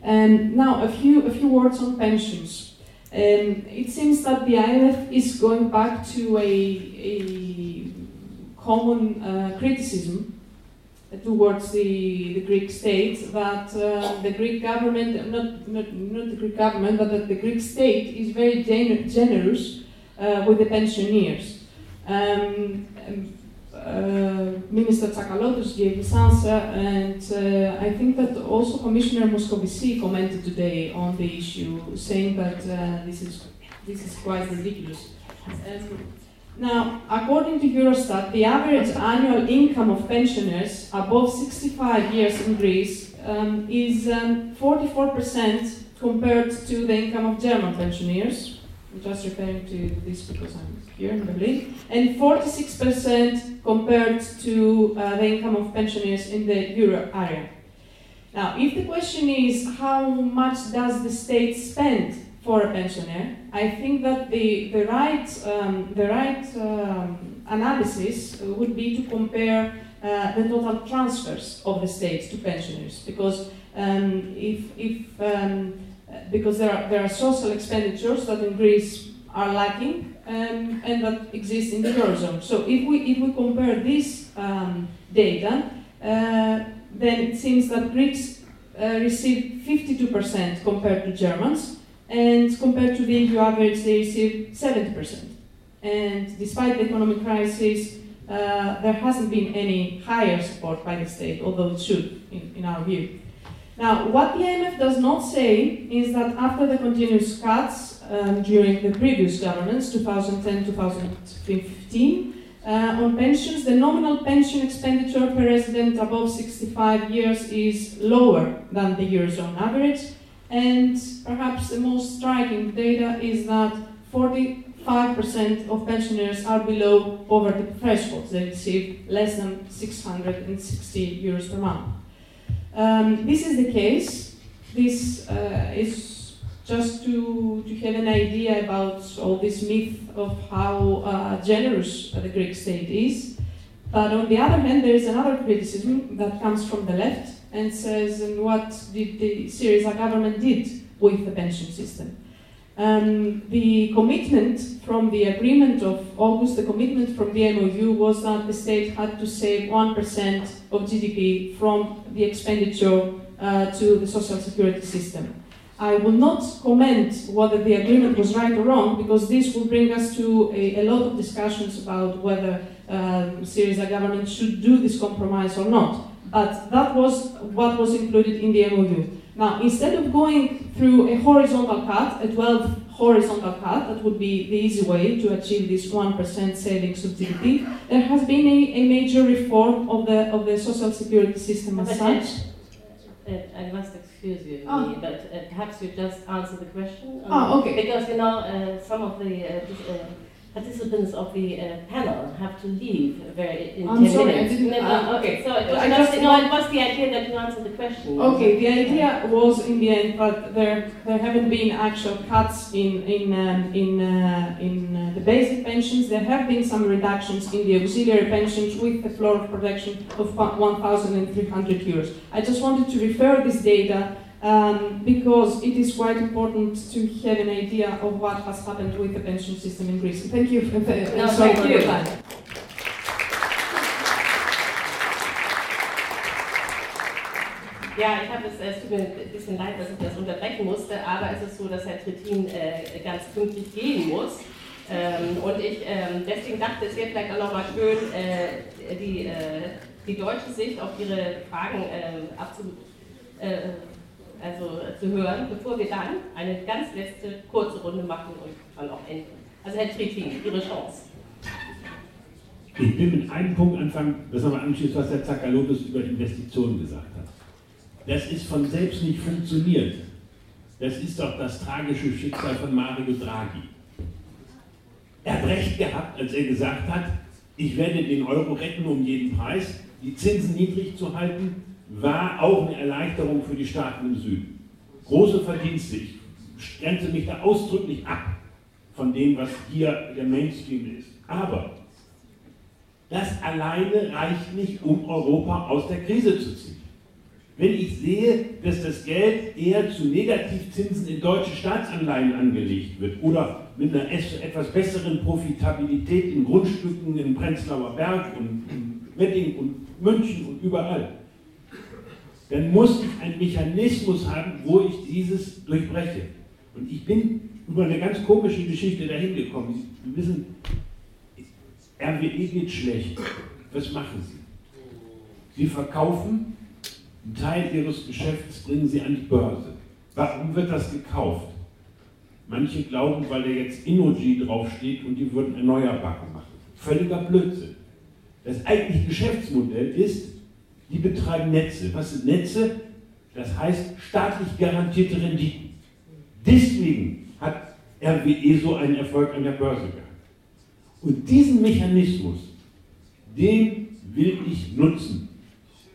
And now, a few, a few words on pensions. Um, it seems that the IMF is going back to a, a common uh, criticism towards the, the Greek state that uh, the Greek government, not, not, not the Greek government, but that the Greek state is very gener generous uh, with the pensioners. Um, uh, Minister Tsakalotos gave his answer, and uh, I think that also Commissioner Moscovici commented today on the issue, saying that uh, this is this is quite ridiculous. Um, now, according to Eurostat, the average annual income of pensioners above 65 years in Greece um, is 44% um, compared to the income of German pensioners. Just referring to this because I'm here in Berlin, and 46% compared to uh, the income of pensioners in the euro area. Now, if the question is how much does the state spend for a pensioner, I think that the, the right, um, the right um, analysis would be to compare uh, the total transfers of the state to pensioners, because um, if, if um, because there are, there are social expenditures that in Greece are lacking, um, and that exist in the Eurozone. So if we, if we compare this um, data, uh, then it seems that Greeks uh, receive 52% compared to Germans, and compared to the EU average, they receive 70%. And despite the economic crisis, uh, there hasn't been any higher support by the state, although it should, in, in our view. Now, what the IMF does not say is that after the continuous cuts, um, during the previous governance, 2010-2015. Uh, on pensions, the nominal pension expenditure per resident above 65 years is lower than the Eurozone average, and perhaps the most striking data is that 45% of pensioners are below poverty thresholds. They receive less than 660 euros per month. Um, this is the case. This uh, is just to, to have an idea about all this myth of how uh, generous the Greek state is. But on the other hand, there is another criticism that comes from the left and says, and what did the Syriza government did with the pension system? Um, the commitment from the agreement of August, the commitment from the MOU was that the state had to save 1% of GDP from the expenditure uh, to the social security system. I will not comment whether the agreement was right or wrong because this will bring us to a, a lot of discussions about whether um, Syriza government should do this compromise or not. But that was what was included in the MOU. Now, instead of going through a horizontal cut, a 12 horizontal cut, that would be the easy way to achieve this 1% savings of GDP, there has been a, a major reform of the, of the social security system as such. Uh, I must excuse you, Oh. but uh, perhaps you just answer the question. Ah, okay. Because you know, uh, some of the uh, uh, participants of the uh, panel have to leave very in I'm 10 sorry, I minutes. didn't- No, no, uh, okay, so it was, I no, it was the idea that you answer the question. Okay, the idea was in the end, but there there haven't been actual cuts in in um, in uh, in uh, the basic pensions. There have been some reductions in the auxiliary pensions with the floor of protection of 1,300 euros. I just wanted to refer this data. Um, because it is quite important to have an idea of what has happened with the pension system in Greece. Thank you. For, No, sorry thank for you. your time. Ja, ich habe es, es tut mir ein bisschen leid, dass ich das unterbrechen musste, aber es ist so, dass Herr Trittin äh, ganz pünktlich gehen muss. Ähm, und ich ähm, deswegen dachte, es wäre vielleicht auch nochmal schön, äh, die, äh, die deutsche Sicht auf Ihre Fragen äh, abzu, äh, also, äh, zu hören, bevor wir dann eine ganz letzte kurze Runde machen und dann auch enden. Also Herr Trittin, Ihre Chance. Ich will mit einem Punkt anfangen, das nochmal anschließt, was Herr Zakalotus über Investitionen gesagt hat. Das ist von selbst nicht funktioniert. Das ist doch das tragische Schicksal von Mario Draghi. Er hat recht gehabt, als er gesagt hat, ich werde den Euro retten um jeden Preis. Die Zinsen niedrig zu halten, war auch eine Erleichterung für die Staaten im Süden. Große Verdienste. Ich grenze mich da ausdrücklich ab von dem, was hier der Mainstream ist. Aber das alleine reicht nicht, um Europa aus der Krise zu ziehen. Wenn ich sehe, dass das Geld eher zu Negativzinsen in deutsche Staatsanleihen angelegt wird oder mit einer etwas besseren Profitabilität in Grundstücken in Prenzlauer Berg und in Wedding und München und überall, dann muss ich einen Mechanismus haben, wo ich dieses durchbreche. Und ich bin über eine ganz komische Geschichte dahin gekommen. Sie wissen, RWE geht schlecht. Was machen Sie? Sie verkaufen einen Teil Ihres Geschäfts, bringen Sie an die Börse. Warum wird das gekauft? Manche glauben, weil da jetzt Innogy draufsteht und die würden Erneuerbare machen. Völliger Blödsinn. Das eigentliche Geschäftsmodell ist, die betreiben Netze. Was sind Netze? Das heißt staatlich garantierte Renditen. Deswegen hat RWE so einen Erfolg an der Börse gehabt. Und diesen Mechanismus, den will ich nutzen.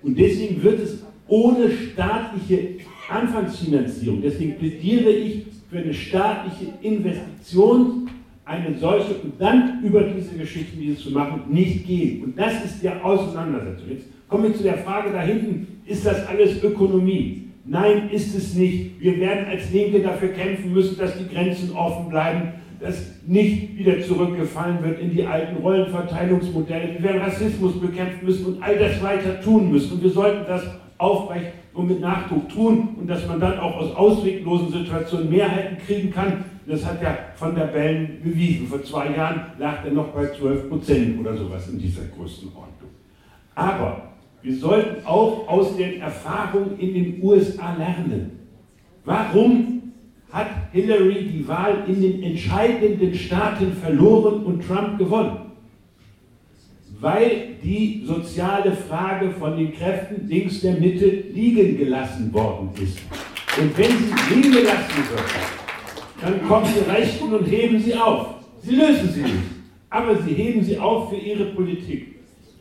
Und deswegen wird es ohne staatliche Anfangsfinanzierung, deswegen plädiere ich für eine staatliche Investition, eine solche und dann über diese Geschichten, diese zu machen, nicht gehen. Und das ist die Auseinandersetzung. Jetzt komme ich zu der Frage da hinten, ist das alles Ökonomie? Nein, ist es nicht. Wir werden als Linke dafür kämpfen müssen, dass die Grenzen offen bleiben, dass nicht wieder zurückgefallen wird in die alten Rollenverteilungsmodelle. Wir werden Rassismus bekämpfen müssen und all das weiter tun müssen. Und wir sollten das aufrecht und mit Nachdruck tun und dass man dann auch aus ausweglosen Situationen Mehrheiten kriegen kann. Das hat ja von der Bellen bewiesen. Vor zwei Jahren lag er noch bei 12 Prozent oder sowas in dieser Größenordnung. Aber wir sollten auch aus den Erfahrungen in den USA lernen. Warum hat Hillary die Wahl in den entscheidenden Staaten verloren und Trump gewonnen? Weil die soziale Frage von den Kräften links der Mitte liegen gelassen worden ist. Und wenn sie liegen gelassen wird, dann kommen die Rechten und heben sie auf. Sie lösen sie nicht, aber sie heben sie auf für ihre Politik.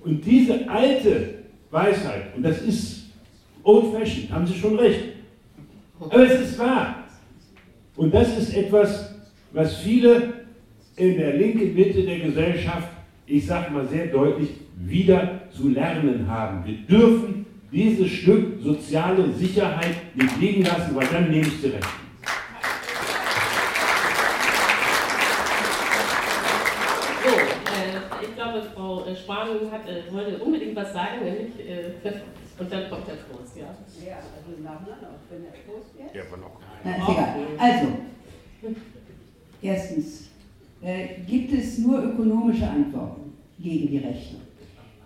Und diese alte Weisheit, und das ist old-fashioned, haben Sie schon recht, aber es ist wahr. Und das ist etwas, was viele in der linken Mitte der Gesellschaft, ich sage mal sehr deutlich, wieder zu lernen haben. Wir dürfen dieses Stück soziale Sicherheit nicht liegen lassen, weil dann nehmen Sie recht. So, äh, ich glaube, Frau äh, Spahn hat, äh, wollte unbedingt was sagen, nämlich äh, Und dann kommt der Trost, ja. Ja, also nacheinander, wenn der Trost wird. Ja, aber noch. Na, ist egal. Also, erstens, äh, gibt es nur ökonomische Antworten gegen die Rechte?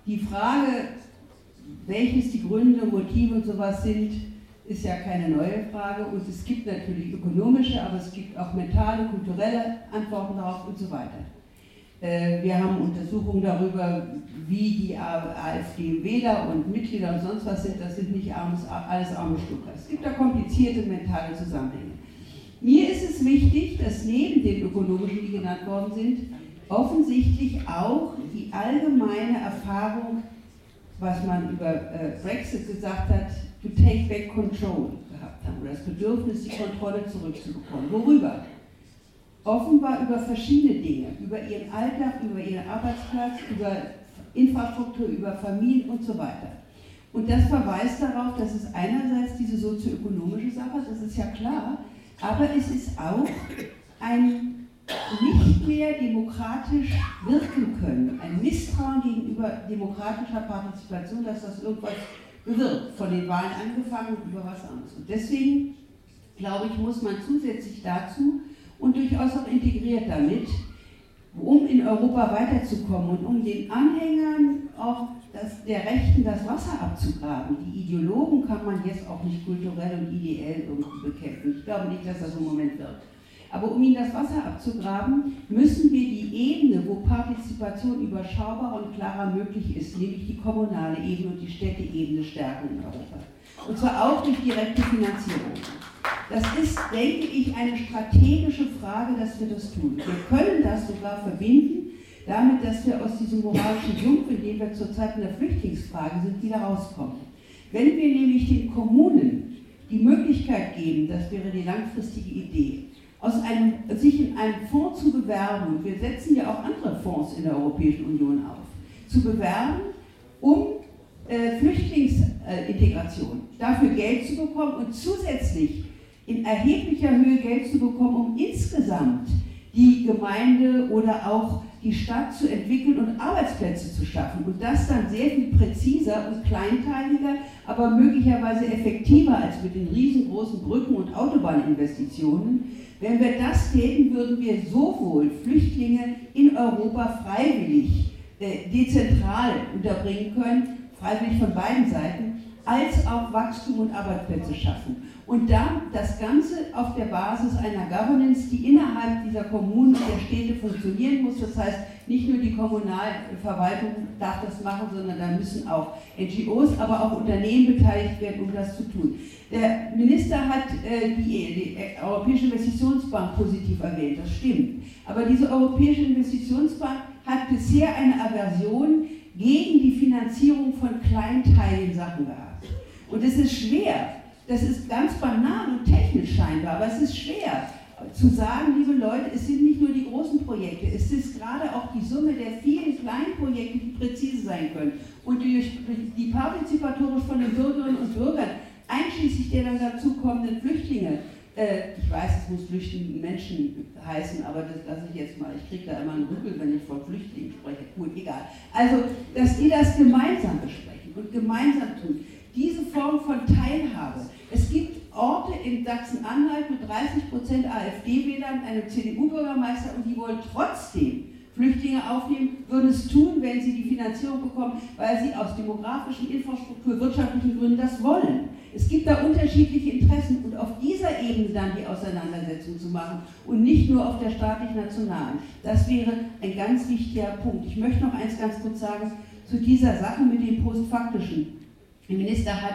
Die Frage, welches die Gründe, Motive und sowas sind, ist ja keine neue Frage. Und es gibt natürlich ökonomische, aber es gibt auch mentale, kulturelle Antworten darauf und so weiter. Äh, wir haben Untersuchungen darüber, wie die AfD-Wähler und Mitglieder und sonst was sind. Das sind nicht alles arme Stucker. Es gibt da komplizierte mentale Zusammenhänge. Mir ist es wichtig, dass neben den ökonomischen, die genannt worden sind, offensichtlich auch die allgemeine Erfahrung, was man über äh, Brexit gesagt hat, to take back control gehabt haben, oder das Bedürfnis, die Kontrolle zurückzubekommen. Worüber? Offenbar über verschiedene Dinge, über ihren Alltag, über ihren Arbeitsplatz, über Infrastruktur, über Familien und so weiter. Und das verweist darauf, dass es einerseits diese sozioökonomische Sache, das ist ja klar, aber es ist auch ein nicht mehr demokratisch wirken können, ein Misstrauen gegenüber demokratischer Partizipation, dass das irgendwas bewirkt, von den Wahlen angefangen und über was anderes. Und deswegen, glaube ich, muss man zusätzlich dazu und durchaus auch integriert damit, um in Europa weiterzukommen und um den Anhängern auch das, der Rechten das Wasser abzugraben. Die Ideologen kann man jetzt auch nicht kulturell und ideell irgendwie bekämpfen. Ich glaube nicht, dass das im Moment wird. Aber um ihnen das Wasser abzugraben, müssen wir die Ebene, wo Partizipation überschaubar und klarer möglich ist, nämlich die kommunale Ebene und die Städteebene stärken in Europa. Und zwar auch durch direkte Finanzierung. Das ist, denke ich, eine strategische Frage, dass wir das tun. Wir können das sogar verbinden damit, dass wir aus diesem moralischen Sumpf, in dem wir zurzeit in der Flüchtlingsfrage sind, wieder rauskommen. Wenn wir nämlich den Kommunen die Möglichkeit geben, das wäre die langfristige Idee, aus einem, sich in einem Fonds zu bewerben, wir setzen ja auch andere Fonds in der Europäischen Union auf, zu bewerben, um äh, Flüchtlingsintegration, dafür Geld zu bekommen und zusätzlich in erheblicher Höhe Geld zu bekommen, um insgesamt die Gemeinde oder auch die Stadt zu entwickeln und Arbeitsplätze zu schaffen. Und das dann sehr viel präziser und kleinteiliger, aber möglicherweise effektiver als mit den riesengroßen Brücken- und Autobahninvestitionen. Wenn wir das täten, würden wir sowohl Flüchtlinge in Europa freiwillig äh, dezentral unterbringen können, freiwillig von beiden Seiten, als auch Wachstum und Arbeitsplätze schaffen. Und dann das Ganze auf der Basis einer Governance, die innerhalb dieser Kommunen und der Städte funktionieren muss. Das heißt, nicht nur die Kommunalverwaltung darf das machen, sondern da müssen auch NGOs, aber auch Unternehmen beteiligt werden, um das zu tun. Der Minister hat äh, die, die Europäische Investitionsbank positiv erwähnt, das stimmt. Aber diese Europäische Investitionsbank hat bisher eine Aversion gegen die Finanzierung von kleinteiligen Sachen gehabt. Und es ist schwer, das ist ganz banal und technisch scheinbar, aber es ist schwer zu sagen, liebe Leute, es sind nicht nur die großen Projekte, es ist gerade auch die Summe der vielen kleinen Projekte, die präzise sein können und die, die partizipatorisch von den Bürgerinnen und Bürgern, einschließlich der dann dazu kommenden Flüchtlinge, äh, ich weiß, es muss flüchtende Menschen heißen, aber das lasse ich jetzt mal. Ich kriege da immer einen Rüppel, wenn ich von Flüchtlingen spreche. Gut, egal. Also, dass die das gemeinsam besprechen und gemeinsam tun. Diese Form von Teilhabe. Es gibt Orte in Sachsen-Anhalt mit 30% AfD-Wählern, einem CDU-Bürgermeister und die wollen trotzdem Flüchtlinge aufnehmen, würden es tun, wenn sie die Finanzierung bekommen, weil sie aus demografischen, Infrastruktur, wirtschaftlichen Gründen das wollen. Es gibt da unterschiedliche Interessen und auf dieser Ebene dann die Auseinandersetzung zu machen und nicht nur auf der staatlich-nationalen. Das wäre ein ganz wichtiger Punkt. Ich möchte noch eins ganz kurz sagen zu dieser Sache mit dem Postfaktischen. Der Minister hat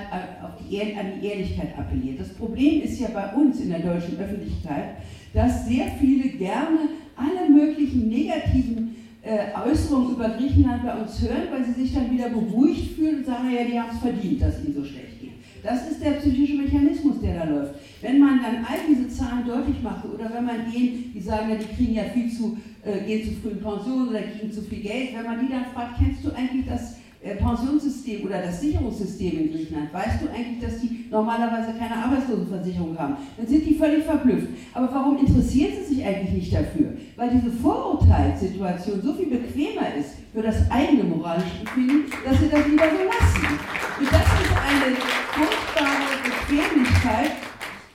die an die Ehrlichkeit appelliert. Das Problem ist ja bei uns in der deutschen Öffentlichkeit, dass sehr viele gerne alle möglichen negativen äh, Äußerungen über Griechenland bei uns hören, weil sie sich dann wieder beruhigt fühlen und sagen, naja, die haben es verdient, dass ihnen so schlecht geht. Das ist der psychische Mechanismus, der da läuft. Wenn man dann all diese Zahlen deutlich macht oder wenn man denen, die sagen, ja, die kriegen ja viel zu, äh, gehen zu früh in Pension oder kriegen zu viel Geld, wenn man die dann fragt, kennst du eigentlich das Pensionssystem oder das Sicherungssystem in Griechenland, weißt du eigentlich, dass die normalerweise keine Arbeitslosenversicherung haben? Dann sind die völlig verblüfft. Aber warum interessiert sie sich eigentlich nicht dafür? Weil diese Vorurteilssituation so viel bequemer ist für das eigene moralische Empfinden, dass sie das lieber so lassen. Und das ist eine furchtbare Bequemlichkeit.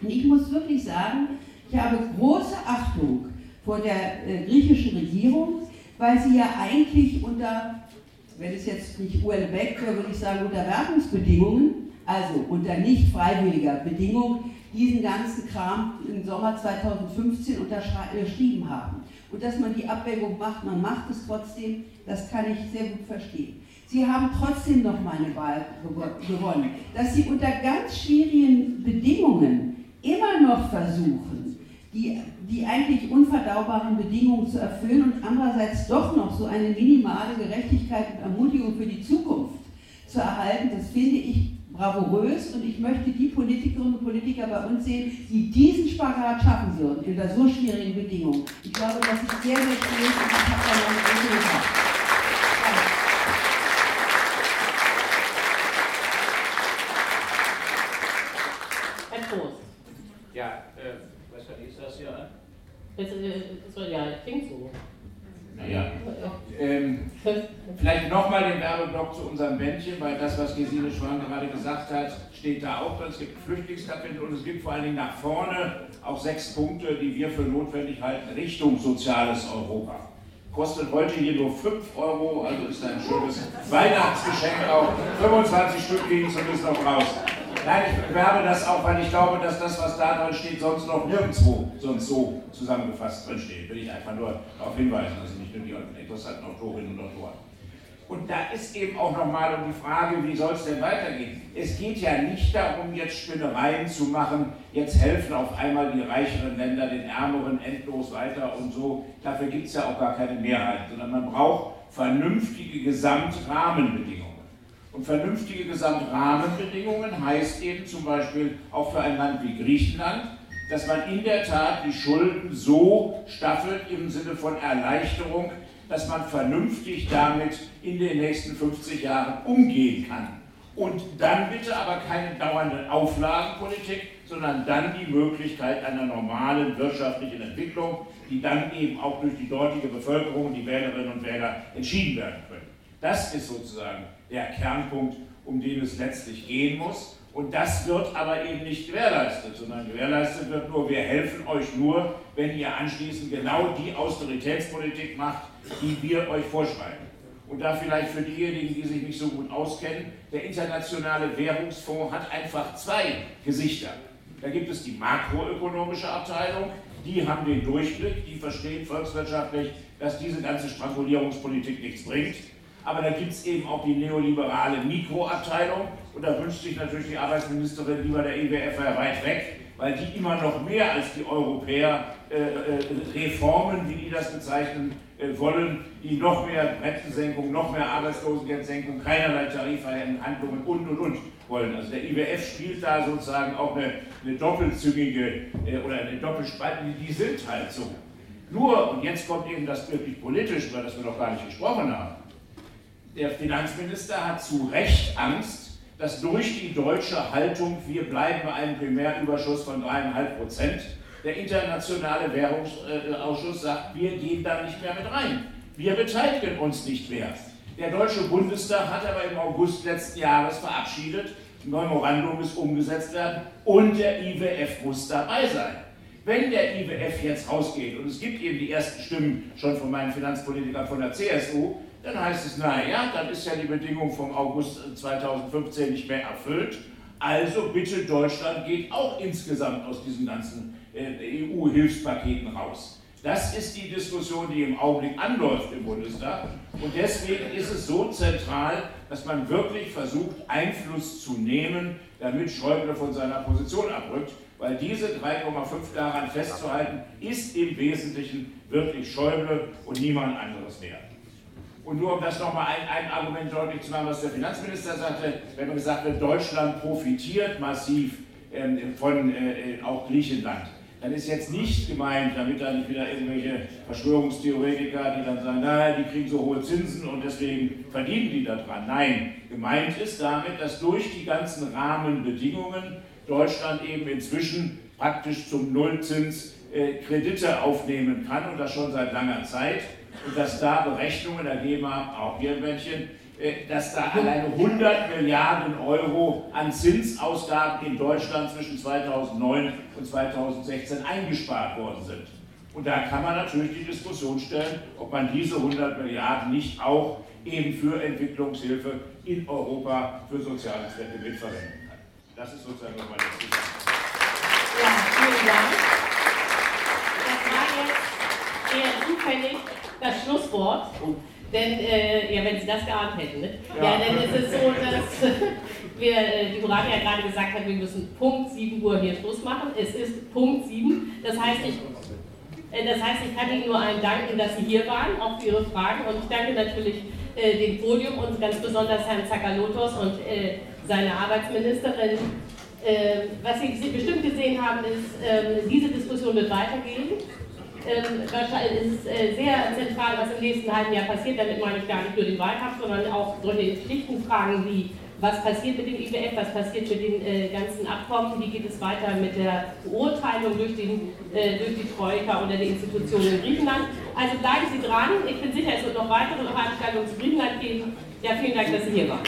Und ich muss wirklich sagen, ich habe große Achtung vor der äh, griechischen Regierung, weil sie ja eigentlich unter, wenn es jetzt nicht Uelbeck wäre, würde ich sagen, unter Wertungsbedingungen, also unter nicht freiwilliger Bedingung, diesen ganzen Kram im Sommer 2015 unterschrieben haben. Und dass man die Abwägung macht, man macht es trotzdem, das kann ich sehr gut verstehen. Sie haben trotzdem noch mal eine Wahl gewonnen. Dass Sie unter ganz schwierigen Bedingungen immer noch versuchen, die, die eigentlich unverdaubaren Bedingungen zu erfüllen und andererseits doch noch so eine minimale Gerechtigkeit und Ermutigung für die Zukunft zu erhalten, das finde ich bravourös und ich möchte die Politikerinnen und Politiker bei uns sehen, die diesen Spagat schaffen würden unter so schwierigen Bedingungen. Ich glaube, das ist sehr, sehr schwierig und ich habe da noch eine große Gefahr. Ja, äh, was ist das hier? Das, das, ja, klingt so. Naja, ähm, vielleicht nochmal den Werbeblock zu unserem Bändchen, weil das, was Gesine Schwan gerade gesagt hat, steht da auch drin. Es gibt Flüchtlingskapitel und es gibt vor allen Dingen nach vorne auch sechs Punkte, die wir für notwendig halten, Richtung soziales Europa. Kostet heute hier nur 5 Euro, also ist ein schönes Weihnachtsgeschenk auch. 25 Stück gehen zumindest noch raus. Nein, ich bewerbe das auch, weil ich glaube, dass das, was da drin steht, sonst noch nirgendwo sonst so zusammengefasst drin steht. Will ich einfach nur darauf hinweisen, also nicht nur die interessanten Autorinnen und Autoren. Und da ist eben auch nochmal um die Frage, wie soll es denn weitergehen? Es geht ja nicht darum, jetzt Spinnereien zu machen, jetzt helfen auf einmal die reicheren Länder den ärmeren endlos weiter und so. Dafür gibt es ja auch gar keine Mehrheit, sondern man braucht vernünftige Gesamtrahmenbedingungen. Und vernünftige Gesamtrahmenbedingungen heißt eben zum Beispiel auch für ein Land wie Griechenland, dass man in der Tat die Schulden so staffelt im Sinne von Erleichterung, dass man vernünftig damit in den nächsten 50 Jahren umgehen kann. Und dann bitte aber keine dauernde Auflagenpolitik, sondern dann die Möglichkeit einer normalen wirtschaftlichen Entwicklung, die dann eben auch durch die dortige Bevölkerung, die Wählerinnen und Wähler entschieden werden können. Das ist sozusagen der Kernpunkt, um den es letztlich gehen muss. Und das wird aber eben nicht gewährleistet, sondern gewährleistet wird nur, wir helfen euch nur, wenn ihr anschließend genau die Austeritätspolitik macht, die wir euch vorschreiben. Und da vielleicht für diejenigen, die sich nicht so gut auskennen, der internationale Währungsfonds hat einfach zwei Gesichter. Da gibt es die makroökonomische Abteilung, die haben den Durchblick, die verstehen volkswirtschaftlich, dass diese ganze Strangulierungspolitik nichts bringt aber da gibt es eben auch die neoliberale Mikroabteilung und da wünscht sich natürlich die Arbeitsministerin lieber der IWF e weit weg, weil die immer noch mehr als die Europäer äh, äh, Reformen, wie die das bezeichnen äh, wollen, die noch mehr Rentensenkung, noch mehr Arbeitslosengeldsenkung, keinerlei Tarifverhandlungen und und und wollen. Also der IWF spielt da sozusagen auch eine, eine doppelzügige äh, oder eine Doppelspalte, die sind halt so. Nur, und jetzt kommt eben das wirklich politisch, weil das wir noch gar nicht gesprochen haben, der Finanzminister hat zu Recht Angst, dass durch die deutsche Haltung, wir bleiben bei einem Primärüberschuss von 3,5 Prozent, der internationale Währungsausschuss sagt, wir gehen da nicht mehr mit rein. Wir beteiligen uns nicht mehr. Der Deutsche Bundestag hat aber im August letzten Jahres verabschiedet, ein Memorandum muss umgesetzt werden und der IWF muss dabei sein. Wenn der IWF jetzt rausgeht, und es gibt eben die ersten Stimmen schon von meinen Finanzpolitikern von der CSU, dann heißt es, naja, dann ist ja die Bedingung vom August 2015 nicht mehr erfüllt. Also bitte, Deutschland geht auch insgesamt aus diesen ganzen äh, EU-Hilfspaketen raus. Das ist die Diskussion, die im Augenblick anläuft im Bundestag. Und deswegen ist es so zentral, dass man wirklich versucht, Einfluss zu nehmen, damit Schäuble von seiner Position abrückt. Weil diese 3,5 daran festzuhalten, ist im Wesentlichen wirklich Schäuble und niemand anderes mehr. Und nur um das nochmal ein, ein Argument deutlich zu machen, was der Finanzminister sagte, wenn man gesagt wird, Deutschland profitiert massiv ähm, von äh, auch Griechenland, dann ist jetzt nicht gemeint, damit dann nicht wieder irgendwelche Verschwörungstheoretiker, die dann sagen, naja, die kriegen so hohe Zinsen und deswegen verdienen die daran. Nein, gemeint ist damit, dass durch die ganzen Rahmenbedingungen Deutschland eben inzwischen praktisch zum Nullzins äh, Kredite aufnehmen kann und das schon seit langer Zeit und dass da Berechnungen ergeben haben, auch hier ein Männchen, äh, dass da alleine 100 Milliarden Euro an Zinsausgaben in Deutschland zwischen 2009 und 2016 eingespart worden sind. Und da kann man natürlich die Diskussion stellen, ob man diese 100 Milliarden nicht auch eben für Entwicklungshilfe in Europa für soziale Zwecke mitverwenden kann. Das ist sozusagen nochmal das Ja, vielen Dank. Das war jetzt eher zufällig das Schlusswort. Denn, äh, ja, wenn Sie das geahnt hätten, ne? ja. ja, dann ist es so, dass wir, äh, die Murati ja gerade gesagt hat, wir müssen Punkt 7 Uhr hier Schluss machen. Es ist Punkt 7. Das heißt, ich äh, das heißt, ich kann Ihnen nur allen danken, dass Sie hier waren, auch für Ihre Fragen. Und ich danke natürlich äh, dem Podium und ganz besonders Herrn Zakalotos und äh, seiner Arbeitsministerin. Äh, was Sie bestimmt gesehen haben, ist, ähm, diese Diskussion wird weitergehen. Ähm, ist es äh, sehr zentral, was im nächsten halben Jahr passiert. Damit meine ich gar nicht nur den Wahlkampf, sondern auch solche schlichten Fragen wie was passiert mit dem IWF, was passiert mit den äh, ganzen Abkommen, wie geht es weiter mit der Beurteilung durch, den, äh, durch die Troika oder die Institutionen in Griechenland. Also bleiben Sie dran, ich bin sicher, es wird noch weitere Veranstaltungen zu Griechenland geben. Ja, vielen Dank, dass Sie hier waren.